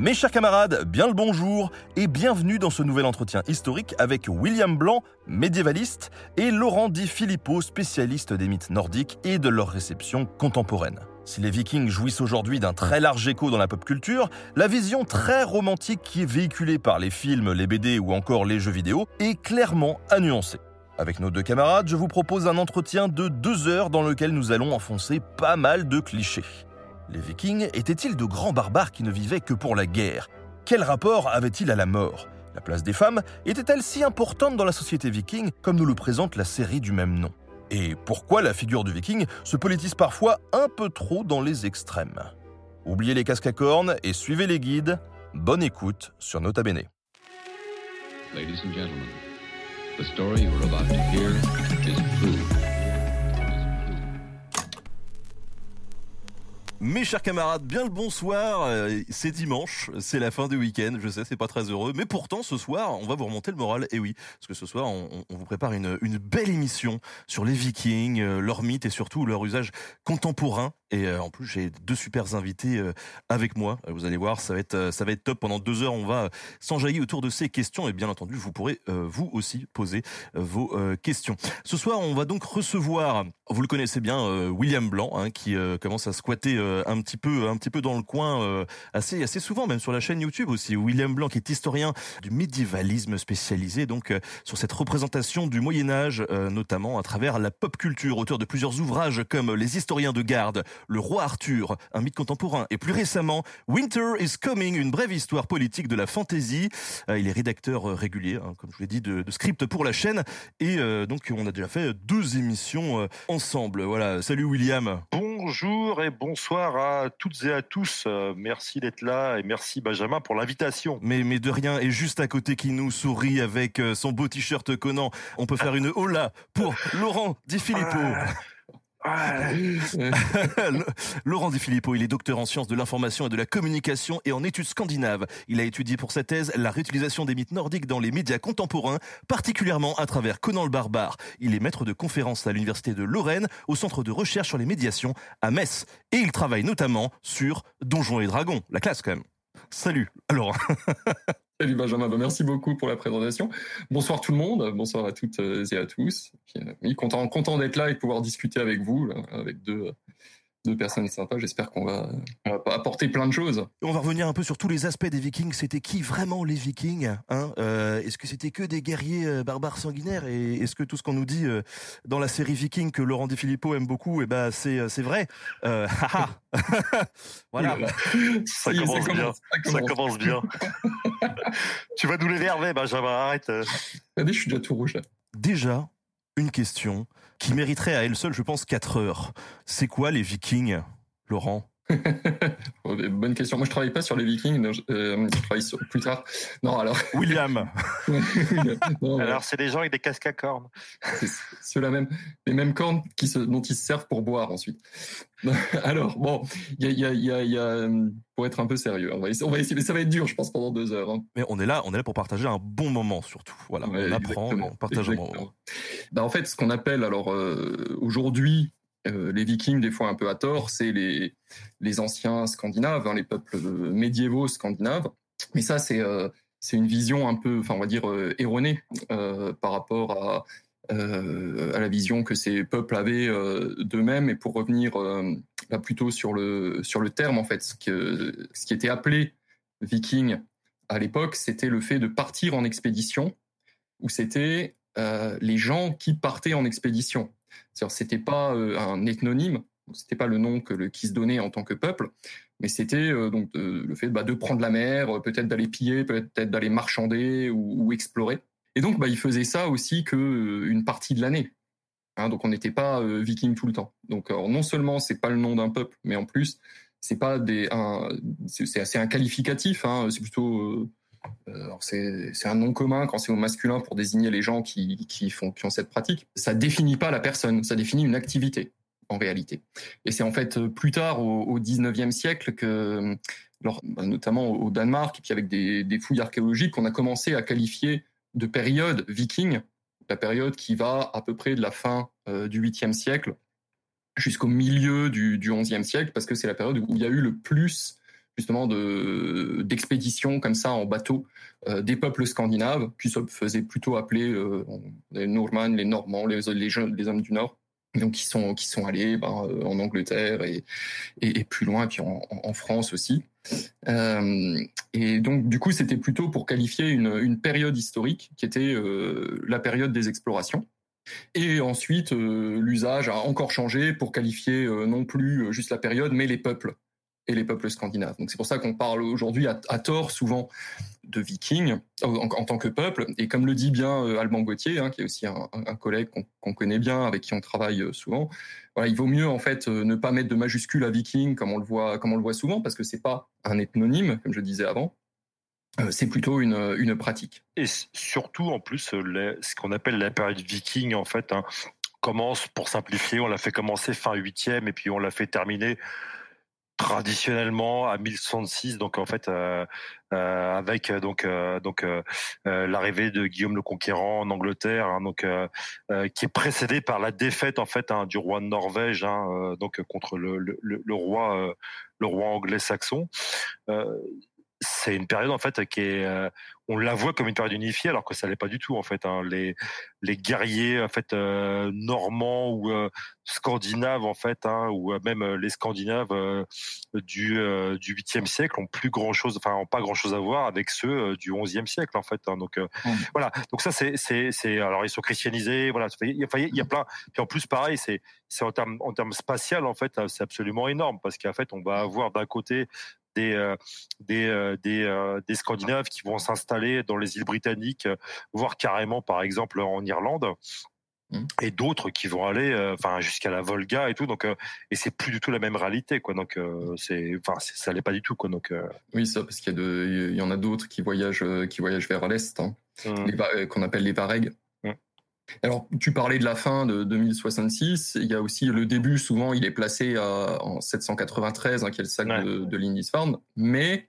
Mes chers camarades, bien le bonjour et bienvenue dans ce nouvel entretien historique avec William Blanc, médiévaliste, et Laurent Di Filippo, spécialiste des mythes nordiques et de leur réception contemporaine. Si les Vikings jouissent aujourd'hui d'un très large écho dans la pop culture, la vision très romantique qui est véhiculée par les films, les BD ou encore les jeux vidéo est clairement à. Avec nos deux camarades, je vous propose un entretien de deux heures dans lequel nous allons enfoncer pas mal de clichés. Les Vikings étaient-ils de grands barbares qui ne vivaient que pour la guerre? Quel rapport avaient-ils à la mort? La place des femmes était-elle si importante dans la société viking comme nous le présente la série du même nom? Et pourquoi la figure du viking se politise parfois un peu trop dans les extrêmes? Oubliez les casques à cornes et suivez les guides. Bonne écoute sur Nota Bene. Mes chers camarades, bien le bonsoir. Euh, C'est dimanche, c'est la fin du week-end. Je sais, c'est pas très heureux, mais pourtant ce soir, on va vous remonter le moral. Et oui, parce que ce soir, on, vous prépare une, belle émission sur les Vikings, euh, leurs mythes et surtout leur usage contemporain. Et euh, en plus, j'ai deux super invités avec moi. Vous allez voir, ça va être top. Pendant deux heures, on va s'enjailler autour de ces questions. Et bien entendu, vous pourrez vous aussi poser vos questions. Ce soir, on va donc recevoir, vous le connaissez bien, William Blanc, hein, qui commence à squatter un petit peu, un petit peu dans le coin, euh, assez, assez souvent, même sur la chaîne YouTube aussi. William Blanc, qui est historien du médiévalisme spécialisé donc euh, sur cette représentation du Moyen Âge, euh, notamment à travers la pop culture, auteur de plusieurs ouvrages comme Les Historiens de garde, Le Roi Arthur, un mythe contemporain, et plus récemment Winter is Coming, une brève histoire politique de la fantasy. Euh, il est rédacteur euh, régulier, hein, comme je vous l'ai dit, de, de script pour la chaîne, et euh, donc on a déjà fait deux émissions euh, ensemble. Voilà, salut William. Bonjour et bonsoir à toutes et à tous. Euh, merci d'être là et merci Benjamin pour l'invitation. Mais, mais de rien, et juste à côté qui nous sourit avec euh, son beau t-shirt Conan, on peut faire une hola pour Laurent Di Filippo. Ah, Laurent Di Filippo, il est docteur en sciences de l'information et de la communication et en études scandinaves. Il a étudié pour sa thèse la réutilisation des mythes nordiques dans les médias contemporains, particulièrement à travers Conan le barbare. Il est maître de conférences à l'université de Lorraine, au centre de recherche sur les médiations à Metz. Et il travaille notamment sur Donjons et Dragons, la classe quand même. Salut, Laurent. Salut Benjamin, Bah, merci beaucoup pour la présentation. Bonsoir tout le monde, bonsoir à toutes euh, et à tous. Euh, oui, content, content d'être là et de pouvoir discuter avec vous, là, avec deux, euh, deux personnes sympas. J'espère qu'on va, on va apporter plein de choses. On va revenir un peu sur tous les aspects des Vikings. C'était qui vraiment les Vikings hein Euh, Est-ce que c'était que des guerriers barbares sanguinaires? Et est-ce que tout ce qu'on nous dit euh, dans la série Viking que Laurent Di Filippo aime beaucoup, eh ben c'est c'est vrai? Euh, haha. Voilà. Ça, commence ça bien. commence, ça commence bien. Tu vas nous l'énerver, Benjamin. Arrête. Regardez, je suis déjà tout rouge là. Déjà, une question qui mériterait à elle seule, je pense, 4 heures. C'est quoi les Vikings, Laurent? Bonne question. Moi, je travaille pas sur les Vikings. non, je, euh, je travaille sur, plus tard. Non, alors. William non, Alors, c'est des gens avec des casques à cornes. c'est ceux-là même, les mêmes cornes qui se, dont ils se servent pour boire ensuite. Alors, bon, il y a, il y a- il y a- y a, euh, pour être un peu sérieux, on va, essayer, on va essayer, mais ça va être dur, je pense, pendant deux heures. hein. Mais on est là, on est là pour partager un bon moment surtout. Voilà, Ouais, on apprend, on partage un exactement. moment. Bah, en fait, ce qu'on appelle alors euh, aujourd'hui euh, les Vikings, des fois un peu à tort, c'est les, anciens Scandinaves, hein, les peuples euh, médiévaux scandinaves. Mais ça, c'est euh, c'est une vision un peu, enfin, on va dire erronée par rapport à la vision que ces peuples avaient d'eux-mêmes. Et pour revenir plutôt sur le sur le terme, en fait, ce ce qui était appelé Viking à l'époque, c'était le fait de partir en expédition, où c'était les gens qui partaient en expédition. C'était pas euh, un ethnonyme, c'était pas le nom que le, qui se donnait en tant que peuple, mais c'était euh, donc de- le fait bah, de prendre la mer, euh, peut-être d'aller piller, peut-être d'aller marchander ou, explorer. Et donc, bah, ils faisaient ça aussi que euh, une partie de l'année. Hein, donc on n'était pas euh, viking tout le temps. Donc non seulement c'est pas le nom d'un peuple, mais en plus c'est pas des c'est assez un qualificatif. Hein, c'est plutôt euh, c'est un nom commun quand c'est au masculin pour désigner les gens qui, font, ont cette pratique. Ça définit pas la personne, ça définit une activité en réalité. Et c'est en fait plus tard, au, au 19e siècle, que, bah, notamment au Danemark, et puis avec des, fouilles archéologiques, qu'on a commencé à qualifier de période viking, la période qui va à peu près de la fin euh, du 8e siècle jusqu'au milieu du, du 11e siècle, parce que c'est la période où il y a eu le plus justement de d'expéditions comme ça en bateau euh, des peuples scandinaves qui se faisaient plutôt appeler euh, les Normands, les Normands, les, hommes du Nord. Donc qui sont qui sont allés ben, euh, en Angleterre et, et, plus loin, puis en, France aussi. Euh, et donc du coup, c'était plutôt pour qualifier une, une période historique qui était euh, la période des explorations. Et ensuite, l'usage a encore changé pour qualifier non plus juste la période, mais les peuples et les peuples scandinaves. Donc c'est pour ça qu'on parle aujourd'hui à, tort souvent de vikings en, tant que peuple. Et comme le dit bien euh, Alban Gauthier, hein, qui est aussi un, collègue qu'on connaît bien, avec qui on travaille euh, souvent, il vaut mieux en fait euh, ne pas mettre de majuscule à viking comme on le voit, comme on le voit souvent, parce que c'est pas un ethnonyme, comme je disais avant. c'est plutôt une, une pratique. Et surtout, en plus, ce qu'on appelle la période viking, en fait, hein, commence, pour simplifier, on l'a fait commencer fin 8e et puis on l'a fait terminer traditionnellement à 1066 donc en fait euh, euh, avec donc euh, donc euh, l'arrivée de Guillaume le Conquérant en Angleterre hein, donc qui est précédé par la défaite en fait hein, du roi de Norvège hein, donc contre le roi le roi anglais saxon c'est une période en fait qui est on la voit comme une période unifiée alors que ça l'est pas du tout en fait. Hein. Les les guerriers en fait euh, normands ou euh, scandinaves en fait, hein, ou euh, même les Scandinaves du du huitième siècle ont plus grand chose, enfin ont pas grand chose à voir avec ceux du onzième siècle en fait. Hein. Donc mmh. voilà. Donc ça c'est c'est c'est alors ils sont christianisés, voilà. Il y a, il y a plein. Puis en plus pareil c'est c'est en termes en termes spatial en fait c'est absolument énorme parce qu'en fait on va avoir d'un côté des euh, des euh, des, euh, des Scandinaves qui vont s'installer dans les îles britanniques, voire carrément par exemple en Irlande. Mmh. et d'autres qui vont aller enfin jusqu'à la Volga et tout. Donc et c'est plus du tout la même réalité quoi. Donc c'est enfin ça l'est pas du tout quoi. Donc oui ça parce qu'il y a de il y en a d'autres qui voyagent qui voyagent vers l'est hein, mmh. qu'on appelle les Varegs alors, tu parlais de la fin de 2066. Il y a aussi le début, souvent, il est placé en 793, hein, qui est le sac de, de Lindisfarne. Mais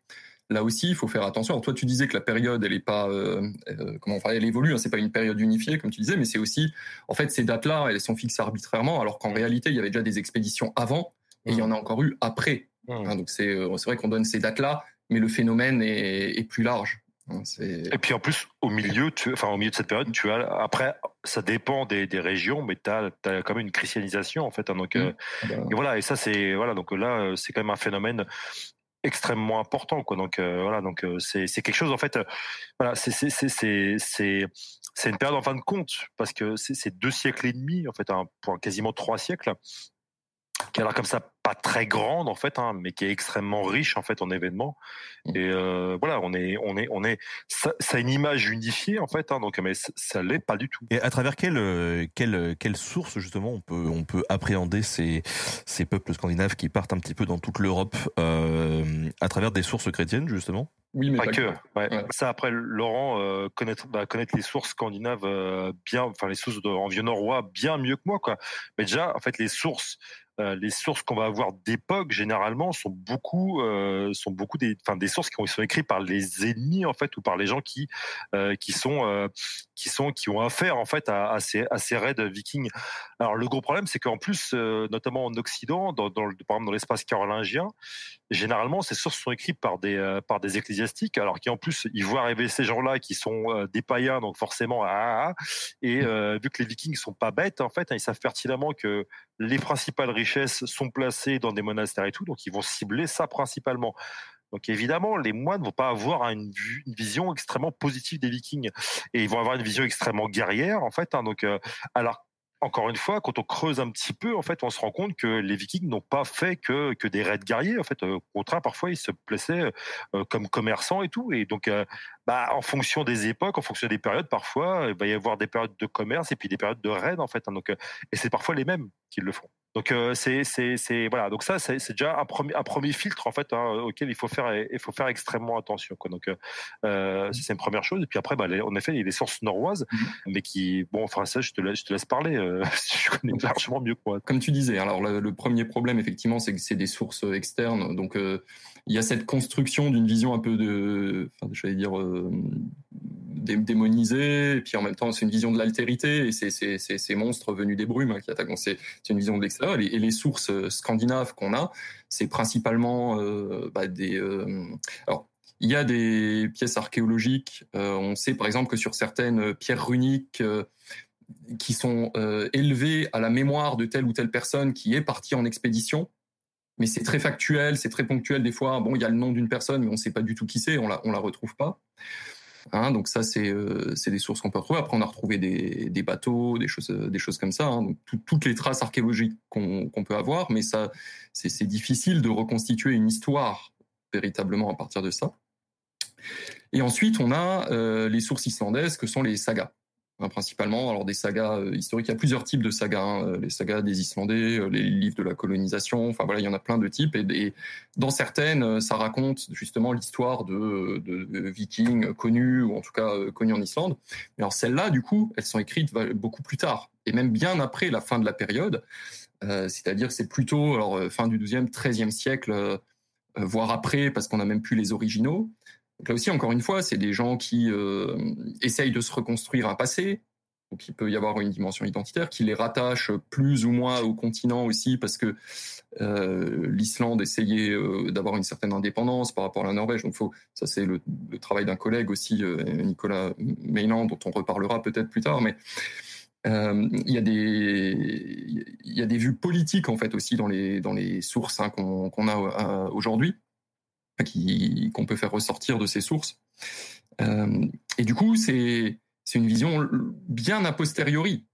là aussi, il faut faire attention. Alors, toi, tu disais que la période, elle est pas, euh, euh comment on elle évolue. Hein, c'est pas une période unifiée, comme tu disais, mais c'est aussi, en fait, ces dates-là, elles sont fixées arbitrairement, alors qu'en réalité, il y avait déjà des expéditions avant et il y en a encore eu après. Hein, donc, c'est euh, c'est vrai qu'on donne ces dates-là, mais le phénomène est, est plus large. Hein, et puis en plus, au milieu, tu, enfin au milieu de cette période, tu as après, ça dépend des, des régions, mais tu as, as, quand même une christianisation en fait. Hein, donc, mmh. euh, ah bah et voilà, et ça c'est voilà, donc là euh, c'est quand même un phénomène extrêmement important quoi. Donc euh, voilà, donc c'est quelque chose en fait. voilà, c'est une période en fin de compte parce que c'est deux siècles et demi en fait, un, pour quasiment trois siècles qui a l'air comme ça pas très grande en fait, hein, mais qui est extrêmement riche en fait en événements. Mmh. Et euh, voilà, on est, on est, on est, ça, ça a une image unifiée en fait, hein, donc mais ça l'est pas du tout. Et à travers quelle, quelle, quelle source justement on peut, on peut appréhender ces, ces peuples scandinaves qui partent un petit peu dans toute l'Europe euh, à travers des sources chrétiennes justement? Oui, mais pas, que. Ouais. Ça après, Laurent euh, connaître, bah, connaître les sources scandinaves euh, bien, enfin les sources de, en vieux norrois bien mieux que moi quoi. Mais déjà, en fait, les sources euh, les sources qu'on va avoir d'époque généralement sont beaucoup euh, sont beaucoup des enfin des sources qui sont écrites par les ennemis en fait ou par les gens qui euh, qui sont qui sont qui ont affaire en fait à, ces à ces raids vikings. Alors le gros problème c'est qu'en plus notamment en Occident dans, dans par exemple dans l'espace carolingien généralement ces sources sont écrites par des par des ecclésiastiques alors qui en plus ils voient arriver ces gens-là qui sont des païens donc forcément ah, ah, ah et vu que les vikings sont pas bêtes en fait hein, ils savent pertinemment que les principales richesses sont placées dans des monastères et tout, donc ils vont cibler ça principalement. Donc évidemment, les moines ne vont pas avoir une, vision extrêmement positive des Vikings et ils vont avoir une vision extrêmement guerrière en fait. Hein, donc euh, alors encore une fois, quand on creuse un petit peu, en fait, on se rend compte que les Vikings n'ont pas fait que, que des raids guerriers. En fait, au contraire, parfois, ils se plaçaient comme commerçants et tout. Et donc, bah, en fonction des époques, en fonction des périodes, parfois, il va y avoir des périodes de commerce et puis des périodes de raids, en fait. Hein. donc, et c'est parfois les mêmes qui le font. Donc euh, c'est c'est voilà. Donc ça c'est déjà un premier un premier filtre en fait hein, auquel il faut faire il faut faire extrêmement attention quoi. Donc euh, euh c'est une première chose. Et puis après bah, en effet il y a des sources noroises mmh. mais qui bon enfin ça je te laisse je te laisse parler euh, je connais largement mieux que moi. comme tu disais alors le, premier problème effectivement c'est que c'est des sources externes. Donc il y a cette construction d'une vision un peu de enfin j'allais dire démonisé, et puis en même temps c'est une vision de l'altérité, et c'est ces monstres venus des brumes hein, qui attaquent. C'est une vision de l'extérieur. Et, les sources euh, scandinaves qu'on a, c'est principalement euh, bah, des... Euh, alors, il y a des pièces archéologiques. on sait par exemple que sur certaines pierres runiques qui sont élevées à la mémoire de telle ou telle personne qui est partie en expédition, mais c'est très factuel, c'est très ponctuel des fois. Bon, il y a le nom d'une personne, mais on ne sait pas du tout qui c'est, on la, on la retrouve pas. Hein, donc ça, euh, c'est des sources qu'on peut retrouver. Après, on a retrouvé des, des bateaux, des choses, des choses comme ça. Hein, donc toutes les traces archéologiques qu'on peut avoir, mais ça, c'est difficile de reconstituer une histoire véritablement à partir de ça. Et ensuite, on a euh, les sources islandaises que sont les sagas. Hein, principalement. Alors des sagas euh, historiques, il y a plusieurs types de sagas, hein, euh, les sagas des Islandais, euh, les livres de la colonisation, enfin voilà, il y en a plein de types. Et, dans certaines, ça raconte justement l'histoire de, Vikings connus ou en tout cas connus en Islande. Mais alors celles-là, du coup, elles sont écrites beaucoup plus tard et même bien après la fin de la période. C'est-à-dire c'est plutôt fin du 12e, 13e siècle, voire après, parce qu'on a même plus les originaux. Donc là aussi, encore une fois, c'est des gens qui euh, essayent de se reconstruire un passé. Donc il peut y avoir une dimension identitaire qui les rattache plus ou moins au continent aussi, parce que euh, l'Islande essayait euh, d'avoir une certaine indépendance par rapport à la Norvège. Donc ça c'est le, travail d'un collègue aussi, Nicolas Meyland, dont on reparlera peut-être plus tard, mais il y a des y a des vues politiques en fait aussi dans les dans les sources hein, qu'on a aujourd'hui qu'on peut faire ressortir de ces sources. Euh, et du coup, c'est une vision bien a posteriori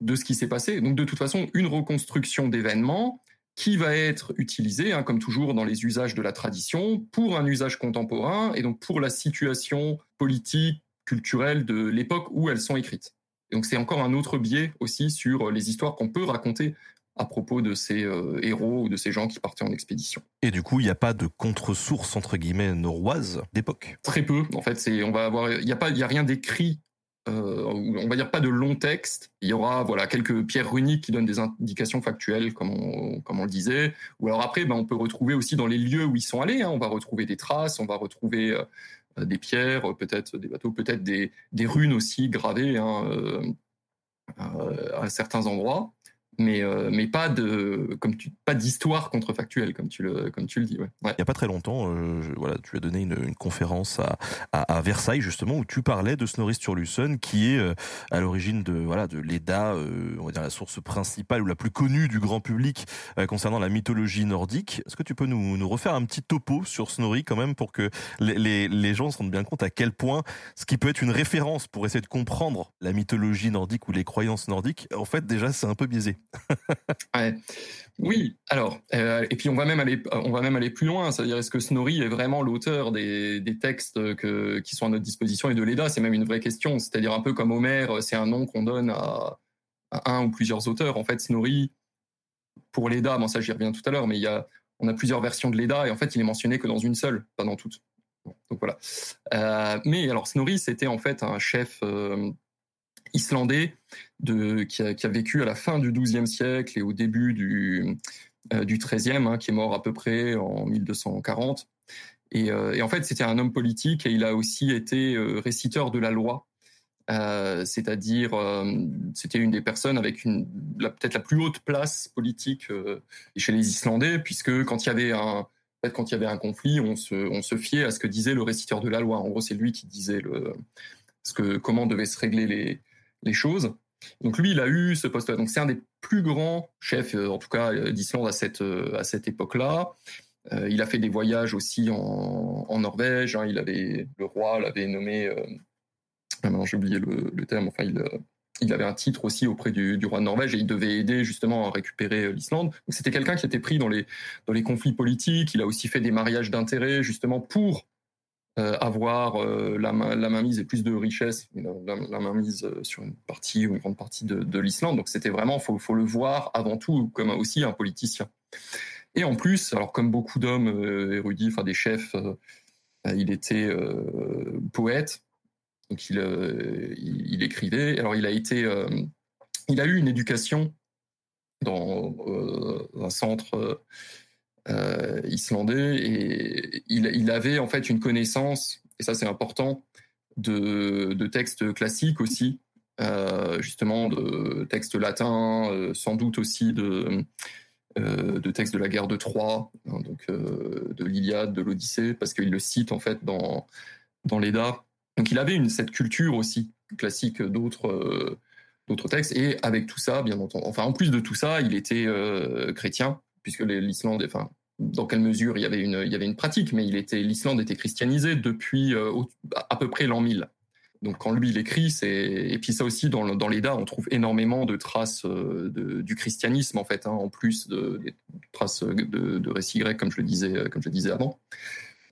de ce qui s'est passé. Donc de toute façon, une reconstruction d'événements qui va être utilisée, hein, comme toujours dans les usages de la tradition, pour un usage contemporain et donc pour la situation politique, culturelle de l'époque où elles sont écrites. Et donc c'est encore un autre biais aussi sur les histoires qu'on peut raconter à propos de ces euh, héros ou de ces gens qui partaient en expédition. Et du coup, il n'y a pas de contre-source entre guillemets noroise d'époque? Très peu. En fait, c'est on va avoir, il n'y a pas, il y a rien d'écrit. Euh, on va dire pas de long texte. Il y aura voilà quelques pierres runiques qui donnent des indications factuelles, comme on, comme on le disait. Ou alors après, ben, on peut retrouver aussi dans les lieux où ils sont allés. Hein. on va retrouver des traces, on va retrouver euh, des pierres, peut-être des bateaux, peut-être des, des runes aussi gravées hein, à certains endroits mais euh, mais pas de comme tu pas d'histoire contrefactuelle comme tu le comme tu le dis. Il y a pas très longtemps euh, voilà tu as donné une, une conférence à, à, Versailles justement où tu parlais de Snorri Sturluson qui est euh, à l'origine de voilà de l'Eda on va dire la source principale ou la plus connue du grand public concernant la mythologie nordique. Est-ce que tu peux nous, nous refaire un petit topo sur Snorri quand même pour que les, les, les gens se rendent bien compte à quel point ce qui peut être une référence pour essayer de comprendre la mythologie nordique ou les croyances nordiques en fait déjà c'est un peu biaisé? Oui, alors, euh, et puis on va même aller, on va même aller plus loin, c'est-à-dire est-ce que Snorri est vraiment l'auteur des, textes qui sont à notre disposition et de l'EDA? C'est même une vraie question, c'est-à-dire un peu comme Homère, c'est un nom qu'on donne à, un ou plusieurs auteurs. En fait, Snorri, pour l'EDA, bon ça j'y reviens tout à l'heure, mais il y a, on a plusieurs versions de l'EDA et en fait il est mentionné que dans une seule, pas dans toutes. donc voilà. Euh, mais alors Snorri, c'était en fait un chef euh, islandais qui, a, vécu à la fin du XIIe siècle et au début du, euh, XIIIe, hein, qui est mort à peu près en 1240. Et, euh, et en fait, c'était un homme politique et il a aussi été euh, réciteur de la loi. Euh, c'est-à-dire, c'était une des personnes avec peut-être la plus haute place politique chez les Islandais, puisque quand il y avait un, quand il y avait un conflit, on se, on se fiait à ce que disait le réciteur de la loi. En gros, c'est lui qui disait le, ce que, comment devaient se régler les, les choses. Donc lui, il a eu ce poste-là. Donc c'est un des plus grands chefs, euh, en tout cas euh, d'Islande à cette euh, à cette époque-là. il a fait des voyages aussi en, Norvège. Hein. Il avait le roi l'avait nommé. Euh, ah, j'ai oublié le, le, terme. Enfin, il il avait un titre aussi auprès du, roi de Norvège et il devait aider justement à récupérer l'Islande. Donc c'était quelqu'un qui était pris dans les, dans les conflits politiques. Il a aussi fait des mariages d'intérêt justement pour avoir la, main, la mainmise et plus de richesse, la, la mainmise sur une partie ou une grande partie de, de l'Islande. Donc c'était vraiment, faut, faut le voir avant tout comme aussi un politicien. Et en plus, alors comme beaucoup d'hommes érudits, enfin des chefs, il était poète donc euh, il, il, écrivait. Alors il a été, euh, il a eu une éducation dans euh, un centre islandais et il, avait en fait une connaissance et ça c'est important de, textes classiques aussi, justement de textes latins, sans doute aussi de de textes de la guerre de Troie, hein, donc de l'Iliade, de l'Odyssée, parce qu'il le cite en fait dans dans l'Eda donc il avait cette culture aussi classique d'autres euh, d'autres textes. Et avec tout ça, bien entendu, enfin en plus de tout ça, il était euh, chrétien, puisque l'Islande, enfin dans quelle mesure il y avait une, il y avait une pratique, mais il était, l'Islande était christianisée depuis euh, à peu près l'an 1000. Donc quand lui il écrit, c'est et puis ça aussi dans, dans l'Eda, on trouve énormément de traces de, du christianisme en fait, hein, en plus de, des traces de, de récits grecs comme je le disais, comme je disais avant.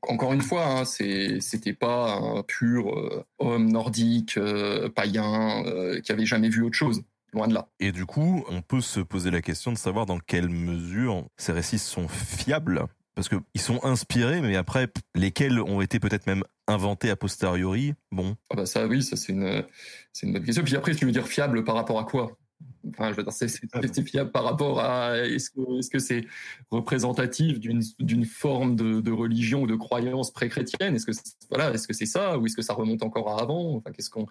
Encore une fois, hein, c'était pas un pur euh, homme nordique, euh, païen, euh, qui avait jamais vu autre chose. Loin de là. Et du coup, on peut se poser la question de savoir dans quelle mesure ces récits sont fiables parce qu'ils sont inspirés, mais après, lesquels ont été peut-être même inventés a posteriori, bon. Ah bah ça, oui, ça c'est une, c'est une bonne question. Puis après, tu veux dire fiable par rapport à quoi? Enfin, je veux dire, c'est fiable par rapport à est-ce que est-ce que c'est représentatif d'une d'une forme de, de, religion ou de croyance pré-chrétienne? Est-ce que voilà, est-ce que c'est ça? Ou est-ce que ça remonte encore à avant? Enfin, qu'est-ce qu'on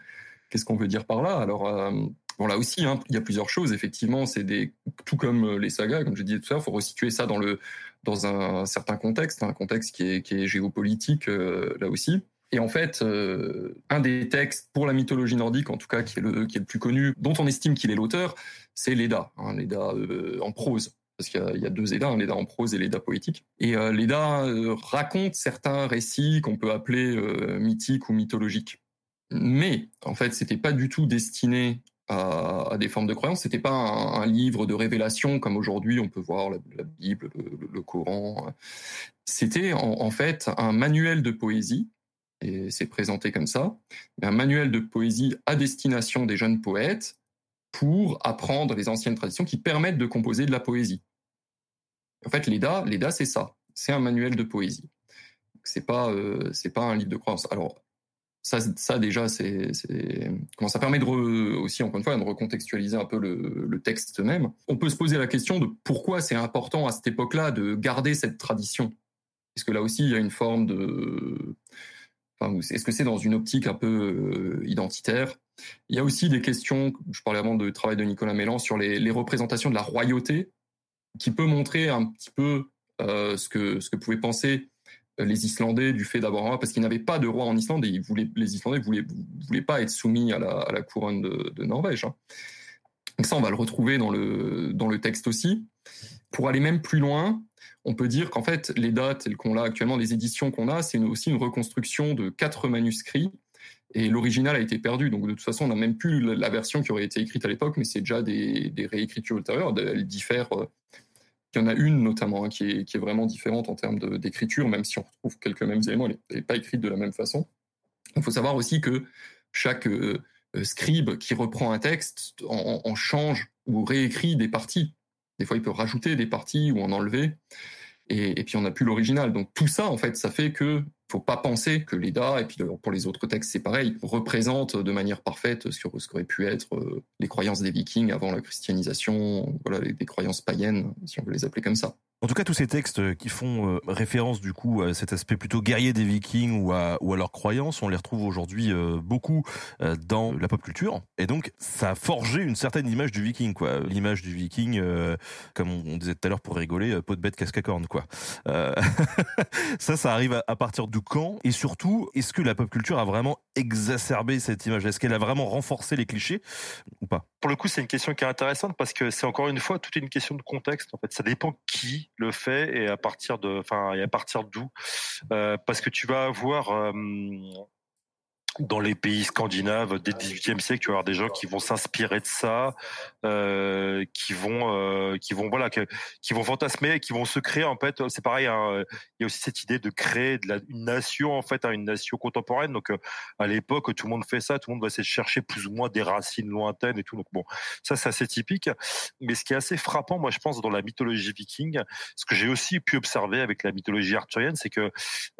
qu'est-ce qu'on veut dire par là? Alors euh, bon là aussi, hein, il y a plusieurs choses. Effectivement, c'est des tout comme les sagas, comme je disais tout à l'heure, faut resituer ça dans le dans un certain contexte, un contexte qui est géopolitique euh, là aussi. Et en fait, euh, un des textes pour la mythologie nordique, en tout cas qui est le, qui est le plus connu, dont on estime qu'il est l'auteur, c'est l'Eda, hein, l'Eda euh, en prose. Parce qu'il y, a deux Eddas, l'Eda en prose et l'Eda poétique. Et euh, l'Eda euh, raconte certains récits qu'on peut appeler mythiques ou mythologiques. Mais en fait, c'était pas du tout destiné à, des formes de croyance. C'était pas un, livre de révélation comme aujourd'hui on peut voir la, Bible, le, Coran. C'était en, en fait un manuel de poésie et c'est présenté comme ça, un manuel de poésie à destination des jeunes poètes pour apprendre les anciennes traditions qui permettent de composer de la poésie. En fait, l'EDA, l'EDA c'est ça, c'est un manuel de poésie. C'est pas, euh, c'est pas un livre de croyance. Alors ça, ça déjà, c'est, comment ça permet de aussi encore une fois de recontextualiser un peu le, texte même. On peut se poser la question de pourquoi c'est important à cette époque-là de garder cette tradition. Parce que là aussi, il y a une forme de est-ce que c'est dans une optique un peu euh, identitaire? Il y a aussi des questions, je parlais avant du travail de Nicolas Mélan, sur les, représentations de la royauté, qui peut montrer un petit peu euh, ce, que, ce que pouvaient penser les Islandais du fait d'avoir un roi, parce qu'ils n'avaient pas de roi en Islande et ils voulaient, les Islandais ne voulaient, voulaient, pas être soumis à la, couronne de, Norvège. Hein. Donc ça, on va le retrouver dans le, dans le texte aussi. Pour aller même plus loin, on peut dire qu'en fait, les dates qu'on a actuellement, les éditions qu'on a, c'est aussi une reconstruction de quatre manuscrits. Et l'original a été perdu, donc de toute façon, on n'a même plus la version qui aurait été écrite à l'époque, mais c'est déjà des, des, réécritures ultérieures. Elles diffèrent. Il y en a une notamment hein, qui, est, qui, est, vraiment différente en termes d'écriture, même si on retrouve quelques mêmes éléments, elle n'est pas écrite de la même façon. Il faut savoir aussi que chaque euh, scribe qui reprend un texte en, en change ou réécrit des parties. Des fois, il peut rajouter des parties ou en enlever. Et, et puis, on n'a plus l'original. Donc, tout ça, en fait, ça fait que faut pas penser que l'EDA, et puis pour les autres textes, c'est pareil, représente de manière parfaite ce qu'auraient pu être euh, les croyances des vikings avant la christianisation, voilà, des croyances païennes, si on veut les appeler comme ça. En tout cas, tous ces textes qui font euh, référence du coup à cet aspect plutôt guerrier des Vikings ou à, leurs croyances, on les retrouve aujourd'hui euh, beaucoup euh, dans la pop culture. Et donc, ça a forgé une certaine image du Viking, quoi. L'image du Viking, comme on, disait tout à l'heure pour rigoler, peau de bête casque à corne, quoi. ça, ça arrive à, à, partir du quand Et surtout, est-ce que la pop culture a vraiment exacerbé cette image? Est-ce qu'elle a vraiment renforcé les clichés ou pas? Pour le coup, c'est une question qui est intéressante parce que c'est encore une fois toute une question de contexte. En fait, ça dépend qui le fait et à partir de, enfin, et à partir d'où, euh, parce que tu vas avoir euh, dans les pays scandinaves dès le XVIIIe siècle, tu vas avoir des gens qui vont s'inspirer de ça, euh, qui vont, euh, qui vont voilà, qui vont fantasmer, qui vont se créer en fait. C'est pareil, hein, il y a aussi cette idée de créer de la, une nation en fait, hein, une nation contemporaine. Donc à l'époque, tout le monde fait ça, tout le monde va essayer de chercher plus ou moins des racines lointaines et tout. Donc bon, ça c'est assez typique. Mais ce qui est assez frappant, moi je pense, dans la mythologie viking, ce que j'ai aussi pu observer avec la mythologie arthurienne, c'est que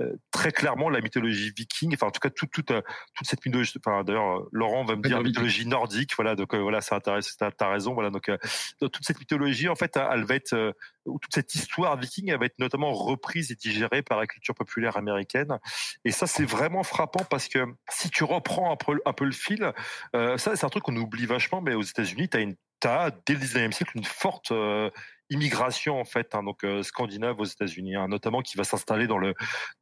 euh, très clairement la mythologie viking, enfin en tout cas toute toute toute cette mythologie. Enfin d'ailleurs, Laurent va me dire mythologie nordique. Voilà, donc euh, voilà, ça intéresse. Raison. Voilà, donc euh, toute cette mythologie, en fait, elle va être toute cette histoire viking elle va être notamment reprise et digérée par la culture populaire américaine. Et ça, c'est vraiment frappant parce que si tu reprends un peu, un peu le fil, ça, c'est un truc qu'on oublie vachement, mais aux États-Unis, tu as une dès le 19e siècle une forte immigration en fait, hein, donc euh, scandinave aux États-Unis, hein, notamment qui va s'installer dans le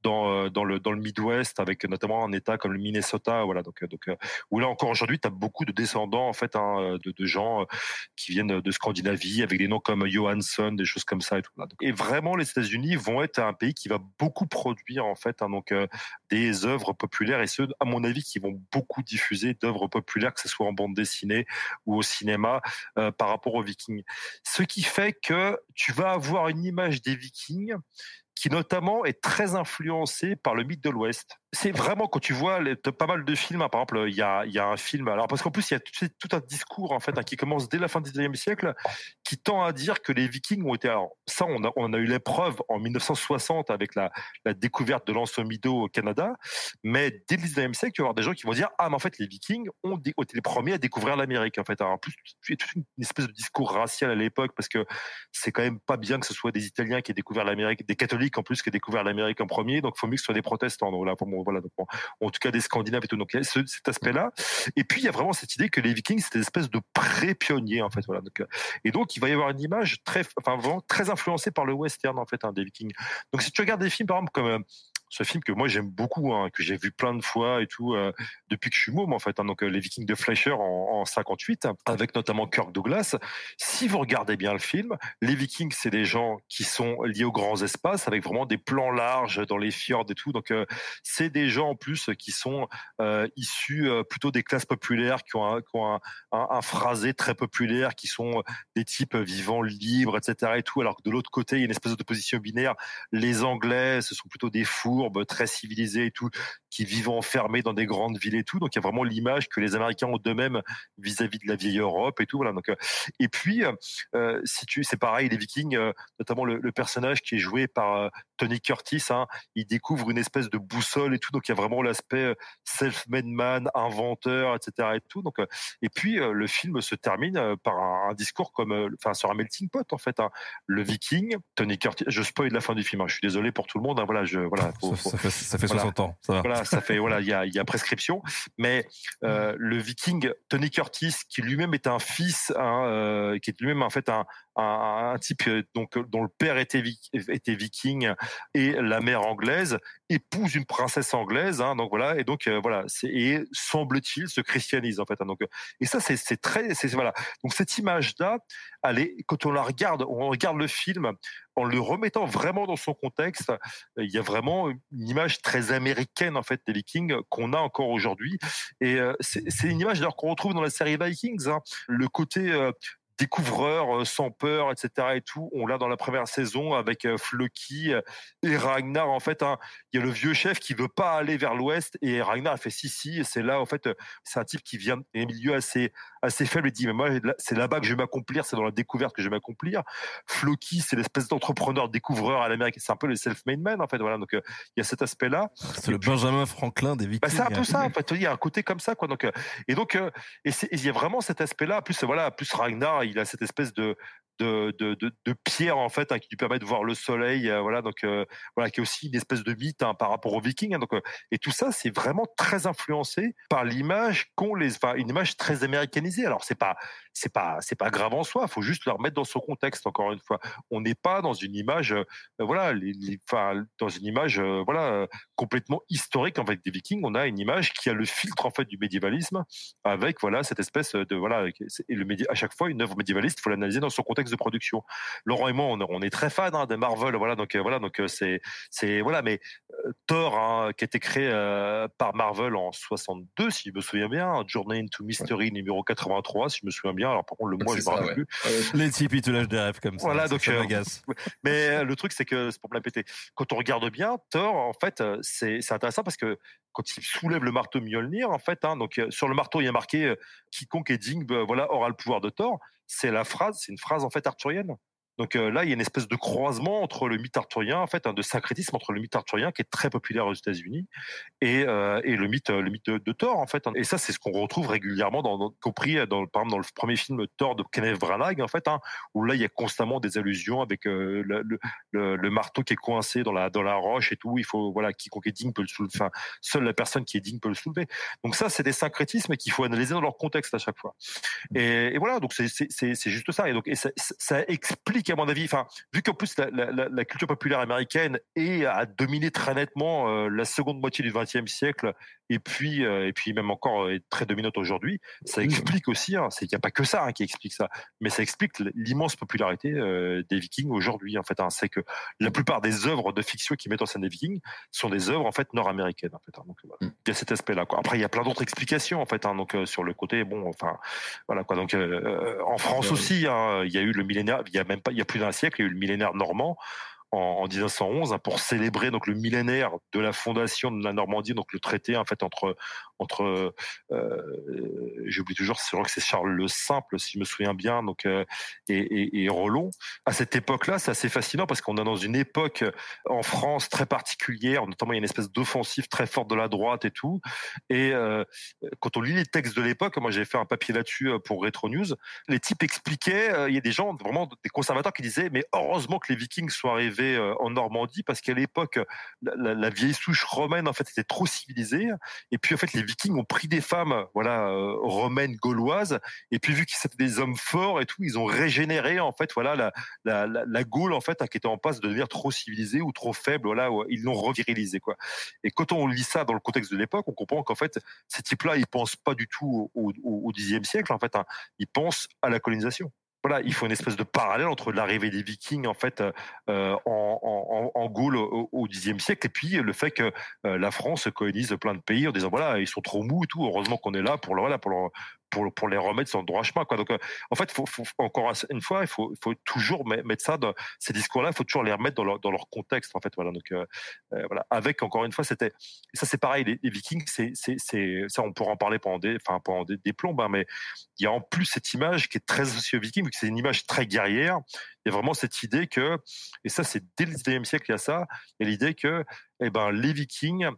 dans euh, le dans le Midwest avec notamment un État comme le Minnesota, voilà. Donc euh, donc où là encore aujourd'hui, tu as beaucoup de descendants en fait hein, de, gens qui viennent de Scandinavie avec des noms comme Johansson, des choses comme ça et tout. Là. Et vraiment, les États-Unis vont être un pays qui va beaucoup produire en fait donc des œuvres populaires et ceux, à mon avis, qui vont beaucoup diffuser d'œuvres populaires, que ce soit en bande dessinée ou au cinéma, par rapport aux Vikings. Ce qui fait que tu vas avoir une image des Vikings qui notamment est très influencée par le mythe de l'Ouest c'est vraiment quand tu vois pas mal de films, hein, par exemple, il y a, un film, alors parce qu'en plus il y a tout, un discours en fait hein, qui commence dès la fin du 19e siècle, qui tend à dire que les Vikings ont été, alors ça on a, a eu l'épreuve en 1960 avec la, découverte de l'Ansomido au Canada, mais dès le 19e siècle, tu vas avoir des gens qui vont dire ah mais en fait les Vikings ont, été les premiers à découvrir l'Amérique en fait. En plus a toute une espèce de discours racial à l'époque parce que c'est quand même pas bien que ce soit des Italiens qui aient découvert l'Amérique, des catholiques en plus qui aient découvert l'Amérique en premier, donc il faut mieux que ce soit des protestants. Donc là, pour voilà, donc, en tout cas des Scandinaves et tout. Donc il y a cet aspect-là. Et puis il y a vraiment cette idée que les Vikings c'était une espèce de pré-pionniers en fait. Voilà. Donc, euh, et donc il va y avoir une image très, enfin vraiment très influencée par le western en fait hein, des Vikings. Donc si tu regardes des films par exemple comme euh, ce film que moi j'aime beaucoup, hein, que j'ai vu plein de fois et tout euh, depuis que je suis môme en fait. Hein, donc euh, les Vikings de Fleischer en, en 58, avec notamment Kirk Douglas. Si vous regardez bien le film, les Vikings c'est des gens qui sont liés aux grands espaces, avec vraiment des plans larges dans les fjords et tout. Donc euh, c'est des gens en plus qui sont issus plutôt des classes populaires, qui ont, un, un, phrasé très populaire, qui sont des types vivants libres, etc. Et tout. Alors que de l'autre côté il y a une espèce d'opposition binaire. Les Anglais, ce sont plutôt des fous très civilisés et tout, qui vivent enfermés dans des grandes villes et tout. Donc il y a vraiment l'image que les Américains ont d'eux-mêmes vis-à-vis de la vieille Europe et tout. Voilà. Donc euh, et puis euh, si tu, c'est pareil, les Vikings, euh, notamment le, personnage qui est joué par Tony Curtis, hein, il découvre une espèce de boussole et tout. Donc il y a vraiment l'aspect self-made man, inventeur, etc. Et tout. Donc et puis le film se termine par un, discours comme, enfin sur un melting pot en fait. Hein. Le Viking, Tony Curtis. Je spoil la fin du film. Hein. je suis désolé pour tout le monde. voilà, je voilà ça, fait, ça fait 60 ans. Ça va. Voilà, ça fait voilà, il y a, prescription. Mais euh, le Viking Tony Curtis, qui lui-même est un fils, hein, euh, qui est lui-même en fait un, un, type euh, donc dont le père était viking et la mère anglaise épouse une princesse anglaise. Hein, donc voilà, et donc euh, voilà, et semble-t-il se christianise en fait. Hein, donc et ça c'est très, c'est voilà. Donc cette image là, allez, quand on la regarde, on regarde le film en le remettant vraiment dans son contexte, il y a vraiment une image très américaine en fait des Vikings qu'on a encore aujourd'hui. Et euh, c'est une image d'ailleurs qu'on retrouve dans la série Vikings. Hein. Le côté euh, découvreur euh, sans peur, etc. et tout. On l'a dans la première saison avec euh, Floki euh, et Ragnar. En fait, hein, il y a le vieux chef qui veut pas aller vers l'ouest et Ragnar fait si si. Et c'est là, en fait, c'est un type qui vient d'un milieu assez assez faible et dit mais moi c'est là-bas que je vais m'accomplir, c'est dans la découverte que je vais m'accomplir. Floki, c'est l'espèce d'entrepreneur découvreur à l'amérique. C'est un peu le self-made man en fait. Voilà, donc il y a cet aspect-là. C'est le Benjamin Franklin des Vikings. Bah, c'est un peu ça. En fait, il y a un côté comme ça quoi. Donc et donc et il y a vraiment cet aspect-là. Plus voilà, plus Ragnar il a cette espèce de de, de, de, pierre en fait hein, qui lui permet de voir le soleil euh, voilà donc euh, voilà qui est aussi une espèce de mythe hein, par rapport aux vikings hein, donc euh, et tout ça c'est vraiment très influencé par l'image qu'on les enfin une image très alors c'est pas c'est pas c'est pas grave en soi il faut juste le remettre dans son contexte encore une fois. On n'est pas dans une image voilà les, enfin dans une image voilà complètement historique en fait des vikings. On a une image qui a le filtre en fait du médiévalisme avec voilà cette espèce de voilà et le à chaque fois une œuvre médiévaliste, il faut l'analyser dans son contexte de production. Laurent et moi, on, est très fans hein, de Marvel, voilà, donc voilà, donc c'est c'est voilà, mais Thor, hein, qui a été créé par Marvel en 62, si je me souviens bien, Journey into Mystery numéro 83, si je me souviens bien. Alors par contre, le mois, je me rappelle plus. Les types, ils te lâchent des rêves comme ça. Voilà, donc mais le truc, c'est que c'est pour me la péter. Quand on regarde bien, Thor, en fait, c'est intéressant parce que quand il soulève le marteau Mjolnir, en fait, hein, donc sur le marteau, il y a marqué quiconque est digne, voilà, aura le pouvoir de Thor. C'est la phrase, c'est une phrase en fait arthurienne. Donc euh, là, il y a une espèce de croisement entre le mythe arthurien, en fait, un de syncrétisme entre le mythe arthurien qui est très populaire aux États-Unis et, euh, et le mythe, le mythe de, Thor, en fait. Et ça, c'est ce qu'on retrouve régulièrement, dans, compris dans, par exemple dans le premier film Thor de Kenneth Branagh, en fait, hein, où là, il y a constamment des allusions avec euh, le, le, marteau qui est coincé dans la dans la roche et tout. Il faut voilà, quiconque est digne peut le soulever. Enfin, seule la personne qui est digne peut le soulever. Donc ça, c'est des syncrétismes qu'il faut analyser dans leur contexte à chaque fois. Et, voilà, donc c'est juste ça. Et donc ça explique à mon avis, enfin, vu qu'en plus la, culture populaire américaine est, a dominé très nettement euh, la seconde moitié du XXe siècle et puis euh, et puis même encore euh, est très dominante aujourd'hui. Ça explique aussi, hein, c'est qu'il n'y a pas que ça hein, qui explique ça, mais ça explique l'immense popularité euh, des Vikings aujourd'hui. En fait, hein. c'est que la plupart des œuvres de fiction qui mettent en scène des Vikings sont des œuvres en fait nord-américaines. En fait, donc, voilà. Mm. il y a cet aspect-là. Quoi. Après, il y a plein d'autres explications en fait. Donc sur le côté, bon, enfin, voilà quoi. Donc en France aussi, il y a eu le millénaire. Il y a même pas, il y a plus d'un siècle, il y a eu le millénaire normand en, 1911 hein, pour célébrer donc le millénaire de la fondation de la Normandie, donc le traité en fait entre entre euh, j'oublie toujours, c'est vrai que c'est Charles le Simple si je me souviens bien, donc euh, et, et, Rollon. À cette époque-là, c'est assez fascinant parce qu'on est dans une époque en France très particulière, notamment il y a une espèce d'offensive très forte de la droite et tout. Et euh, quand on lit les textes de l'époque, moi j'ai fait un papier là-dessus euh, pour Retro News, les types expliquaient, euh, il y a des gens vraiment des conservateurs qui disaient mais heureusement que les Vikings soient arrivés euh, en Normandie parce qu'à l'époque, la, vieille souche romaine en fait était trop civilisée. Et puis en fait, les Vikings ont pris des femmes, voilà, euh, romaines, gauloises. Et puis vu qu'ils étaient des hommes forts et tout, ils ont régénéré en fait, voilà, la, Gaule en fait, qui était en passe de devenir trop civilisée ou trop faible. Voilà, ils l'ont revirilisé quoi. Et quand on lit ça dans le contexte de l'époque, on comprend qu'en fait, ces types-là, ils pensent pas du tout au, Xe siècle. En fait, hein. ils pensent à la colonisation voilà, il faut une espèce de parallèle entre l'arrivée des Vikings en fait euh, en, Gaule au Xe siècle et puis le fait que euh, la France colonise plein de pays en disant voilà ils sont trop mous et tout. Heureusement qu'on est là pour voilà pour leur, pour, pour les remettre sur le droit chemin. Quoi. Donc, euh, en fait, faut, encore une fois, il faut, faut toujours mettre ça ces discours-là. Il faut toujours les remettre dans leur, dans leur contexte. En fait, voilà. Donc, euh, euh voilà. Avec encore une fois, c'était ça, c'est pareil. Les, Vikings, c'est, ça, on pourra en parler pendant des, enfin, pendant des, des plombes. Hein, mais il y a en plus cette image qui est très associée aux Vikings, vu que c'est une image très guerrière. Il y a vraiment cette idée que, et ça, c'est dès le 19e siècle, il y a ça. Il y a l'idée que, eh ben, les Vikings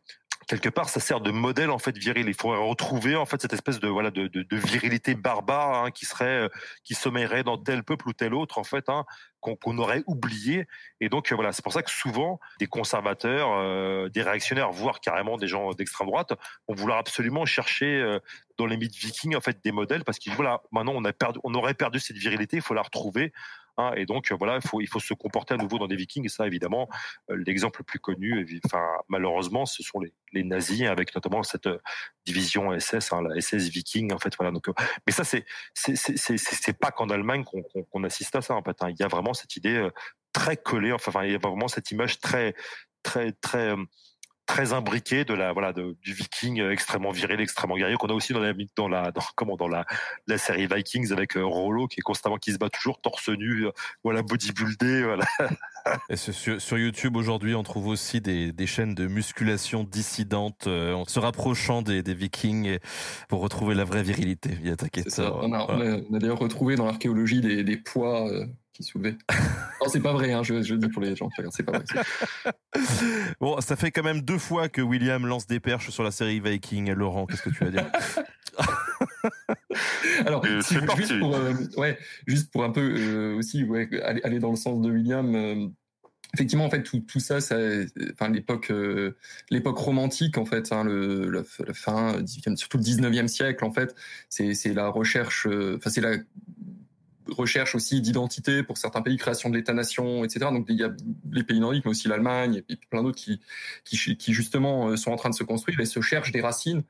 quelque part, ça sert de modèle en fait viril. Il faudrait retrouver en fait cette espèce de voilà de, de, de virilité barbare hein, qui serait euh, qui sommeillerait dans tel peuple ou tel autre en fait hein, qu'on aurait oublié. Et donc euh, voilà, c'est pour ça que souvent des conservateurs, euh, des réactionnaires, voire carrément des gens d'extrême droite, vont vouloir absolument chercher dans les mythes vikings en fait des modèles parce qu'ils voilà maintenant on a perdu, on aurait perdu cette virilité, il faut la retrouver. Hein, et donc voilà, il faut se comporter à nouveau dans des Vikings. Et ça, évidemment, euh, l'exemple le plus connu, enfin malheureusement, ce sont les, nazis avec notamment cette euh, division SS, hein, la SS Viking. En fait, voilà. Donc, euh, mais ça, c'est c'est pas qu'en Allemagne qu'on assiste à ça. En hein. il y a vraiment cette idée très collée. Enfin, il y a vraiment cette image très très très très imbriqué de la voilà de, du Viking extrêmement viril, extrêmement guerrier qu'on a aussi dans la dans la dans, comment dans la la série Vikings avec euh, Rollo qui est constamment qui se bat toujours torse nu, euh, voilà bodybuildé, voilà. Et sur, sur YouTube aujourd'hui, on trouve aussi des, des chaînes de musculation dissidentes euh, en se rapprochant des, des Vikings pour retrouver la vraie virilité. Il y a On a, on a, d'ailleurs retrouvé dans l'archéologie des, des poids qui non, c'est pas vrai, hein, je, je, dis pour les gens, c'est pas vrai. bon, ça fait quand même deux fois que William lance des perches sur la série Viking. Laurent, qu'est-ce que tu vas dire? Alors, si juste, pour, euh, ouais, juste pour un peu euh, aussi ouais, aller, aller, dans le sens de William. Euh, effectivement, en fait, tout, tout ça, ça, enfin, l'époque, l'époque romantique, en fait, hein, le, la, la, fin, surtout le 19e siècle, en fait, c'est, c'est la recherche, enfin, c'est la recherche aussi d'identité pour certains pays, création de l'État-nation, etc. Donc il y a les pays nordiques, mais aussi l'Allemagne et plein d'autres qui, justement euh, sont en train de se construire et se cherchent des racines.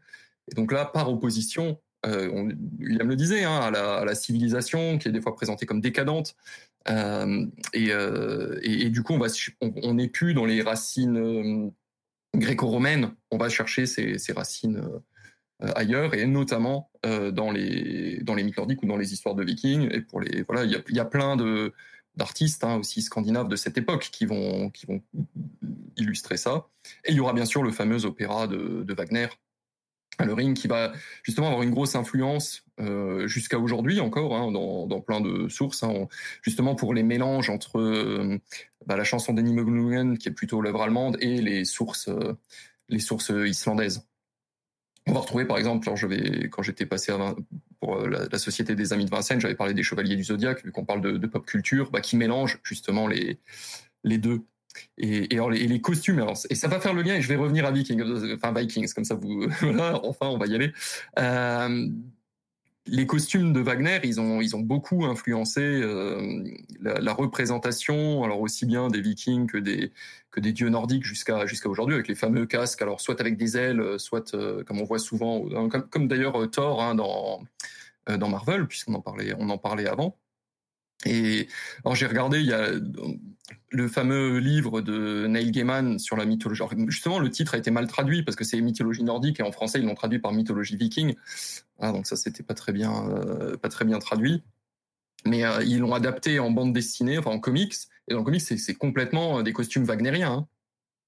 Et donc là, par opposition Euh, on, William le disait, hein, à, la, civilisation qui est des fois présentée comme décadente. Euh, et, euh, et, du coup, on n'est plus dans les racines gréco-romaines. On va chercher ces racines ailleurs et notamment dans les dans les mythes nordiques ou dans les histoires de Vikings. Et pour les voilà, il y a, y a plein de d'artistes hein, aussi scandinaves de cette époque qui vont qui vont illustrer ça. Et il y aura bien sûr le fameux opéra de, de Wagner le ring qui va justement avoir une grosse influence euh, jusqu'à aujourd'hui encore hein, dans, dans, plein de sources, hein, justement pour les mélanges entre euh, bah, la chanson d'Annie qui est plutôt l'œuvre allemande et les sources euh, les sources islandaises. On va retrouver par exemple, quand j'étais passé pour la, la, Société des Amis de Vincennes, j'avais parlé des Chevaliers du Zodiaque, vu qu'on parle de, pop culture, bah, qui mélange justement les deux. Et, les, costumes, et ça va faire le lien, et je vais revenir à Vikings, enfin Vikings, comme ça vous, voilà, enfin on va y aller. Euh, les costumes de Wagner, ils ont, ils ont beaucoup influencé euh, la, la, représentation, alors aussi bien des Vikings que des, que des dieux nordiques jusqu'à jusqu'à aujourd'hui, avec les fameux casques, alors soit avec des ailes, soit euh, comme on voit souvent, comme, comme d'ailleurs euh, Thor hein, dans, euh, dans Marvel, puisqu'on en parlait, on en parlait avant. Et alors j'ai regardé, il y a le fameux livre de Neil Gaiman sur la mythologie. Justement, le titre a été mal traduit parce que c'est mythologie nordique et en français ils l'ont traduit par mythologie viking. Ah, donc ça c'était pas très bien, euh, pas très bien traduit. Mais euh, ils l'ont adapté en bande dessinée, enfin en comics. Et dans le comics c'est complètement des costumes wagnériens. Hein.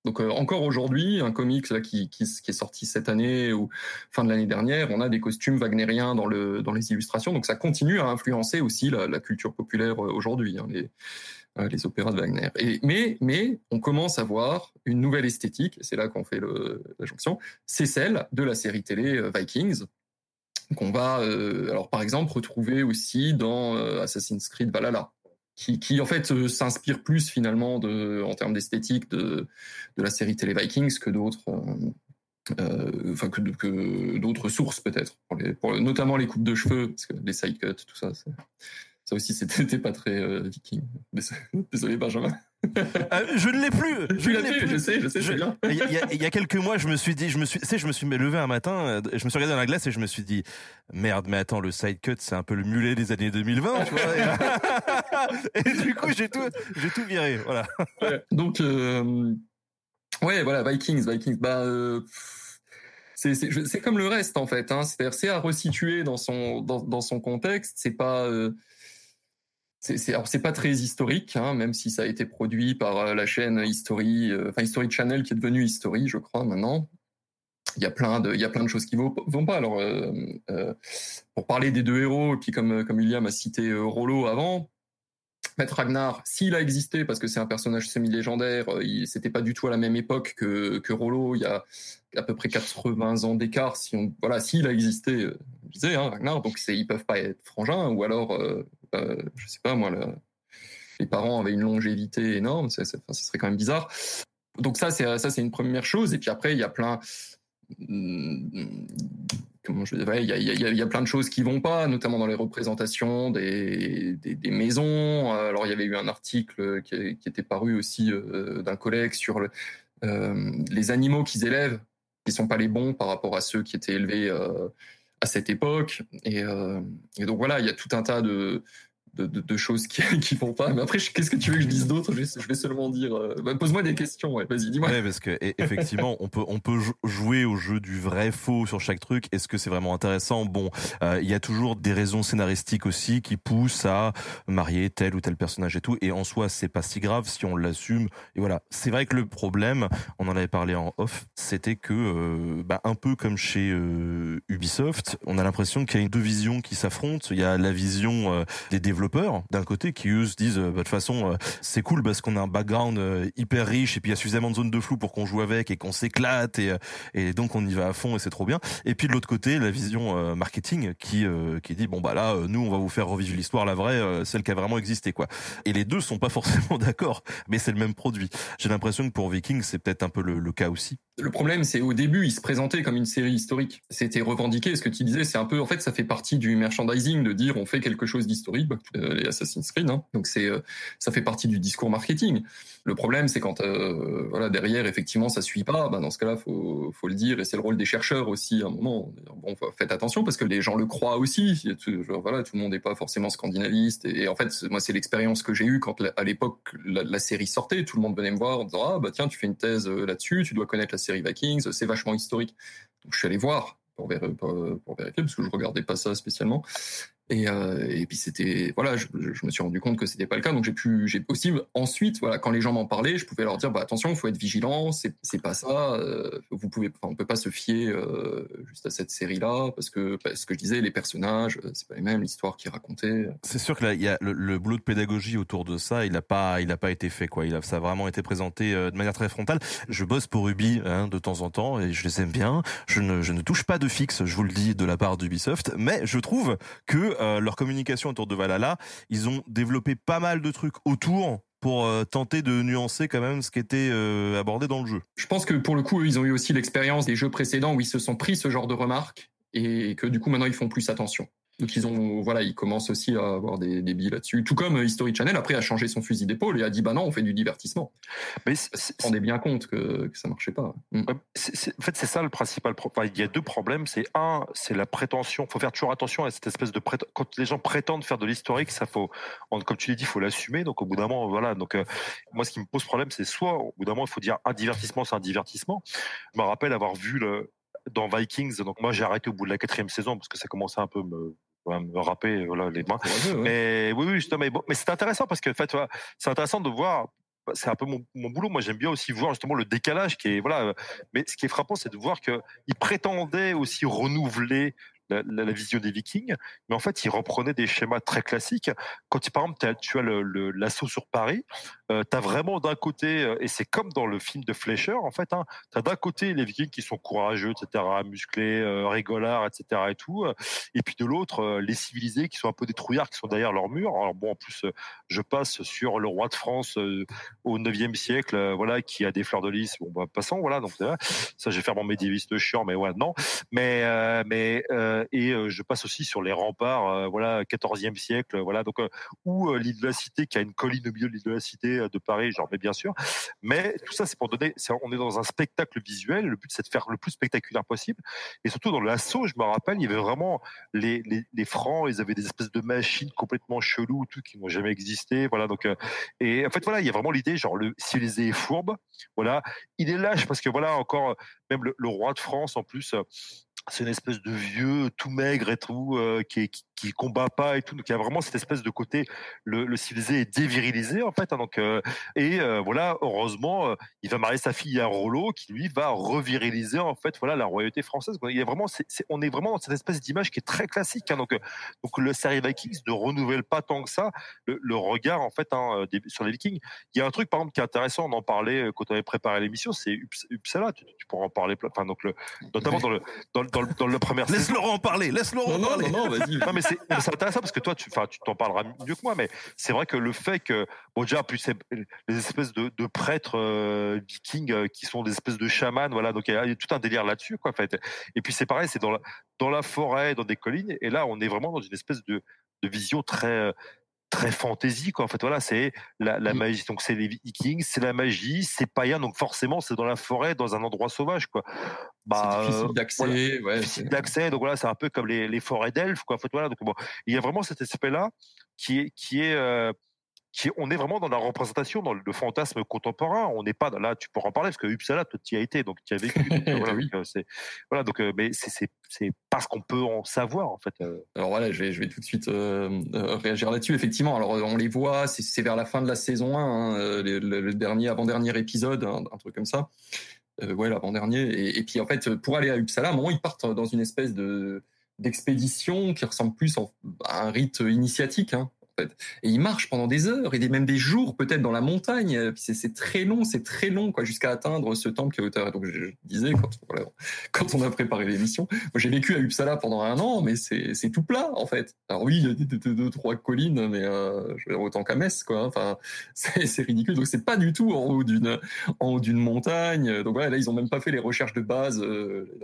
Donc euh, encore aujourd'hui, un comics qui, est sorti cette année ou fin de l'année dernière, on a des costumes wagnériens dans, le, dans les illustrations. Donc ça continue à influencer aussi la, culture populaire euh, aujourd'hui, hein, euh, les opéras de Wagner. Mais, mais on commence à voir une nouvelle esthétique, c'est là qu'on fait la jonction, c'est celle de la série télé euh, Vikings, qu'on va, euh, alors par exemple, retrouver aussi dans Assassin's Creed Valhalla qui, qui en fait euh, s'inspire plus finalement en termes d'esthétique de, la série télé Vikings que d'autres, euh, euh enfin que, d'autres sources peut-être, notamment les coupes de cheveux, les side cuts, tout ça, ça aussi c'était pas très euh, viking. Désolé Benjamin. Euh, je ne l'ai plus. Je l'ai plus. Je sais, je sais, je, bien. Il y, a, il y, a quelques mois, je me suis dit, je me suis, tu sais, je me suis levé un matin, euh, je me suis regardé dans la glace et je me suis dit, merde, mais attends, le side cut, c'est un peu le mulet des années 2020, tu vois. et, du coup, j'ai tout, j'ai tout viré, voilà. Ouais, donc, euh, ouais, voilà, Vikings, Vikings, bah. Euh, c'est comme le reste en fait, hein. c'est-à-dire c'est à resituer dans son dans, dans son contexte. C'est pas c'est alors c'est pas très historique, hein, même si ça a été produit par euh, la chaîne History, euh, enfin History Channel qui est devenue History, je crois maintenant. Il y a plein de, il y a plein de choses qui vont, vont pas. Alors euh, euh, pour parler des deux héros, et puis comme comme William a cité Rollo avant, Maître Ragnar, s'il a existé, parce que c'est un personnage semi-légendaire, c'était pas du tout à la même époque que, que Rollo, il y a à peu près 80 ans d'écart. Si on, voilà, s'il a existé, je disais, hein, Ragnar, donc ils peuvent pas être frangins, ou alors je sais pas moi, le, les parents avaient une longévité énorme, ça, serait quand même bizarre. Donc ça, c'est ça, c'est une première chose. Et puis après, il y a plein, hmm, comment je dirais, il y a, plein de choses qui vont pas, notamment dans les représentations des, des, maisons. Alors il y avait eu un article qui, était paru aussi euh, d'un collègue sur euh, les animaux qu'ils élèvent, qui sont pas les bons par rapport à ceux qui étaient élevés euh, à cette époque. Et, euh, et, donc voilà, il y a tout un tas de, de, de, de choses qui qui vont pas. Mais après, qu'est-ce que tu veux que je dise d'autre? Je, je, vais seulement dire. Euh, bah, Pose-moi des questions. Ouais. Vas-y, dis-moi. Ouais, parce que effectivement, on peut on peut jouer au jeu du vrai faux sur chaque truc. Est-ce que c'est vraiment intéressant? Bon, euh, il y a toujours des raisons scénaristiques aussi qui poussent à marier tel ou tel personnage et tout. Et en soi, c'est pas si grave si on l'assume. Et voilà. C'est vrai que le problème, on en avait parlé en off, c'était que euh, bah, un peu comme chez Ubisoft, on a l'impression qu'il y a deux visions qui s'affrontent. Il y a la vision des développeurs d'un côté qui eux se disent bah, de toute façon c'est cool parce qu'on a un background hyper riche et puis il y a suffisamment de zones de flou pour qu'on joue avec et qu'on s'éclate et, et donc on y va à fond et c'est trop bien. Et puis de l'autre côté la vision marketing qui qui dit bon bah là nous on va vous faire revivre l'histoire la vraie celle qui a vraiment existé quoi. Et les deux sont pas forcément d'accord mais c'est le même produit. J'ai l'impression que pour Viking c'est peut-être un peu le, cas aussi Le problème, c'est au début, il se présentait comme une série historique. C'était revendiqué. Ce que tu disais, c'est un peu, en fait, ça fait partie du merchandising de dire on fait quelque chose d'historique, bah, euh, les Assassin's Creed. Hein. Donc c'est, euh, ça fait partie du discours marketing. Le problème, c'est quand euh, voilà derrière, effectivement, ça suit pas. Bah, dans ce cas-là, faut, faut le dire. Et c'est le rôle des chercheurs aussi. À un moment, bon, faites attention parce que les gens le croient aussi. Tout, voilà, tout le monde n'est pas forcément scandinaviste. Et, en fait, moi, c'est l'expérience que j'ai eue quand, à l'époque, la, série sortait. Tout le monde venait me voir en disant ah bah tiens, tu fais une thèse là-dessus, tu dois connaître la série Vikings, c'est vachement historique. Je suis allé voir pour, pour, vérifier parce que je regardais pas ça spécialement. Et, euh, et puis c'était voilà, je, me suis rendu compte que c'était pas le cas. Donc j'ai pu, j'ai aussi ensuite voilà, quand les gens m'en parlaient, je pouvais leur dire bah attention, faut être vigilant, c'est c'est pas ça. Euh, vous pouvez, enfin, on peut pas se fier euh, juste à cette série là parce que parce que je disais les personnages, euh, c'est pas les mêmes, l'histoire qui racontée. C'est sûr que là il y a le, le, boulot de pédagogie autour de ça, il a pas il a pas été fait quoi. Il a ça a vraiment été présenté de manière très frontale. Je bosse pour Ubi hein, de temps en temps et je les aime bien. Je ne je ne touche pas de fixe, je vous le dis de la part d'Ubisoft, mais je trouve que euh, leur communication autour de Valhalla, ils ont développé pas mal de trucs autour pour euh, tenter de nuancer quand même ce qui était euh, abordé dans le jeu. Je pense que pour le coup, ils ont eu aussi l'expérience des jeux précédents où ils se sont pris ce genre de remarques et que du coup maintenant ils font plus attention. Donc ils ont, voilà, ils commencent aussi à avoir des, des billes là-dessus. Tout comme History Channel après a changé son fusil d'épaule et a dit bah non, on fait du divertissement. Mais on rendait bien compte que, que ça marchait pas. Mm. en fait, c'est ça le principal. problème. il y a deux problèmes. C'est un, c'est la prétention. Faut faire toujours attention à cette espèce de prét... quand les gens prétendent faire de l'historique, ça faut, comme tu l'as dit, il faut l'assumer. Donc au bout d'un moment, voilà. Donc euh, moi, ce qui me pose problème, c'est soit au bout d'un moment, il faut dire un divertissement, c'est un divertissement. Je me rappelle avoir vu le dans Vikings. Donc moi, j'ai arrêté au bout de la quatrième saison parce que ça commençait un peu me me rapper voilà, les mains. Mais oui, oui, mais, bon, mais c'est intéressant parce que en fait, c'est intéressant de voir. C'est un peu mon, mon boulot. Moi, j'aime bien aussi voir justement le décalage qui est voilà. Mais ce qui est frappant, c'est de voir que il prétendait aussi renouveler la, la, vision des Vikings, mais en fait, il reprenait des schémas très classiques. Quand par exemple, tu as l'assaut sur Paris, euh, tu as vraiment d'un côté, euh, et c'est comme dans le film de Fleischer, en fait, hein, tu as d'un côté les Vikings qui sont courageux, etc., musclés, euh, rigolards, etc., et tout, et puis de l'autre, euh, les civilisés qui sont un peu des trouillards, qui sont derrière leur mur. Alors bon, en plus, je passe sur le roi de France au 9e siècle, voilà, qui a des fleurs de lys. Bon, bah, passons, voilà, donc ça, je vais faire mon médiéviste chiant, mais ouais, non. Mais, mais et je passe aussi sur les remparts, voilà, 14e siècle, voilà, donc où l'île de la Cité, qui a une colline au milieu de l'île de la Cité de Paris, j'en mets bien sûr, mais tout ça c'est pour donner, on est dans un spectacle visuel, le but c'est de faire le plus spectaculaire possible, et surtout dans l'assaut, je me rappelle, il y avait vraiment les, les, les francs, ils avaient des espèces de machines complètement cheloues, tout qui n'ont jamais existé, voilà, donc et en fait voilà, il y a vraiment l'idée, genre le civilisé est fourbe, voilà, il est lâche parce que voilà encore même le roi de France en plus c'est une espèce de vieux tout maigre et tout euh, qui, qui, qui, combat pas et tout. Donc il y a vraiment cette espèce de côté le, le civilisé est dévirilisé en fait hein, donc euh, et euh, voilà heureusement il va marier sa fille à Rollo qui lui va reviriliser en fait voilà la royauté française il y a vraiment c'est, on est vraiment dans cette espèce d'image qui est très classique hein, donc donc le série Vikings ne renouvelle pas tant que ça le, le regard en fait hein, des, sur les Vikings. Il y a un truc par exemple qui est intéressant on en parlait quand on avait préparé l'émission c'est Uppsala tu, tu pourras en parler enfin donc le, notamment dans le dans, dans, dans le premier Laisse Laurent en parler, laisse Laurent non, en parler. Non, non, vas-y. non, mais c'est intéressant parce que toi, tu, t'en parleras mieux que moi, mais c'est vrai que le fait que, bon, déjà, plus les espèces de, prêtres euh, vikings euh, qui sont des espèces de chamans, voilà, donc il y, a tout un délire là-dessus, quoi, en fait. Et puis c'est pareil, c'est dans la, forêt, dans des collines, et là, on est vraiment dans une espèce de, de vision très très fantasy quoi. En fait voilà c'est la, la magie. Donc c'est les vikings c'est la magie c'est païen. Donc forcément c'est dans la forêt dans un endroit sauvage quoi. Bah difficile euh, d'accès ouais, difficile d'accès. Donc voilà c'est un peu comme les, les forêts d'elfes quoi. En fait voilà. Donc bon il y a vraiment cet aspect là qui est qui est euh, on est vraiment dans la représentation, dans le fantasme contemporain. On n'est pas là, tu pourras en parler parce que Uppsala, toi, tu y as été, donc tu as vécu. voilà, oui. donc, c'est, voilà, donc, euh, mais c'est, parce qu'on peut en savoir, en fait. Euh. Alors voilà, je vais, je vais tout de suite euh, réagir là-dessus. Effectivement, alors on les voit, c'est, vers la fin de la saison 1, hein, le, dernier, avant-dernier épisode, un, truc comme ça. ouais, l'avant-dernier. Et, et, puis en fait, pour aller à Uppsala, à un moment, ils partent dans une espèce de d'expédition qui ressemble plus à un rite initiatique. Hein Et ils marchent pendant des heures et même des jours peut-être dans la montagne. C'est très long, c'est très long quoi jusqu'à atteindre ce temple qui est hauteur. Donc je, disais quand, on a préparé l'émission, j'ai vécu à Uppsala pendant un an, mais c'est tout plat en fait. Alors oui, il y a deux, deux, trois collines, mais euh, autant qu'à Metz quoi. Enfin c'est ridicule. Donc c'est pas du tout en haut d'une montagne. Donc voilà, là ils ont même pas fait les recherches de base euh,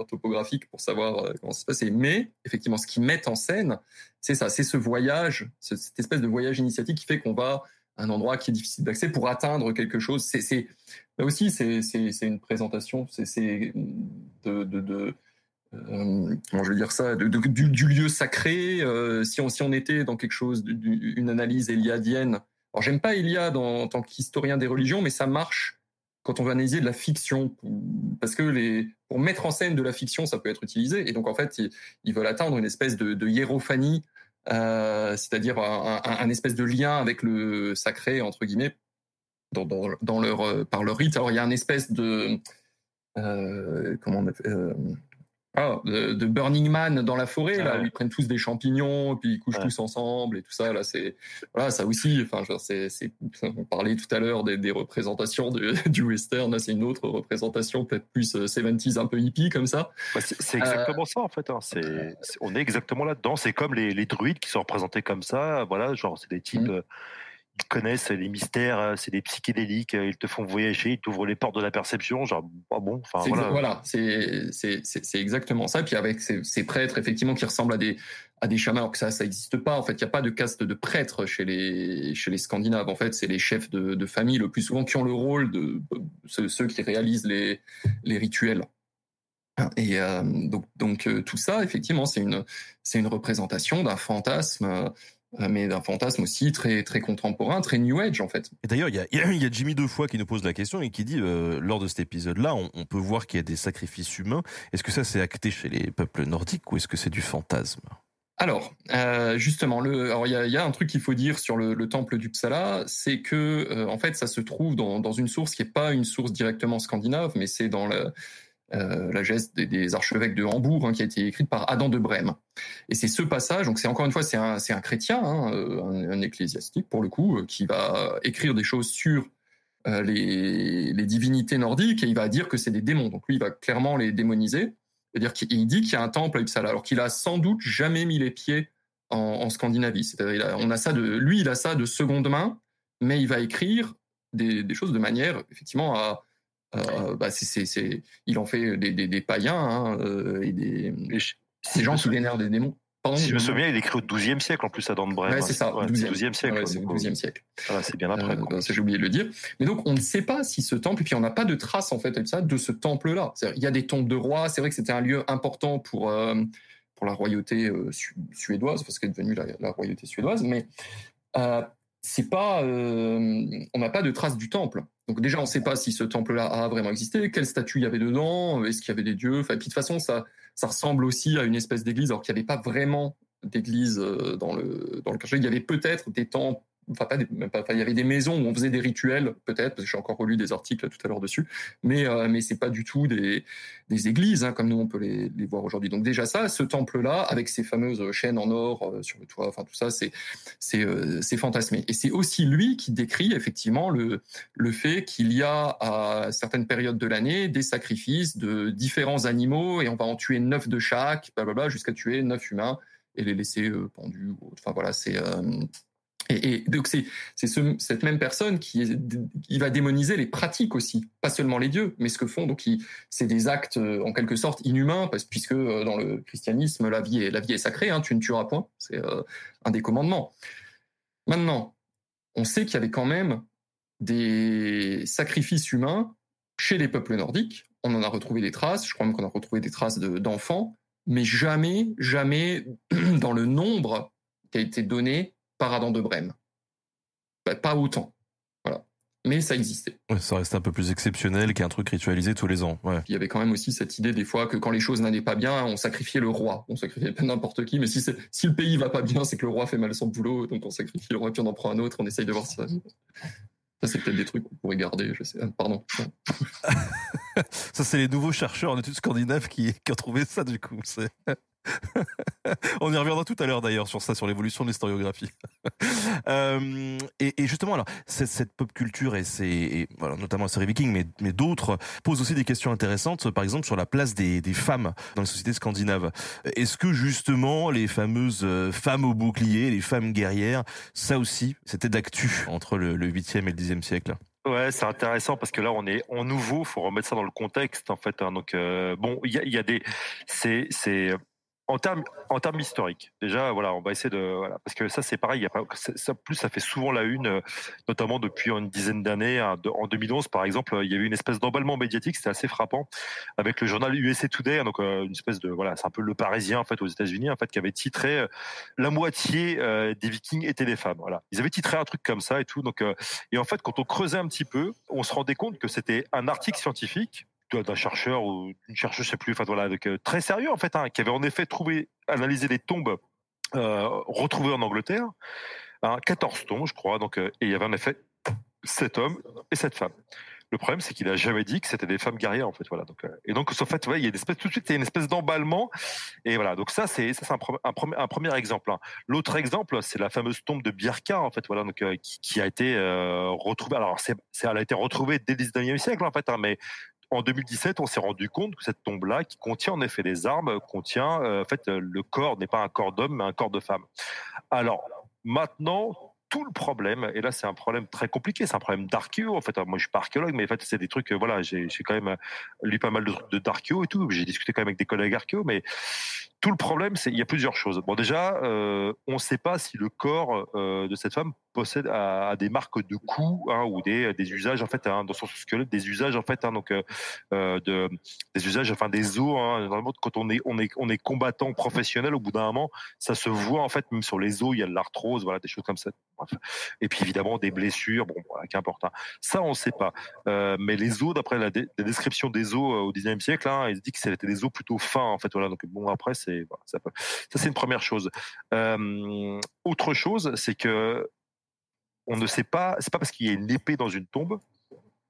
pour savoir euh, comment ça se passait. Mais effectivement, ce qu'ils mettent en scène, c'est ça, c'est ce voyage, cette espèce de voyage initiatique qui fait qu'on va à un endroit qui est difficile d'accès pour atteindre quelque chose. C'est là aussi, c'est une présentation, c'est de, de, de euh, comment je veux dire ça, de, du, du, lieu sacré. Euh, si on était dans quelque chose, d'une analyse éliadienne. Alors j'aime pas Eliade en, tant qu'historien des religions, mais ça marche quand on va analyser de la fiction, parce que pour mettre en scène de la fiction, ça peut être utilisé. Et donc en fait, ils, veulent atteindre une espèce de, de hiérophanie, c'est-à-dire un, un, espèce de lien avec le sacré entre guillemets dans, dans, dans leur euh, par leur rite. Alors il y a une espèce de euh, comment on appelle, euh, ah, de, Burning Man dans la forêt, là, où ils prennent tous des champignons, puis ils couchent tous ensemble et tout ça. Là, c'est voilà, ça aussi. Enfin, c'est, c'est, on parlait tout à l'heure des, des représentations du western. Là, c'est une autre représentation, peut-être plus 70s, euh, un peu hippie comme ça. c'est, exactement ça en fait. Hein. C'est, on est exactement là-dedans. C'est comme les, les, druides qui sont représentés comme ça. Voilà, genre c'est des types. Mmh. Euh, ils connaissent les mystères, euh, c'est des psychédéliques, euh, ils te font voyager, ils t'ouvrent les portes de la perception, genre, ah bon, enfin voilà. Voilà, c'est exactement ça. Puis avec ces, ces, prêtres, effectivement, qui ressemblent à des, à des chamans, alors que ça, ça n'existe pas. En fait, il n'y a pas de caste de prêtres chez les, chez les Scandinaves. En fait, c'est les chefs de, de, famille, le plus souvent, qui ont le rôle de, ceux, ceux qui réalisent les, les rituels. Et euh, donc, donc tout ça, effectivement, c'est une, c'est une représentation d'un fantasme euh, mais d'un fantasme aussi très très contemporain, très new age en fait. Et d'ailleurs, il y a, y a Jimmy deux fois qui nous pose la question et qui dit euh, lors de cet épisode-là, on, on, peut voir qu'il y a des sacrifices humains. Est-ce que ça c'est acté chez les peuples nordiques ou est-ce que c'est du fantasme? Alors, euh, justement, le, il y a, y a, un truc qu'il faut dire sur le, le temple du Psala, c'est que euh, en fait, ça se trouve dans, dans une source qui est pas une source directement scandinave, mais c'est dans le, euh, la geste des, archevêques de Hambourg, hein, qui a été écrite par Adam de Brême. Et c'est ce passage, donc c'est encore une fois, c'est un, un, chrétien, hein, euh, un, ecclésiastique pour le coup, euh, qui va écrire des choses sur les, les, divinités nordiques et il va dire que c'est des démons. Donc lui, il va clairement les démoniser. C'est-à-dire qu'il dit qu'il y a un temple à Uppsala, alors qu'il a sans doute jamais mis les pieds en, en Scandinavie. C'est-à-dire, on a ça de, lui, il a ça de seconde main, mais il va écrire des, des choses de manière, effectivement, à, euh, bah c'est, c'est, il en fait des, des, des païens hein, euh, et des, des gens qui vénèrent des démons. Pardon, si je me souviens, il est écrit au XIIe siècle en plus à Dan Ouais, c'est ça, ouais, 12e. siècle. Ouais, c'est 12e siècle. Voilà, c'est bien après. Euh, ça, j'ai oublié de le dire. Mais donc, on ne sait pas si ce temple, et puis on n'a pas de traces en fait ça, de ce temple-là. Il y a des tombes de rois. C'est vrai que c'était un lieu important pour euh, pour la royauté euh, suédoise, parce qu'elle est devenue la, la, royauté suédoise. Mais euh, c'est pas, euh, on n'a pas de traces du temple. Donc déjà, on ne sait pas si ce temple-là a vraiment existé, quel statut il y avait dedans, est-ce qu'il y avait des dieux. Et puis de toute façon, ça, ça ressemble aussi à une espèce d'église, alors qu'il n'y avait pas vraiment d'église euh, dans le dans le Il y avait peut-être des temples enfin pas, des, pas il y avait des maisons où on faisait des rituels peut-être parce que j'ai encore relu des articles tout à l'heure dessus mais euh, mais c'est pas du tout des des églises hein, comme nous on peut les, les voir aujourd'hui. Donc déjà ça ce temple là avec ces fameuses chaînes en or euh, sur le toit enfin tout ça c'est c'est euh, c'est fantasmé. Et c'est aussi lui qui décrit effectivement le le fait qu'il y a à certaines périodes de l'année des sacrifices de différents animaux et on va en tuer neuf de chaque blablabla jusqu'à tuer neuf humains et les laisser euh, pendus enfin voilà c'est euh, et, et, donc c'est c'est ce, cette même personne qui, est, qui va démoniser les pratiques aussi, pas seulement les dieux, mais ce que font donc c'est des actes euh, en quelque sorte inhumains parce puisque euh, dans le christianisme la vie est la vie est sacrée, hein, tu ne tueras point, c'est euh, un des commandements. Maintenant, on sait qu'il y avait quand même des sacrifices humains chez les peuples nordiques. On en a retrouvé des traces, je crois même qu'on a retrouvé des traces d'enfants, de, mais jamais, jamais dans le nombre qui a été donné par Adam de Brême. Bah, pas autant. Voilà. Mais ça existait. Ouais, ça reste un peu plus exceptionnel qu'un truc ritualisé tous les ans. Ouais. Il y avait quand même aussi cette idée des fois que quand les choses n'allaient pas bien, on sacrifiait le roi. On sacrifiait pas n'importe qui, mais si, si le pays va pas bien, c'est que le roi fait mal son boulot, donc on sacrifie le roi, puis on en prend un autre, on essaye de voir ça. Ça, c'est peut-être des trucs qu'on pourrait garder, je sais. Pardon. Ça, c'est les nouveaux chercheurs en études scandinaves qui, qui ont trouvé ça, du coup. On y reviendra tout à l'heure d'ailleurs sur ça, sur l'évolution de l'historiographie. euh, et, justement, alors cette, cette pop culture et, voilà, notamment la série Viking, mais, mais d'autres posent aussi des questions intéressantes, par exemple sur la place des, femmes dans les sociétés scandinaves. Est-ce que justement les fameuses euh, femmes au bouclier, les femmes guerrières, ça aussi, c'était d'actu entre le, le 8e et le 10e siècle? Ouais, c'est intéressant parce que là on est en nouveau, faut remettre ça dans le contexte en fait. Hein, donc euh, bon, il y y a, des, c'est c'est en termes en termes historiques, déjà, voilà, on va essayer de voilà, parce que ça c'est pareil. Y a pas, ça, plus ça fait souvent la une, euh, notamment depuis une dizaine d'années. Hein, en 2011, par exemple, il y a eu une espèce d'emballement médiatique, c'était assez frappant, avec le journal USA Today, hein, donc euh, une espèce de voilà, c'est un peu le Parisien en fait aux États-Unis, en fait, qui avait titré euh, la moitié des Vikings étaient des femmes. Voilà, ils avaient titré un truc comme ça et tout. Donc, et en fait, quand on creusait un petit peu, on se rendait compte que c'était un article scientifique d'un chercheur ou une chercheuse, je sais plus, enfin voilà, avec, euh, très sérieux en fait, hein, qui avait en effet trouvé, analysé les tombes euh, retrouvées en Angleterre, hein, 14 tombes, je crois, donc euh, et il y avait en effet 7 hommes et 7 femmes. Le problème, c'est qu'il a jamais dit que c'était des femmes guerrières, en fait. Voilà. Donc, et donc, en fait, ouais, il y a tout de suite, il y a une espèce d'emballement. Et voilà. Donc ça, c'est ça, c'est un, premier exemple. Hein. L'autre exemple, c'est la fameuse tombe de Birka, en fait. Voilà. Donc, qui, a été retrouvée. Alors, elle a été retrouvée dès le 19e siècle, en fait. Hein, mais en 2017, on s'est rendu compte que cette tombe-là, qui contient en effet des armes, contient, euh, en fait, le corps n'est pas un corps d'homme, mais un corps de femme. Alors, maintenant, tout le problème, et là c'est un problème très compliqué, c'est un problème d'archéo. En fait, moi je suis pas archéologue, mais en fait c'est des trucs, voilà, j'ai quand même lu pas mal de trucs d'archéo et tout. J'ai discuté quand même avec des collègues archéo, mais tout le problème, c'est il y a plusieurs choses. Bon, déjà, euh, on ne sait pas si le corps euh, de cette femme possède à, des marques de coups hein, ou des, usages en fait hein, dans son squelette, des usages en fait hein, donc euh, euh, de des usages enfin des os. Hein, normalement, quand on est on est on est combattant professionnel, au bout d'un moment, ça se voit en fait même sur les os, il y a de l'arthrose, voilà des choses comme ça. Et puis évidemment des blessures, bon, qu'importe. Hein. Ça, on ne sait pas. Euh, mais les os, d'après la, description des os au 19e siècle, hein, il dit que c'était des os plutôt fins en fait. Voilà. Donc bon après c'est ça, c'est une première chose. Autre chose, c'est que on ne sait pas, c'est pas parce qu'il y a une épée dans une tombe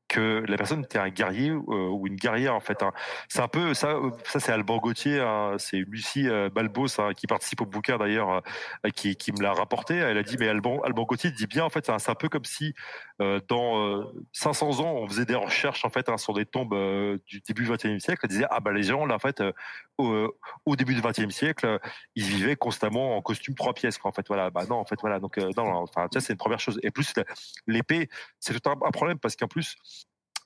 que la personne était un guerrier euh, ou une guerrière en fait. Hein. C'est un peu ça. Ça c'est Alban Gauthier, hein, c'est Lucie euh, Balbos hein, qui participe au bouquin d'ailleurs, euh, qui, qui, me l'a rapporté. Elle a dit mais Alban, Alban Gauthier dit bien en fait, c'est un peu comme si euh, dans 500 ans on faisait des recherches en fait hein, sur des tombes du début du XXe siècle. Elle disait ah bah les gens là en fait au, début du XXe siècle ils vivaient constamment en costume trois pièces quoi. En fait voilà bah non en fait voilà donc non enfin ça c'est une première chose. Et plus l'épée c'est tout un problème parce qu'en plus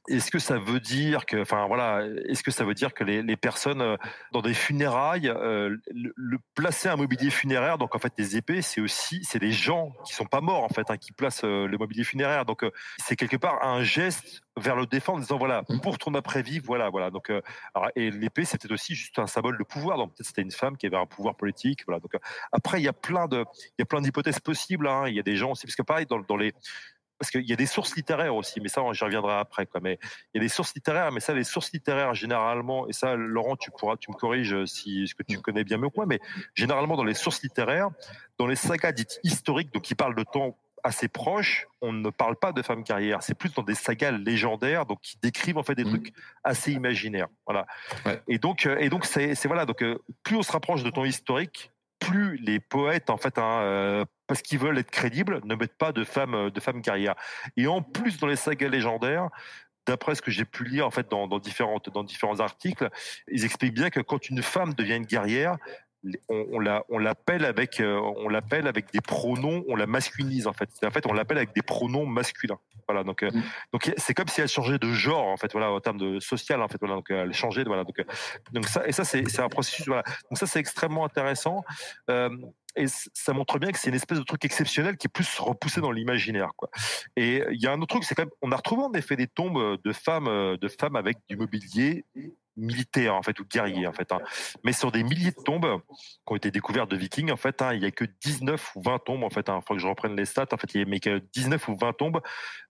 est-ce que ça veut dire que, enfin voilà, est-ce que ça veut dire que les, les personnes euh, dans des funérailles, euh, le, le, placer un mobilier funéraire, donc en fait des épées, c'est aussi, c'est des gens qui sont pas morts en fait, hein, qui placent euh, le mobilier funéraire. Donc euh, c'est quelque part un geste vers le défunt en disant voilà mmh. pour ton après-vie, voilà voilà. Donc alors, et l'épée c'était aussi juste un symbole de pouvoir. Donc peut-être c'était une femme qui avait un pouvoir politique, voilà. Donc après il y a plein de, il y a plein d'hypothèses possibles. Hein. Il y a des gens aussi parce que pareil dans, dans les parce qu'il y a des sources littéraires aussi, mais ça, j'y reviendrai après. Quoi. Mais il y a des sources littéraires, mais ça, les sources littéraires, généralement, et ça, Laurent, tu pourras, tu me corriges si ce que tu connais bien mieux que moi, mais généralement, dans les sources littéraires, dans les sagas dites historiques, donc qui parlent de temps assez proches, on ne parle pas de femmes guerrières. C'est plus dans des sagas légendaires, donc qui décrivent en fait des mmh. trucs assez imaginaires. Voilà. Ouais. Et donc, et donc, c'est, voilà. Donc, plus on se rapproche de temps historique, plus les poètes, en fait, hein, euh, parce qu'ils veulent être crédibles, ne mettent pas de femmes, de femmes guerrières. Et en plus, dans les sagas légendaires, d'après ce que j'ai pu lire en fait dans, dans différents articles, ils expliquent bien que quand une femme devient une guerrière, on, on, la, on l'appelle avec, euh, on l'appelle avec des pronoms, on la masculinise en fait. En fait, on l'appelle avec des pronoms masculins. Voilà, donc, euh, mmh. donc c'est comme si elle changeait de genre en fait, voilà, en termes de social en fait, voilà, donc elle changeait, voilà, donc, donc ça et ça c'est, c'est un processus, voilà, donc ça c'est extrêmement intéressant. Euh, et ça montre bien que c'est une espèce de truc exceptionnel qui est plus repoussé dans l'imaginaire quoi. Et il y a un autre truc c'est quand même on a retrouvé en effet des tombes de femmes de femmes avec du mobilier militaire en fait ou guerrier en fait hein. mais sur des milliers de tombes qui ont été découvertes de vikings en fait hein, il y a que 19 ou 20 tombes en fait hein, faut que je reprenne les stats en fait il y a mais que 19 ou 20 tombes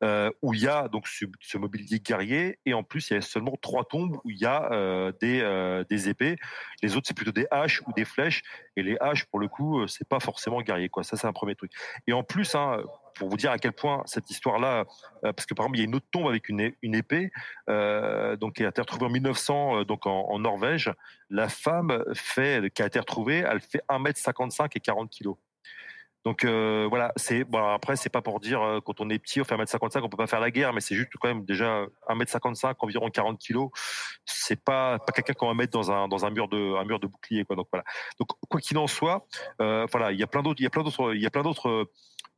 euh, où il y a donc ce, ce, mobilier guerrier et en plus il y a seulement trois tombes où il y a euh, des euh, des épées. Les autres c'est plutôt des haches ou des flèches et les haches pour le coup c'est pas forcément guerrier quoi. Ça c'est un premier truc. Et en plus pour vous dire à quel point cette histoire-là, euh, parce que par exemple, il y a une autre tombe avec une, une épée, euh, donc qui a été retrouvée en 1900, euh, donc en, Norvège. La femme fait, qui a été retrouvée, elle fait 1m55 et 40 kilos. Donc voilà, c'est bon après c'est pas pour dire quand on est petit on fait 1m55 on peut pas faire la guerre mais c'est juste quand même déjà 1m55 environ 40 kilos, c'est pas pas quelqu'un qu'on va mettre dans un dans un mur de un mur de bouclier quoi. Donc voilà. Donc quoi qu'il en soit, voilà, il y a plein d'autres il y a plein d'autres il y a plein d'autres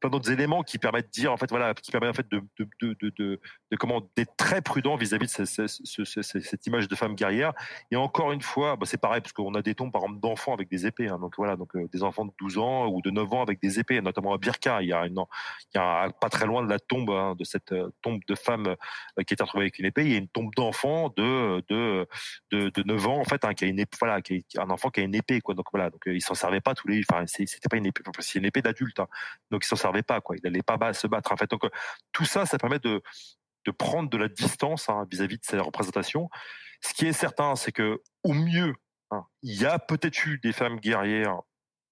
plein d'autres éléments qui permettent de dire en fait voilà qui permettent en fait de de de de, comment d'être très prudent vis-à-vis de ce, ce, ce, cette image de femme guerrière. Et encore une fois bah c'est pareil parce qu'on a des tombes par exemple d'enfants avec des épées hein, donc voilà donc euh, des enfants de 12 ans ou de 9 ans avec des épées notamment à Birka il y a une il y a pas très loin de la tombe hein, de cette euh, tombe de femme euh, qui est retrouvée avec une épée. Il y a une tombe d'enfant de, de de de 9 ans en fait hein, qui a une épée voilà qui a un enfant qui a une épée quoi. Donc voilà donc il s'en servait pas tous les enfin c'était pas une épée c'est une épée d'adulte donc il s'en pas, quoi. Il n'allait pas se battre. En fait, donc tout ça, ça permet de, de prendre de la distance hein, vis-à-vis de ces représentations. Ce qui est certain, c'est que au mieux, hein, il y a peut-être eu des femmes guerrières,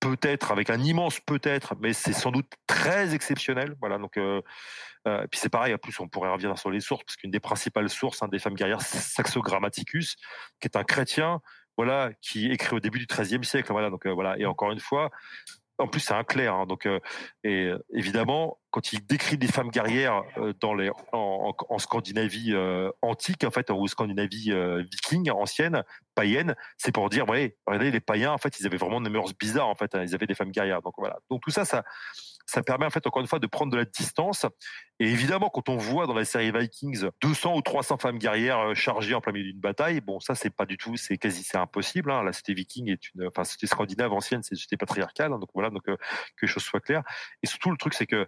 peut-être avec un immense peut-être, mais c'est sans doute très exceptionnel. Voilà. Donc, euh, euh, puis c'est pareil. En plus, on pourrait revenir sur les sources, parce qu'une des principales sources hein, des femmes guerrières, Saxo Grammaticus, qui est un chrétien, voilà, qui écrit au début du XIIIe siècle. Voilà. Donc euh, voilà. Et encore une fois, en plus, c'est un clair. Hein, donc, euh, et euh, évidemment, quand il décrit des femmes guerrières euh, dans les, en, Scandinavie antique, en fait, ou Scandinavie viking ancienne, païenne, c'est pour dire, ouais, regardez, les païens, en fait, ils avaient vraiment des mœurs bizarres. En fait, hein, ils avaient des femmes guerrières. Donc voilà. Donc tout ça, ça, ça permet en fait encore une fois de prendre de la distance. Et évidemment, quand on voit dans la série Vikings 200 ou 300 femmes guerrières euh, chargées en plein milieu d'une bataille, bon, ça c'est pas du tout, c'est quasi, c'est impossible. Hein. La cité viking est une, enfin c'était scandinave ancienne, c'est c'était patriarcal. Hein. donc voilà, donc euh, que les choses soient claires. Et surtout le truc, c'est que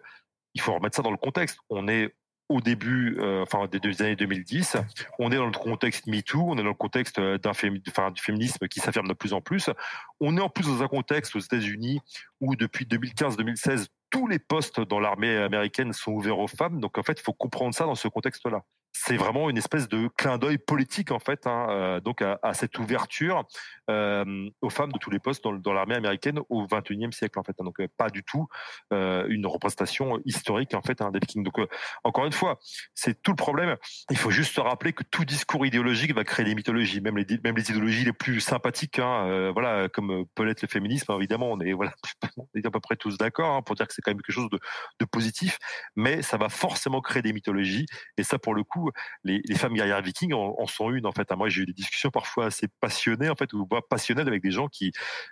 il faut remettre ça dans le contexte. On est au début, euh, enfin des, années 2010. On est dans le contexte MeToo, on est dans le contexte euh, du féminisme qui s'affirme de plus en plus. On est en plus dans un contexte aux États-Unis où depuis 2015-2016, tous les postes dans l'armée américaine sont ouverts aux femmes. Donc en fait, il faut comprendre ça dans ce contexte-là c'est vraiment une espèce de clin d'œil politique en fait, hein, euh, donc à, cette ouverture euh, aux femmes de tous les postes dans, l'armée américaine au XXIe siècle en fait. Hein, donc euh, pas du tout une représentation historique en fait hein, des Vikings. Donc encore une fois, c'est tout le problème. Il faut juste se rappeler que tout discours idéologique va créer des mythologies, même les même les idéologies les plus sympathiques, hein, voilà, comme peut l'être le féminisme. Évidemment, on est voilà, à peu près tous d'accord pour dire que c'est quand même quelque chose de, de positif, mais ça va forcément créer des mythologies et ça pour le coup les, femmes guerrières vikings en, sont une en fait. Moi, j'ai eu des discussions parfois assez passionnées en fait, ou passionnelles avec des gens qui,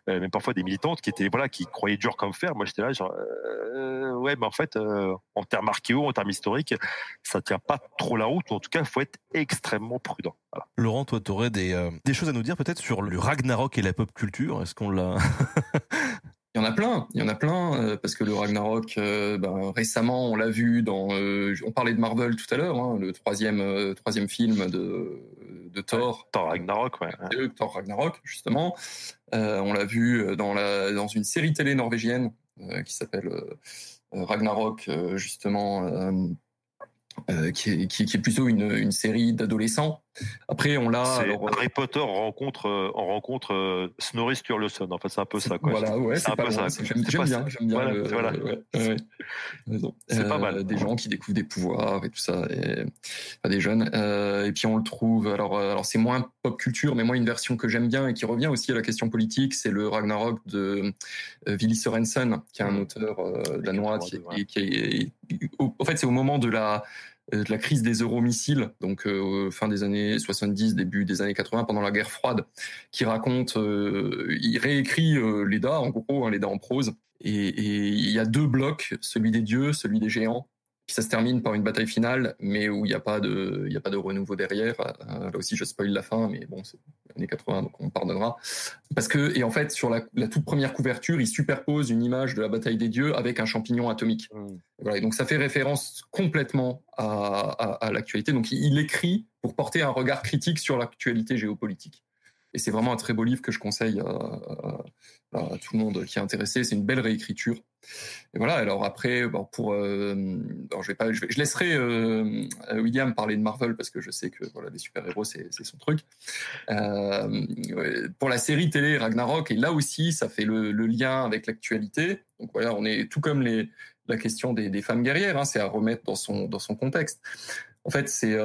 euh, même parfois des militantes qui étaient voilà, qui croyaient dur comme fer. Moi, j'étais là genre, euh, ouais, mais en fait, euh, en termes archéo, en termes historiques, ça tient pas trop la route. en tout cas, il faut être extrêmement prudent. Laurent, toi, tu aurais des choses à nous dire peut-être sur le Ragnarok et la pop culture? Est-ce qu'on l'a? Il y en a plein, il y en a plein, euh, parce que le Ragnarok, euh, ben, récemment, on l'a vu dans. Euh, on parlait de Marvel tout à l'heure, hein, le troisième troisième film de de Thor. Thor Ragnarok, ouais. Thor Ragnarok, justement. on l'a vu dans la dans une série télé norvégienne qui s'appelle Ragnarok, justement qui, est, qui, qui, est, plutôt une, une série d'adolescents. Après, on l'a. Harry Potter rencontre, euh, on rencontre euh, Snorri Sturluson. Enfin, c'est un peu ça. Quoi. Voilà, ouais, c'est un peu ça. J'aime bien, j'aime bien. Voilà, le, voilà. Ouais, ouais. C'est pas mal. Des gens qui découvrent des pouvoirs et tout ça, et, enfin, des jeunes. et puis on le trouve. Alors, alors c'est moins pop culture, mais moi une version que j'aime bien et qui revient aussi à la question politique, c'est le Ragnarok de Willy Sorensen, qui est un mmh. auteur danois qui, qui, est, en fait, c'est au moment de la euh, de la crise des euromissiles, donc euh, fin des années 70, début des années 80, pendant la guerre froide, qui raconte, euh, il réécrit euh, l'EDA, en gros, hein, en prose, et, et il y a deux blocs, celui des dieux, celui des géants, ça se termine par une bataille finale, mais où il n'y a pas de, il y a pas de renouveau derrière. Euh, là aussi, je spoil la fin, mais bon, c'est années 80, donc on pardonnera. Parce que, et en fait, sur la, la, toute première couverture, il superpose une image de la bataille des dieux avec un champignon atomique. Mmh. Voilà, et donc ça fait référence complètement à, à, à l'actualité. Donc il écrit pour porter un regard critique sur l'actualité géopolitique. Et c'est vraiment un très beau livre que je conseille à, à, à, tout le monde qui est intéressé. C'est une belle réécriture. Et voilà. Alors après, bon, pour, euh, je vais pas, je, laisserai euh, William parler de Marvel parce que je sais que voilà, les super héros c'est son truc. Euh, pour la série télé Ragnarok, et là aussi, ça fait le, lien avec l'actualité. Donc voilà, on est tout comme les la question des, femmes guerrières, hein, c'est à remettre dans son dans son contexte. En fait, c'est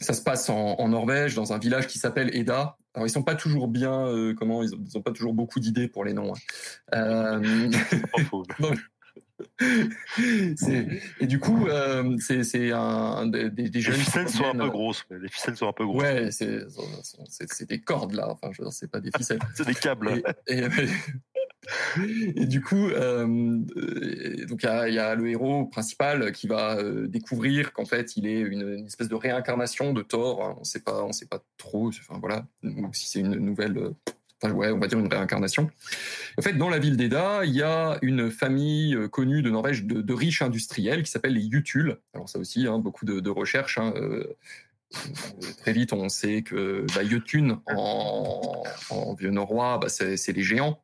ça se passe en, en, Norvège, dans un village qui s'appelle Eda. Alors ils sont pas toujours bien, euh, comment ils ont, pas toujours beaucoup d'idées pour les noms. Hein. Euh, et du coup, euh, c'est un des, des jeunes. Les ficelles sont un peu grosses. Les ficelles sont un peu grosses. Ouais, c'est des cordes là. Enfin, je c'est pas des ficelles. c'est des câbles. Et, et, et du coup, euh, donc il y a, le héros principal qui va euh, découvrir qu'en fait il est une, espèce de réincarnation de Thor. Hein. On sait pas, on sait pas trop. Enfin voilà, si c'est une nouvelle. Euh, enfin ouais, on va dire une réincarnation. En fait, dans la ville d'Eda, il y a une famille connue de Norvège de, riches industriels qui s'appelle les Jutul. Alors ça aussi, hein, beaucoup de, recherches. Hein, très vite, on sait que bah, Jotun en, en vieux norrois, bah, c'est les géants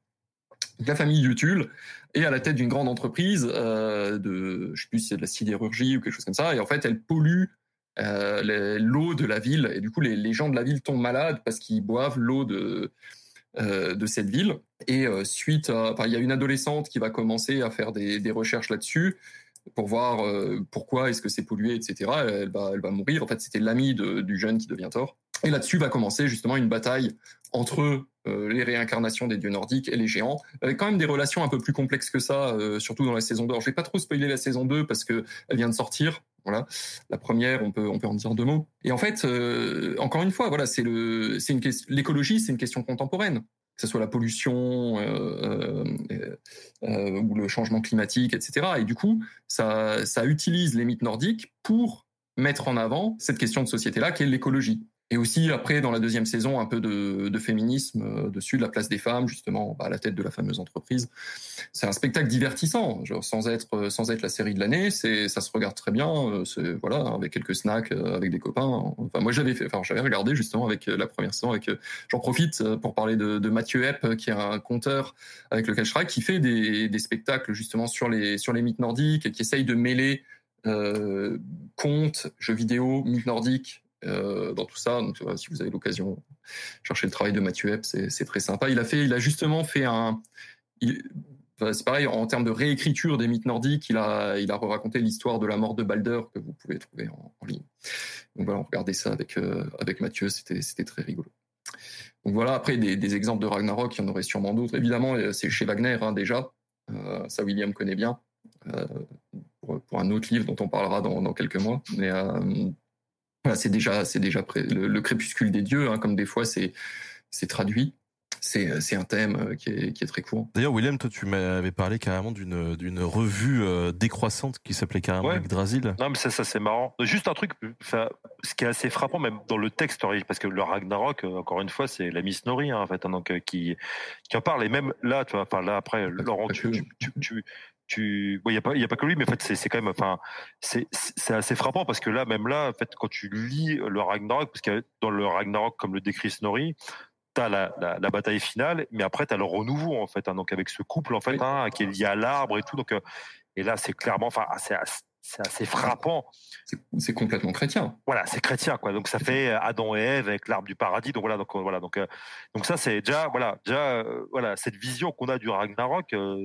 la famille Yutul est à la tête d'une grande entreprise euh, de, je sais plus si c'est de la sidérurgie ou quelque chose comme ça, et en fait elle pollue euh, l'eau de la ville, et du coup les, gens de la ville tombent malades parce qu'ils boivent l'eau de euh, de cette ville. Et suite, il y a une adolescente qui va commencer à faire des, recherches là-dessus pour voir pourquoi est-ce que c'est pollué, etc. Elle va, elle va mourir. En fait, c'était l'ami du jeune qui devient Thor. Et là-dessus va commencer justement une bataille entre euh, les réincarnations des dieux nordiques et les géants, avec quand même des relations un peu plus complexes que ça, euh, surtout dans la saison 2. Alors, je vais pas trop spoiler la saison 2 parce que elle vient de sortir. Voilà, la première, on peut on peut en dire deux mots. Et en fait, euh, encore une fois, voilà, c'est le c'est une l'écologie, c'est une question contemporaine que ce soit la pollution euh, euh, euh, ou le changement climatique, etc. Et du coup, ça, ça utilise les mythes nordiques pour mettre en avant cette question de société-là, qui est l'écologie. Et aussi après dans la deuxième saison un peu de, de féminisme euh, dessus de la place des femmes justement bah, à la tête de la fameuse entreprise. C'est un spectacle divertissant, genre, sans être sans être la série de l'année. C'est ça se regarde très bien. Euh, c'est voilà avec quelques snacks euh, avec des copains. Enfin moi j'avais fait, enfin j'avais regardé justement avec la première saison avec. J'en profite pour parler de, de Mathieu Epp qui est un conteur avec lequel je travaille qui fait des, des spectacles justement sur les sur les mythes nordiques et qui essaye de mêler euh, contes, jeux vidéo, mythes nordiques euh, dans tout ça. Donc, si vous avez l'occasion, chercher le travail de Mathieu Epp, c'est très sympa. Il a fait, il a justement fait un. c'est pareil en termes de réécriture des mythes nordiques. Il a, il a raconté l'histoire de la mort de Balder que vous pouvez trouver en, ligne. Donc voilà, on regardait ça avec euh, avec Mathieu, c'était très rigolo. Donc voilà, après des, exemples de Ragnarok, il y en aurait sûrement d'autres. Évidemment, euh, c'est chez Wagner hein, déjà. Euh, ça, William connaît bien. Euh, pour, pour, un autre livre dont on parlera dans, dans quelques mois. Mais euh, c'est déjà, c'est déjà le, le, crépuscule des dieux, hein, comme des fois c'est c'est traduit. C'est, c'est un thème euh, qui est, qui est très court. D'ailleurs, William, toi, tu m'avais parlé carrément d'une, d'une revue euh, décroissante qui s'appelait carrément ouais. Yggdrasil. Non, mais ça, ça c'est marrant. Juste un truc, ça, ce qui est assez frappant, même dans le texte, parce que le Ragnarok, euh, encore une fois, c'est la Miss Nori, hein, en fait, hein, donc, qui, qui en parle. Et même là, tu vois, enfin, là, après, Laurent, tu, tu, tu, tu il bon, y a pas il y a pas que lui mais en fait c'est c'est quand même enfin c'est c'est assez frappant parce que là même là en fait quand tu lis le Ragnarok parce que dans le Ragnarok comme le décrit Snorri t'as la, la, la bataille finale mais après t'as le renouveau en fait hein, donc avec ce couple en fait hein, qui est lié à l'arbre et tout donc euh, et là c'est clairement enfin c'est c'est assez frappant. C'est complètement chrétien. Voilà, c'est chrétien quoi. Donc ça fait Adam et Ève avec l'arbre du paradis. Donc voilà, donc voilà, donc euh, donc ça c'est déjà voilà, déjà euh, voilà cette vision qu'on a du Ragnarok. Euh,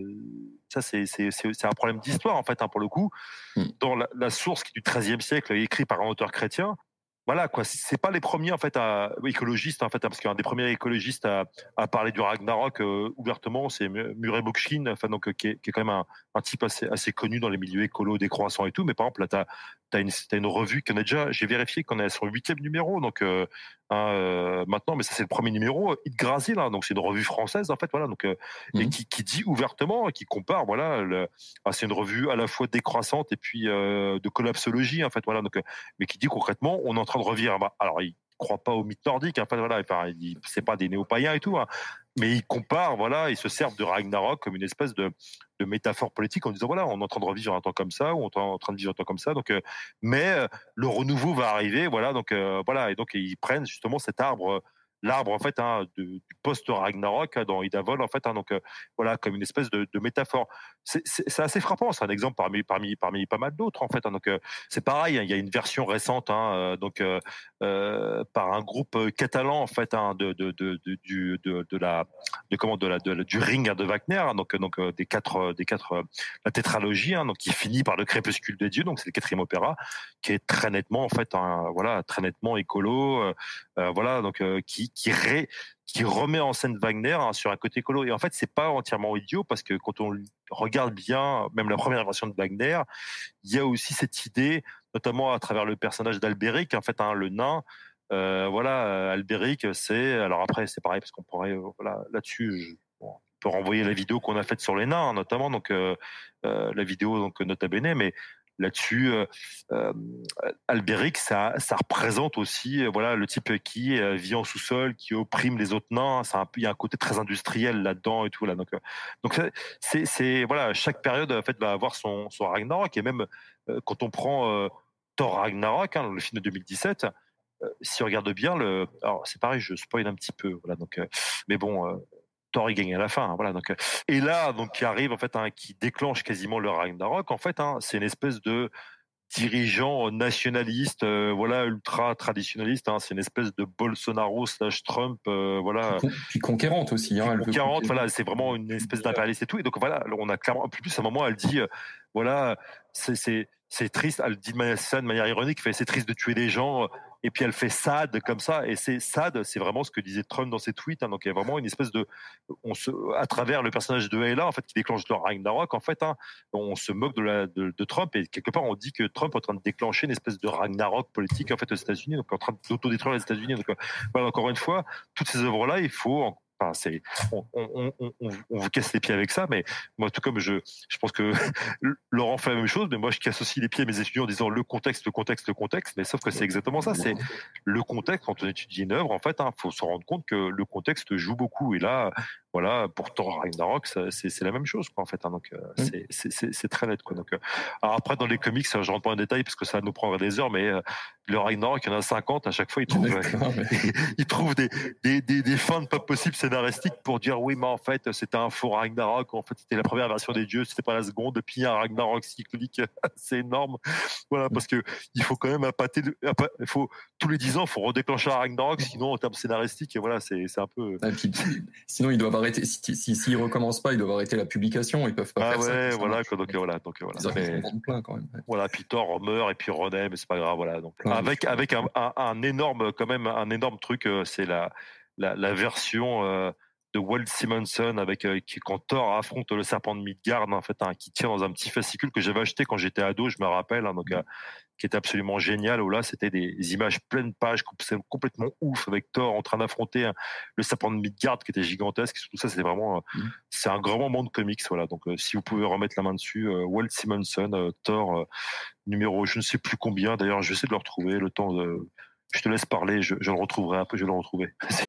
ça c'est c'est c'est un problème d'histoire en fait hein, pour le coup. Mm. Dans la, la, source qui est du XIIIe siècle, écrit par un auteur chrétien, voilà quoi. C'est pas les premiers en fait à, écologistes en fait hein, parce qu'un des premiers écologistes à, à parler du Ragnarok euh, ouvertement c'est Murray Bookchin enfin donc qui est, qui est quand même un, un, type assez assez connu dans les milieux écolos décroissants et tout. Mais par exemple là t'as as une t'as une revue qu'on a déjà j'ai vérifié qu'on est à son huitième numéro donc euh, euh, maintenant mais ça c'est le premier numéro Yggdrasil hein, donc c'est une revue française en fait voilà. Donc euh, mmh. et qui, qui dit ouvertement qui compare voilà ah, c'est une revue à la fois décroissante et puis euh, de collapsologie en fait voilà. Donc mais qui dit concrètement on est en train de revivre. Alors il croit pas au mythe nordique en fait voilà c'est pas des néo-païens et tout hein, mais il compare voilà ils se servent de Ragnarok comme une espèce de de métaphore politique en disant voilà on est en train de revivre un temps comme ça ou on est en train de vivre un temps comme ça donc euh, mais euh, le renouveau va arriver voilà donc euh, voilà et donc ils prennent justement cet arbre l'arbre en fait hein, de, du post Ragnarok hein, dans Idavol en fait hein, donc euh, voilà comme une espèce de, de métaphore. C'est assez frappant c'est un exemple parmi parmi parmi pas mal d'autres en fait hein, donc euh, c'est pareil hein, il y a une version récente euh, donc euh, par un groupe catalan en fait de, de, de, du, de, la de comment de la, de, du ring de Wagner donc donc des quatre des quatre la tétralogie donc qui finit par le crépuscule de Dieu donc c'est le quatrième opéra qui est très nettement en fait voilà très nettement écolo voilà donc qui qui, remet en scène Wagner hein, sur un côté colo. Et en fait, c'est pas entièrement idiot parce que quand on regarde bien, même la première version de Wagner, il y a aussi cette idée, notamment à travers le personnage d'Albéric, en fait, hein, le nain. Euh, voilà, euh, Albéric, c'est alors après c'est pareil parce qu'on pourrait euh, voilà là-dessus. on peut renvoyer la vidéo qu'on a faite sur les nains, notamment donc la vidéo donc nota bene, mais là-dessus. Euh, euh, Albéric, ça, ça représente aussi euh, voilà le type qui vit en sous-sol, qui opprime les autres nains. Ça il y a un côté très industriel là-dedans et tout là. Donc, donc c'est, voilà, chaque période en fait va avoir son, Ragnarok et même quand on prend Thor Ragnarok, hein, le film de 2017 si on regarde bien, c'est pareil, je spoil un petit peu, voilà. Donc, mais bon, Thor il gagne à la fin. Hein, voilà. Donc, euh, et là, donc qui arrive en fait, hein, qui déclenche quasiment le Ragnarok. En fait, hein, c'est une espèce de dirigeant nationaliste, euh, voilà, ultra traditionnaliste. C'est une espèce de Bolsonaro slash Trump, euh, voilà. Puis, conquérante aussi. Hein, conquérante, voilà, c'est vraiment une espèce d'impérialiste et tout. Et donc voilà, on a clairement, plus à un moment, elle dit, voilà, c'est c'est triste. Elle dit de manière, de manière ironique, c'est triste de tuer des gens et puis elle fait sad comme ça. Et c'est sad, c'est vraiment ce que disait Trump dans ses tweets. Hein. donc il y a vraiment une espèce de, à travers le personnage de Ella, en fait, qui déclenche le Ragnarok, en fait, hein, on se moque de, Trump et quelque part on dit que Trump est en train de déclencher une espèce de Ragnarok politique en fait aux États-Unis, donc en train d'autodétruire les États-Unis. Donc voilà, encore une fois, toutes ces œuvres-là, il faut Enfin, c'est, on, on, on, on, vous casse les pieds avec ça, mais moi, tout comme je, je pense que Laurent fait la même chose, mais moi, je casse aussi les pieds à mes étudiants en disant le contexte, le contexte, le contexte, mais sauf que c'est exactement ça. C'est le contexte quand on étudie une œuvre, en fait, il hein, faut se rendre compte que le contexte joue beaucoup. Et là, voilà, pour Thor Ragnarok, c'est la même chose, quoi, en fait. Hein, donc, euh, mmh. c'est très net, quoi. Donc, euh, alors après, dans les comics, je rentre pas en détail parce que ça nous prendrait des heures, mais euh, le Ragnarok, il y en a 50, à chaque fois, ils trouvent, ils trouvent des, des, des, des, fins pas possibles scénaristiques pour dire oui, mais en fait, c'était un faux Ragnarok, en fait, c'était la première version des dieux, c'était pas la seconde, et puis un Ragnarok cyclique, c'est énorme. Voilà, parce que il faut quand même appâter, il faut, tous les 10 ans, il faut redéclencher un Ragnarok, sinon, en termes scénaristiques, voilà, c'est un peu. Ah, sinon, ils doivent arrêter. Si, s'ils si, recommencent pas, ils doivent arrêter la publication. Ils peuvent pas ah faire ouais, ça. Voilà, donc voilà, donc voilà. Mais, plein quand même. Voilà, puis Thor meurt et puis renaît, mais c'est pas grave, voilà. Donc avec avec un, un, un, énorme quand même un énorme truc, euh, c'est la, la, la version. Euh, de Walt Simonson avec euh, qui quand Thor affronte le serpent de Midgard en fait hein, qui tient dans un petit fascicule que j'avais acheté quand j'étais ado je me rappelle hein, donc euh, qui était absolument génial où là c'était des images pleines pages complètement ouf avec Thor en train d'affronter hein, le serpent de Midgard qui était gigantesque tout ça c'est vraiment euh, mm. c'est un grand moment de comics voilà donc si vous pouvez remettre la main dessus Walt Simonson Thor numéro je ne sais plus combien d'ailleurs je vais essayer de le retrouver le temps de je te laisse parler je, je le retrouverai un peu je vais le retrouver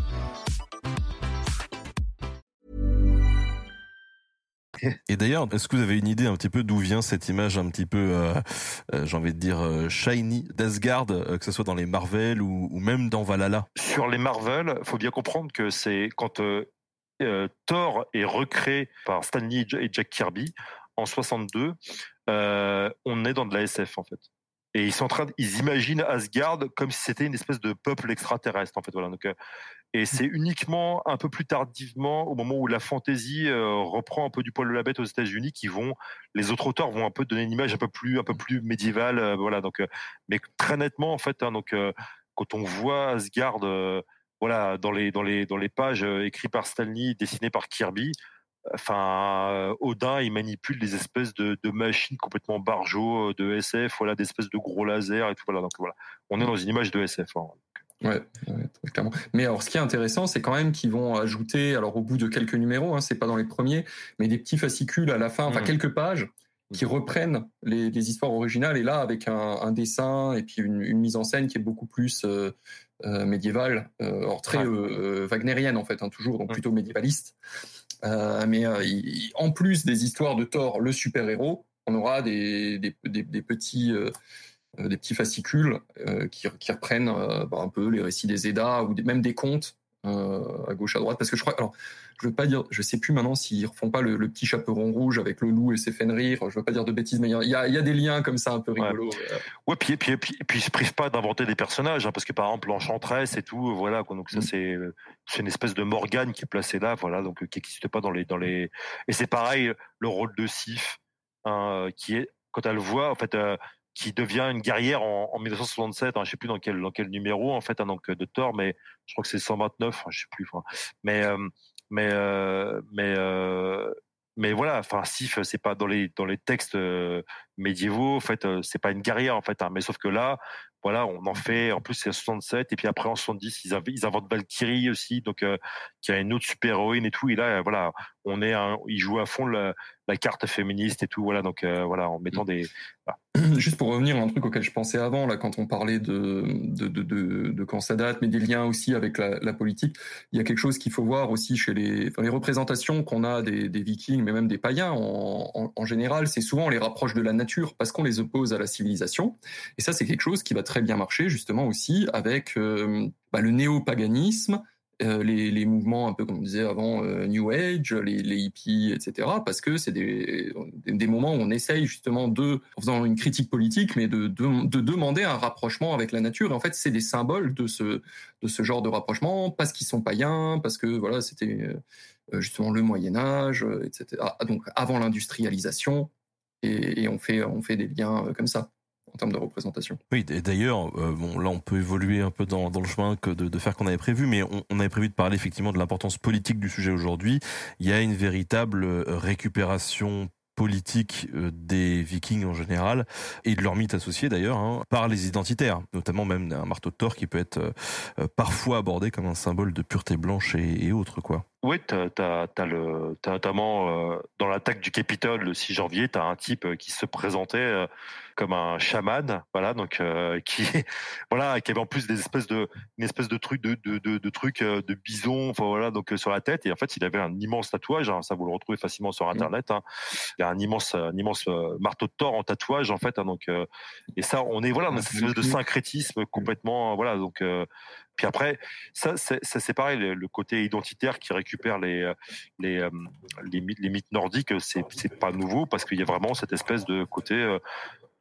Et d'ailleurs, est-ce que vous avez une idée un petit peu d'où vient cette image un petit peu, euh, euh, j'ai envie de dire, euh, shiny d'Asgard, que ce soit dans les Marvel ou, même dans Valhalla? Sur les Marvel, faut bien comprendre que c'est quand Thor est recréé par Stan Lee et Jack Kirby en 62, on est dans de la SF en fait. Et ils sont en train, ils imaginent Asgard comme si c'était une espèce de peuple extraterrestre en fait. Voilà. Donc, et c'est uniquement un peu plus tardivement, au moment où la fantaisie euh, reprend un peu du poil de la bête aux États-Unis, qui vont, les autres auteurs vont un peu donner une image un peu plus, un peu plus médiévale, euh, voilà. Donc, euh, mais très nettement en fait, hein, donc quand on voit Asgard, voilà, dans les dans les dans les pages écrites par Stanley, dessinées par Kirby, enfin Odin il manipule des espèces de, de machines complètement barjots de SF voilà des espèces de gros lasers et tout voilà donc voilà on est dans une image de SF hein. Ouais, très clairement. Mais alors, ce qui est intéressant, c'est quand même qu'ils vont ajouter, alors au bout de quelques numéros, hein, c'est pas dans les premiers, mais des petits fascicules à la fin, enfin mmh. quelques pages qui reprennent les, histoires originales et là avec un, dessin et puis une, mise en scène qui est beaucoup plus euh, euh, médiévale, euh, or très wagnérienne en fait, hein, toujours donc plutôt médiévaliste. mais en plus des histoires de Thor, le super héros, on aura des, des, petits des petits fascicules qui, qui, reprennent bah, un peu les récits des Eddas ou même des contes à gauche à droite parce que je crois alors je veux pas dire, je sais plus maintenant s'ils refont pas le, petit chaperon rouge avec le loup et ses rire. Je veux pas dire de bêtises, mais il y a, y a, des liens comme ça un peu rigolos. Ouais, ouais puis, puis, puis, puis ils se privent pas d'inventer des personnages, hein, parce que par exemple l'enchantresse et tout, voilà. Quoi, donc ça mm. c'est c'est une espèce de Morgane qui est placée là, voilà, donc qui n'existe pas dans les dans les. Et c'est pareil le rôle de Sif, hein, qui est quand elle voit en fait. Euh, qui devient une guerrière en, en 1967, hein, je sais plus dans quel numéro en fait, hein, donc de Thor, mais je crois que c'est 129, je sais plus. mais euh, mais euh, mais euh, mais voilà, enfin Sif, c'est pas dans les dans les textes euh, médiévaux, en fait, c'est pas une guerrière en fait, hein, mais sauf que là, voilà, on en fait. En plus, c'est 67 et puis après en 70, ils, ils inventent Valkyrie aussi, donc qui a une autre super héroïne et tout. Et là, voilà, on est, un, ils jouent à fond la, la, carte féministe et tout. Voilà, donc voilà, en mettant des. Juste pour revenir à un truc auquel je pensais avant, là, quand on parlait de de de, de, de quand ça date, mais des liens aussi avec la, la politique, il y a quelque chose qu'il faut voir aussi chez les, enfin, les représentations qu'on a des, des Vikings, mais même des païens en, en, en général, c'est souvent on les rapproche de la nature parce qu'on les oppose à la civilisation. Et ça, c'est quelque chose qui va très bien marcher justement aussi avec euh, bah, le néo-paganisme, euh, les, mouvements un peu comme on disait avant euh, New Age, les, les, hippies, etc. Parce que c'est des, des, moments où on essaye justement de, en faisant une critique politique, mais de, de, de demander un rapprochement avec la nature. Et en fait, c'est des symboles de ce, de ce genre de rapprochement parce qu'ils sont païens, parce que voilà, c'était justement le Moyen Âge, etc. Ah, donc avant l'industrialisation, et, et, on fait on fait des liens comme ça en termes de représentation. Oui, et d'ailleurs, euh, bon, là, on peut évoluer un peu dans, dans le chemin que de, de faire qu'on avait prévu, mais on, on, avait prévu de parler effectivement de l'importance politique du sujet aujourd'hui. Il y a une véritable euh, récupération politique euh, des Vikings en général et de leur mythe associé d'ailleurs hein, par les identitaires, notamment même un marteau de Thor qui peut être parfois abordé comme un symbole de pureté blanche et, et autres quoi. Oui, t'as, le, notamment dans l'attaque du Capitole le 6 janvier, t'as un type qui se présentait comme un chaman, voilà, donc euh, qui voilà, qui avait en plus des espèces de une espèce de truc de de de, de trucs euh, de bison, enfin voilà, donc euh, sur la tête et en fait il avait un immense tatouage, hein, ça vous le retrouvez facilement sur mmh. internet. Hein. Il a un immense un immense marteau de Thor en tatouage en fait, hein, donc et ça on est voilà dans cette espèce de syncrétisme complètement voilà donc puis après, ça, c'est pareil, le, côté identitaire qui récupère les les les mythes nordiques, c'est c'est pas nouveau parce qu'il y a vraiment cette espèce de côté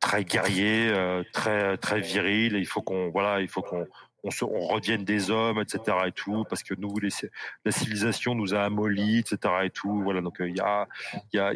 très guerrier, euh, très très viril. il faut qu'on voilà, il faut qu'on on, se, on des hommes, etc. et tout, parce que nous, la civilisation nous a amollis, etc. et tout. Voilà, donc euh, il y, a,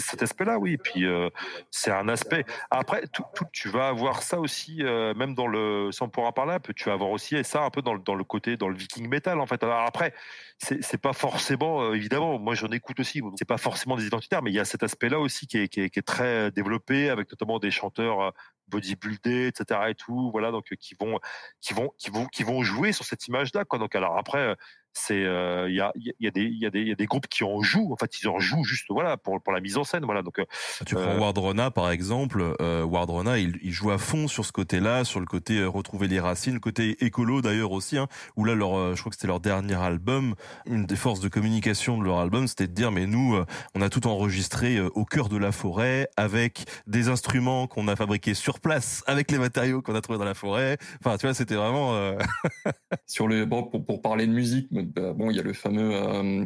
cet aspect-là, oui. Et puis euh, c'est un aspect. Après, tout, tu vas avoir ça aussi, euh, même dans le, sans pourra parler un peu, tu vas avoir aussi ça un peu dans le, côté, dans le viking metal, en fait. Alors après, c'est, pas forcément, évidemment, moi j'en écoute aussi. C'est pas forcément des identitaires, mais il y a cet aspect-là aussi qui est très développé, avec notamment des chanteurs bodybuildés, etc. et tout, voilà, donc qui vont, qui vont, qui vont, qui vont jouer sur cette image-là, quoi. Donc alors après, c'est il y, a, y, a des, y, a des, y a des groupes qui en jouent. En fait ils en jouent juste voilà pour pour la mise en scène voilà. Donc tu prends euh, Wardrona par exemple euh, Wardrona il, il, joue à fond sur ce côté-là sur le côté retrouver les racines le côté écolo d'ailleurs aussi hein, où là leur je crois que c'était leur dernier album une des forces de communication de leur album c'était de dire mais nous on a tout enregistré au cœur de la forêt avec des instruments qu'on a fabriqués sur place avec les matériaux qu'on a trouvés dans la forêt. Enfin tu vois c'était vraiment sur le bon pour, pour parler de musique bah, bon, il y a le fameux euh,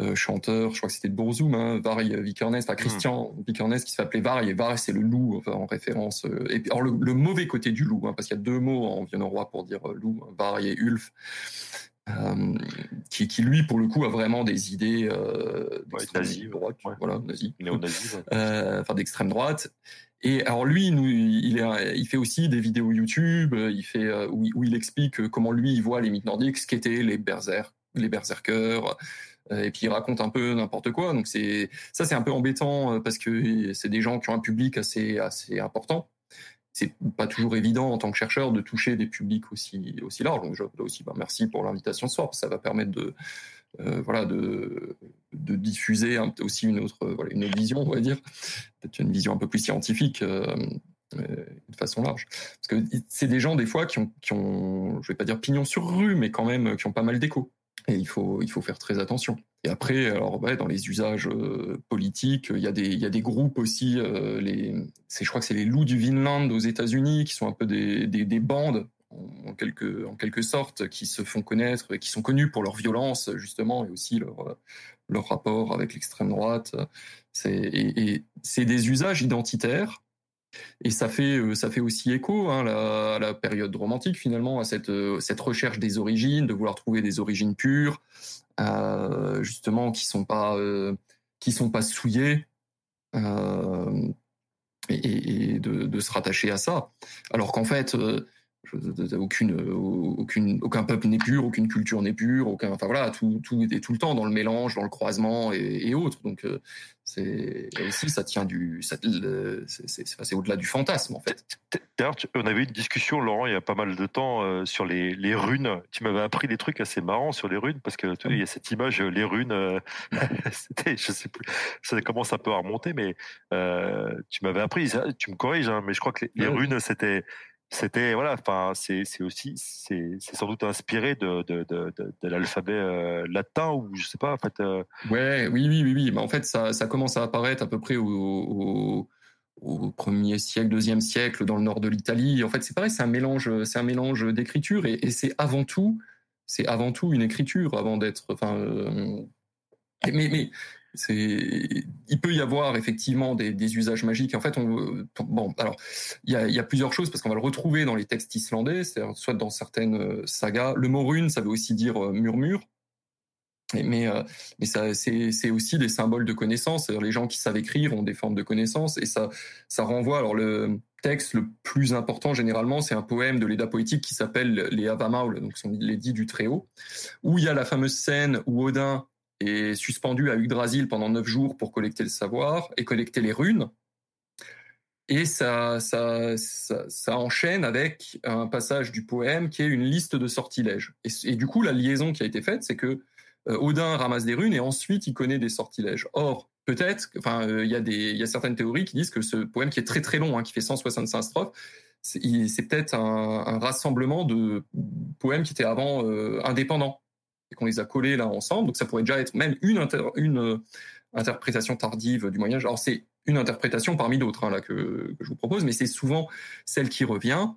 euh, chanteur, je crois que c'était de Bourzoum, hein, Vikernes, enfin Christian mmh. Vikernes qui s'appelait Vary, et Vary c'est le loup, enfin, en référence. Euh, et alors le, mauvais côté du loup, hein, parce qu'il y a deux mots en vieux roi pour dire loup, Vary et Ulf. Qui, qui, lui pour le coup a vraiment des idées d'extrême droite, voilà, nazi, enfin d'extrême droite. Et alors lui, nous, il, est, il fait aussi des vidéos YouTube, il fait où, où, il explique comment lui il voit les mythes nordiques, ce qu'étaient les berserkers, les berserkers, euh, et puis il raconte un peu n'importe quoi. Donc c'est ça, c'est un peu embêtant euh, parce que c'est des gens qui ont un public assez assez important. C'est pas toujours évident en tant que chercheur de toucher des publics aussi aussi larges. Donc je, là aussi, bah, merci pour l'invitation ce soir. Ça va permettre de euh, voilà de, de diffuser aussi une autre une autre vision, on va dire, peut-être une vision un peu plus scientifique. Euh, de façon large. Parce que c'est des gens, des fois, qui ont, qui ont, je vais pas dire pignon sur rue, mais quand même, qui ont pas mal d'écho. Et il faut, il faut faire très attention. Et après, alors dans les usages euh, politiques, il y a des, y a des groupes aussi. Euh, je crois que c'est les loups du Vinland aux États-Unis, qui sont un peu des, des, des bandes en quelque, en quelque sorte, qui se font connaître, et qui sont connus pour leur violence justement, et aussi leur, leur rapport avec l'extrême droite. Et c'est des usages identitaires et ça fait, euh, ça fait aussi écho hein, à la période romantique finalement, à cette, euh, cette recherche des origines, de vouloir trouver des origines pures, euh, justement qui sont pas, qui sont pas souillées, et, de, se rattacher à ça. Alors qu'en fait, aucune, aucune, aucun peuple n'est pur, aucune culture n'est pure, aucun, enfin voilà, tout, tout est tout le temps dans le mélange, dans le croisement et, et autres. Donc euh, c'est aussi ça tient du, c'est au-delà du fantasme en fait. D'ailleurs, on avait eu une discussion, Laurent, il y a pas mal de temps euh, sur les, les runes. Tu m'avais appris des trucs assez marrants sur les runes parce que tu il y a cette image, euh, les runes, euh, c'était, je sais plus, ça commence un peu à remonter, mais tu m'avais appris, tu me corriges, hein, mais je crois que les, les runes c'était c'était voilà enfin c'est aussi c'est c'est sans doute inspiré de de de, l'alphabet euh, latin ou je sais pas en fait euh... ouais oui oui oui oui mais en fait ça ça commence à apparaître à peu près au, au au premier siècle, deuxième siècle, dans le nord de l'Italie. En fait, c'est pareil, c'est un mélange, c'est un mélange d'écriture et, c'est avant tout, c'est avant tout une écriture avant d'être, enfin, euh, mais, il peut y avoir effectivement des, des, usages magiques. En fait, on, bon, alors il y a, y a, plusieurs choses parce qu'on va le retrouver dans les textes islandais, soit dans certaines sagas. Le mot rune, ça veut aussi dire murmure. Mais, mais ça, c'est aussi des symboles de connaissance. Les gens qui savent écrire ont des formes de connaissance et ça, ça renvoie. Alors le texte le plus important généralement, c'est un poème de l'Eda poétique qui s'appelle les Avamaul, donc sont les dits du Très-Haut, où il y a la fameuse scène où Odin est suspendu à Yggdrasil pendant neuf jours pour collecter le savoir et collecter les runes. Et ça, ça, ça, enchaîne avec un passage du poème qui est une liste de sortilèges. Et, et du coup, la liaison qui a été faite, c'est que euh, Odin ramasse des runes et ensuite il connaît des sortilèges. Or, peut-être, enfin, euh, il y a des, y a certaines théories qui disent que ce poème qui est très très long, hein, qui fait 165 strophes, c'est peut-être un, un, rassemblement de poèmes qui étaient avant euh, indépendants et qu'on les a collés là ensemble. Donc ça pourrait déjà être même une, inter, une euh, interprétation tardive du Moyen Âge. Alors c'est une interprétation parmi d'autres hein, là que, que, je vous propose, mais c'est souvent celle qui revient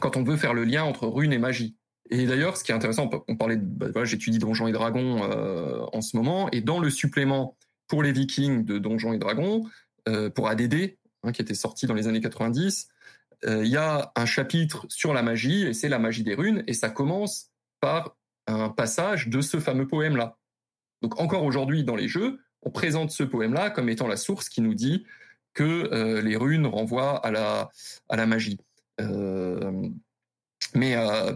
quand on veut faire le lien entre rune et magie. Et d'ailleurs, ce qui est intéressant, on parlait, bah, j'étudie Donjons et Dragons euh, en ce moment, et dans le supplément pour les Vikings de Donjons et Dragons, euh, pour ADD, hein, qui était sorti dans les années 90, euh, il y a un chapitre sur la magie, et c'est la magie des runes, et ça commence par un passage de ce fameux poème-là. Donc encore aujourd'hui dans les jeux, on présente ce poème-là comme étant la source qui nous dit que euh, les runes renvoient à la, à la magie. Euh, mais euh,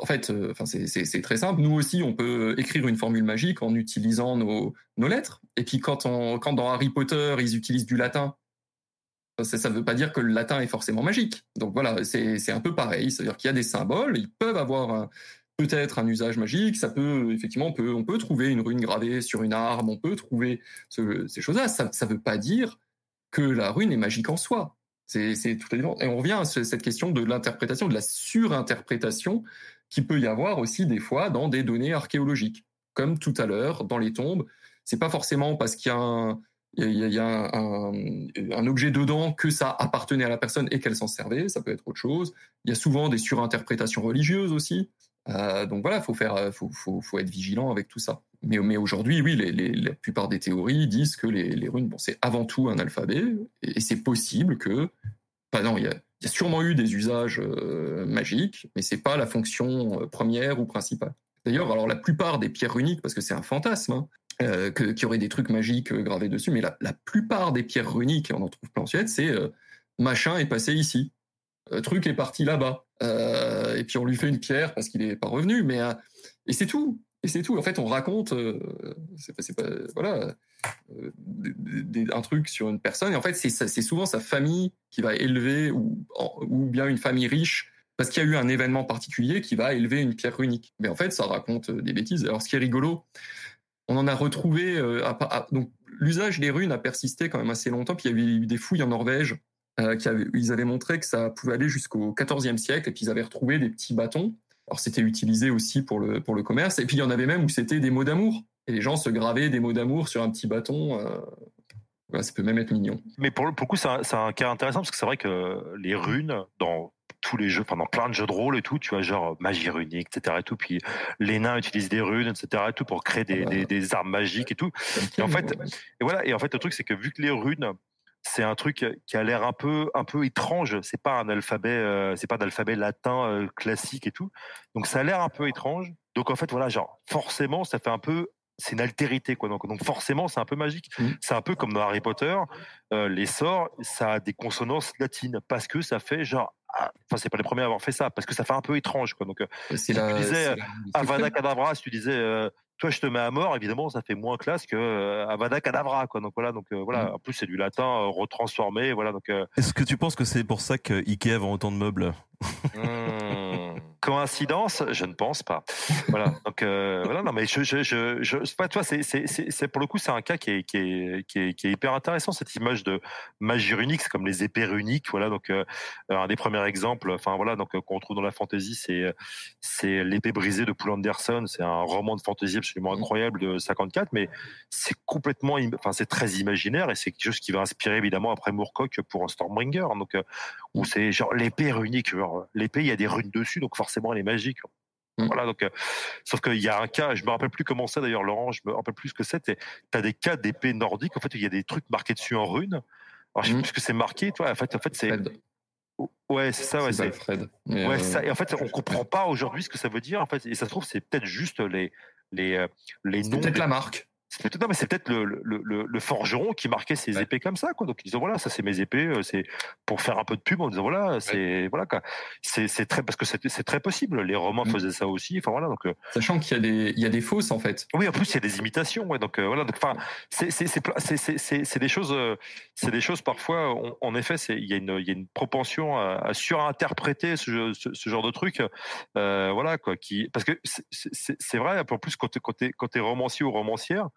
en fait, enfin c'est très simple. Nous aussi, on peut écrire une formule magique en utilisant nos, nos lettres. Et puis quand, quand dans Harry Potter, ils utilisent du latin, ça ne veut pas dire que le latin est forcément magique. Donc voilà, c'est un peu pareil. C'est-à-dire qu'il y a des symboles, ils peuvent avoir peut-être un usage magique, ça peut effectivement on peut on peut trouver une rune gravée sur une arme, on peut trouver ce, ces choses-là. Ça ça veut pas dire que la rune est magique en soi. C'est tout à et on revient à cette question de l'interprétation, de la surinterprétation qui peut y avoir aussi des fois dans des données archéologiques, comme tout à l'heure dans les tombes. C'est pas forcément parce qu'il y a il y a, un, objet dedans que ça appartenait à la personne et qu'elle s'en servait, ça peut être autre chose. Il y a souvent des surinterprétations religieuses aussi. Euh, donc voilà, faut faire, euh, faut, faut, faut, être vigilant avec tout ça. Mais, aujourd'hui, oui, la plupart des théories disent que les, runes, bon, c'est avant tout un alphabet, et, c'est possible que, bah non, il y a, sûrement eu des usages euh, magiques, mais c'est pas la fonction première ou principale. D'ailleurs, alors la plupart des pierres runiques, parce que c'est un fantasme, hein, euh, qui aurait des trucs magiques gravés dessus, mais la, la, plupart des pierres runiques, et on en trouve plein en Suède, c'est machin est passé ici, truc est parti là-bas. Euh, et puis on lui fait une pierre parce qu'il n'est pas revenu, mais euh, et c'est tout. Et c'est tout. En fait, on raconte, euh, c'est pas, pas, voilà, euh, des- un truc sur une personne. Et en fait, c'est, souvent sa famille qui va élever, ou, ou bien une famille riche, parce qu'il y a eu un événement particulier qui va élever une pierre runique. Mais en fait, ça raconte euh, des bêtises. Alors, ce qui est rigolo, on en a retrouvé. euh, à- donc, l'usage des runes a persisté quand même assez longtemps. Puis il y avait eu des fouilles en Norvège euh, qui ils avaient montré que ça pouvait aller jusqu'au XIVe siècle. Et puis ils avaient retrouvé des petits bâtons. Alors c'était utilisé aussi pour le pour le commerce. Et puis il y en avait même où c'était des mots d'amour. Et les gens se gravaient des mots d'amour sur un petit bâton. euh, ça peut même être mignon. Mais pour, le- pour le coup, c'est un, cas intéressant parce que c'est vrai que les runes, dans tous les jeux, enfin dans plein de jeux de rôle et tout, tu vois, genre magie runique, etc. Et tout, puis les nains utilisent des runes, etc. Et tout pour créer des, des, des armes magiques et tout. Et en fait, et voilà. Et en fait, le truc, c'est que vu que les runes, c'est un truc qui a l'air un peu, un peu étrange. C'est pas un alphabet, euh, c'est pas un alphabet latin euh, classique et tout. Donc ça a l'air un peu étrange. Donc en fait, voilà, genre forcément, ça fait un peu, c'est une altérité quoi. Donc, donc forcément, c'est un peu magique. Mhm. C'est un peu comme dans Harry Potter, euh, les sorts, ça a des consonances latines parce que ça fait genre. ah, Enfin, c'est pas les premiers à avoir fait ça, parce que ça fait un peu étrange, quoi. Donc, si la, tu disais, la- Avada Kedavra, si tu disais, euh, toi, je te mets à mort, évidemment, ça fait moins classe que euh, Avada Kedavra, quoi. Donc voilà, donc euh, voilà. Mhm. En plus, c'est du latin euh, retransformé, voilà. Donc euh, Est-ce que tu penses que c'est pour ça que Ikea vend autant de meubles? Hmm, coïncidence, je ne pense pas. Voilà. Donc euh, voilà, non, mais je, je, je, je pas toi, c'est, c'est, c'est, pour le coup, c'est un cas qui est, qui est, qui est, qui est hyper intéressant cette image de magie runique, c'est comme les épées runiques. Voilà, donc euh, un des premiers exemples, enfin voilà, donc euh, qu'on trouve dans la fantasy, c'est c'est l'épée brisée de Poul Anderson. C'est un roman de fantasy absolument Mhm. incroyable de 54, mais c'est complètement, enfin c'est très imaginaire et c'est quelque chose qui va inspirer évidemment après Moorcock pour Stormbringer. Donc où c'est genre l'épée runique, genre l'épée il y a des runes dessus, donc forcément elle est magique. Mhm. Voilà, donc, euh, sauf qu'il y a un cas, je me rappelle plus comment c'est d'ailleurs, Laurent, je me rappelle plus ce que c'est. Tu as des cas d'épée nordique, en fait, il y a des trucs marqués dessus en runes. Alors, je sais Mhm. plus ce que c'est marqué, toi. En fait, en fait, c'est, Fred. ouais, c'est ça, ouais, C'est. Mais, Ouais, euh, ça. Et en fait, on comprend pas aujourd'hui ce que ça veut dire. En fait, et ça se trouve, c'est peut-être juste les les euh, les noms. peut-être des- la marque. C'est peut-être non, mais c'est peut-être le, le, le, le forgeron qui marquait ses Ouais. épées comme ça, quoi. Donc ils disent voilà, ça c'est mes épées, euh, c'est pour faire un peu de pub en disant voilà, c'est voilà. C'est c'est très parce que c'est c'est très possible. Les Romains Mm. faisaient ça aussi. Enfin voilà, donc euh, Sachant qu'il y a des, il y a des fausses en fait. oui, en plus il y a des imitations, ouais. Donc euh, voilà, donc enfin c'est c'est c'est c'est c'est c'est c'est des choses, euh, c'est des choses parfois. on- en effet, c'est il y a une il y a une propension à, à surinterpréter ce, ce, ce genre de truc, euh, voilà quoi. Qui parce que c'est- vrai. En plus quand t'es quand t'es quand t'es romancier ou romancière.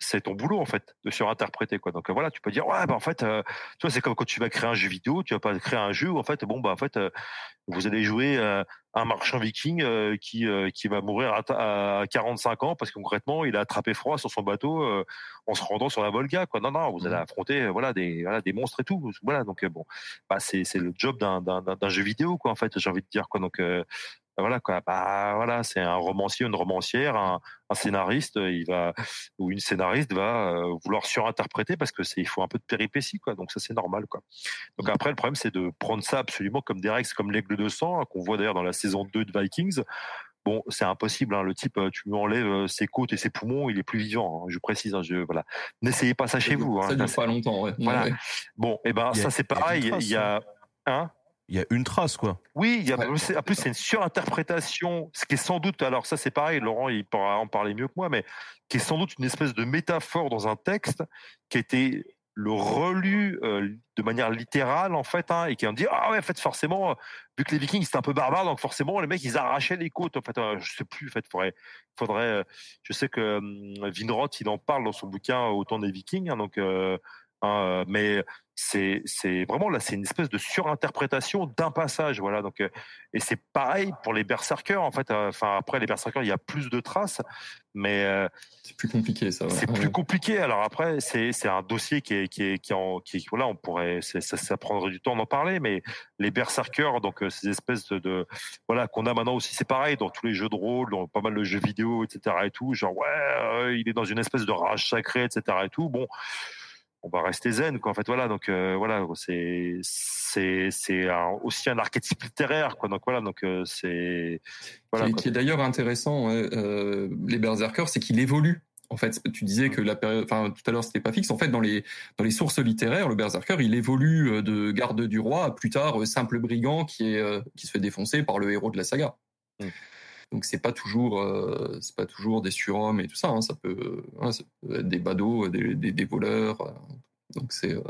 C'est ton boulot en fait de surinterpréter quoi. Donc euh, voilà, tu peux dire ouais bah en fait, euh, tu vois c'est comme quand tu vas créer un jeu vidéo, tu vas pas créer un jeu où en fait bon bah en fait euh, vous allez jouer euh, un marchand viking qui qui va mourir à, ta- à 45 ans parce que concrètement il a attrapé froid sur son bateau en se rendant sur la Volga quoi. Non non, vous allez Mhm. affronter voilà des voilà des monstres et tout. Voilà donc bon bah c'est c'est le job d'un d'un jeu vidéo quoi en fait j'ai envie de dire quoi donc euh, voilà quoi bah voilà c'est un romancier une romancière un, un scénariste euh, il va ou une scénariste va euh, vouloir surinterpréter parce que c'est il faut un peu de péripéties quoi donc ça c'est normal quoi donc après le problème c'est de prendre ça absolument comme des règles comme l'aigle de sang hein, qu'on voit d'ailleurs dans la saison 2 de Vikings Bon, c'est impossible. Hein. Le type, euh, tu lui enlèves ses côtes et ses poumons, il est plus vivant. hein. Je précise. hein, je, voilà. N'essayez pas ça chez vous. Hein. Ça dure pas longtemps. Ouais. Voilà. Ouais. Bon, et ben y a- ça c'est il y a pareil. Il y a, hein Il y a une trace, quoi. oui, il y a, Ouais. c'est- en plus c'est une surinterprétation, ce qui est sans doute, alors ça c'est pareil, Laurent il pourra en parler mieux que moi, mais qui est sans doute une espèce de métaphore dans un texte qui a été le relu euh, de manière littérale en fait, hein, et qui en dit ah ouais en fait forcément vu que les Vikings c'était un peu barbare donc forcément les mecs ils arrachaient les côtes en fait, euh, je sais plus en fait, faudrait, faudrait, euh, je sais que Vinroth il en parle dans son bouquin au temps des Vikings, hein, donc euh, hein, euh, mais c'est c'est vraiment là c'est une espèce de surinterprétation d'un passage voilà donc euh, et c'est pareil pour les berserkers en fait euh, enfin après les berserkers il y a plus de traces mais C'est plus compliqué ça. ouais. c'est plus compliqué alors après c'est c'est un dossier qui est qui est qui est en qui voilà on pourrait ça, ça prendrait du temps d'en parler mais les berserkers donc ces espèces de, de voilà qu'on a maintenant aussi c'est pareil dans tous les jeux de rôle dans pas mal de jeux vidéo etc et tout genre ouais euh, il est dans une espèce de rage sacrée etc et tout bon on va rester zen quoi en fait voilà donc euh, voilà c'est c'est c'est aussi un archétype littéraire quoi donc voilà donc euh, c'est voilà qui, est- quoi. qui est d'ailleurs intéressant, euh, les berserkers, c'est qu'il évolue. En fait, tu disais que la période, enfin tout à l'heure c'était pas fixe. En fait, dans les dans les sources littéraires, le berserker il évolue euh, de garde du roi à plus tard simple brigand qui est qui se fait défoncer par le héros de la saga. Mm. Donc c'est pas toujours, euh, c'est pas toujours des surhommes et tout ça. hein. Ça, peut, hein, ça peut être des badauds, des, des, voleurs. euh. Donc c'est euh,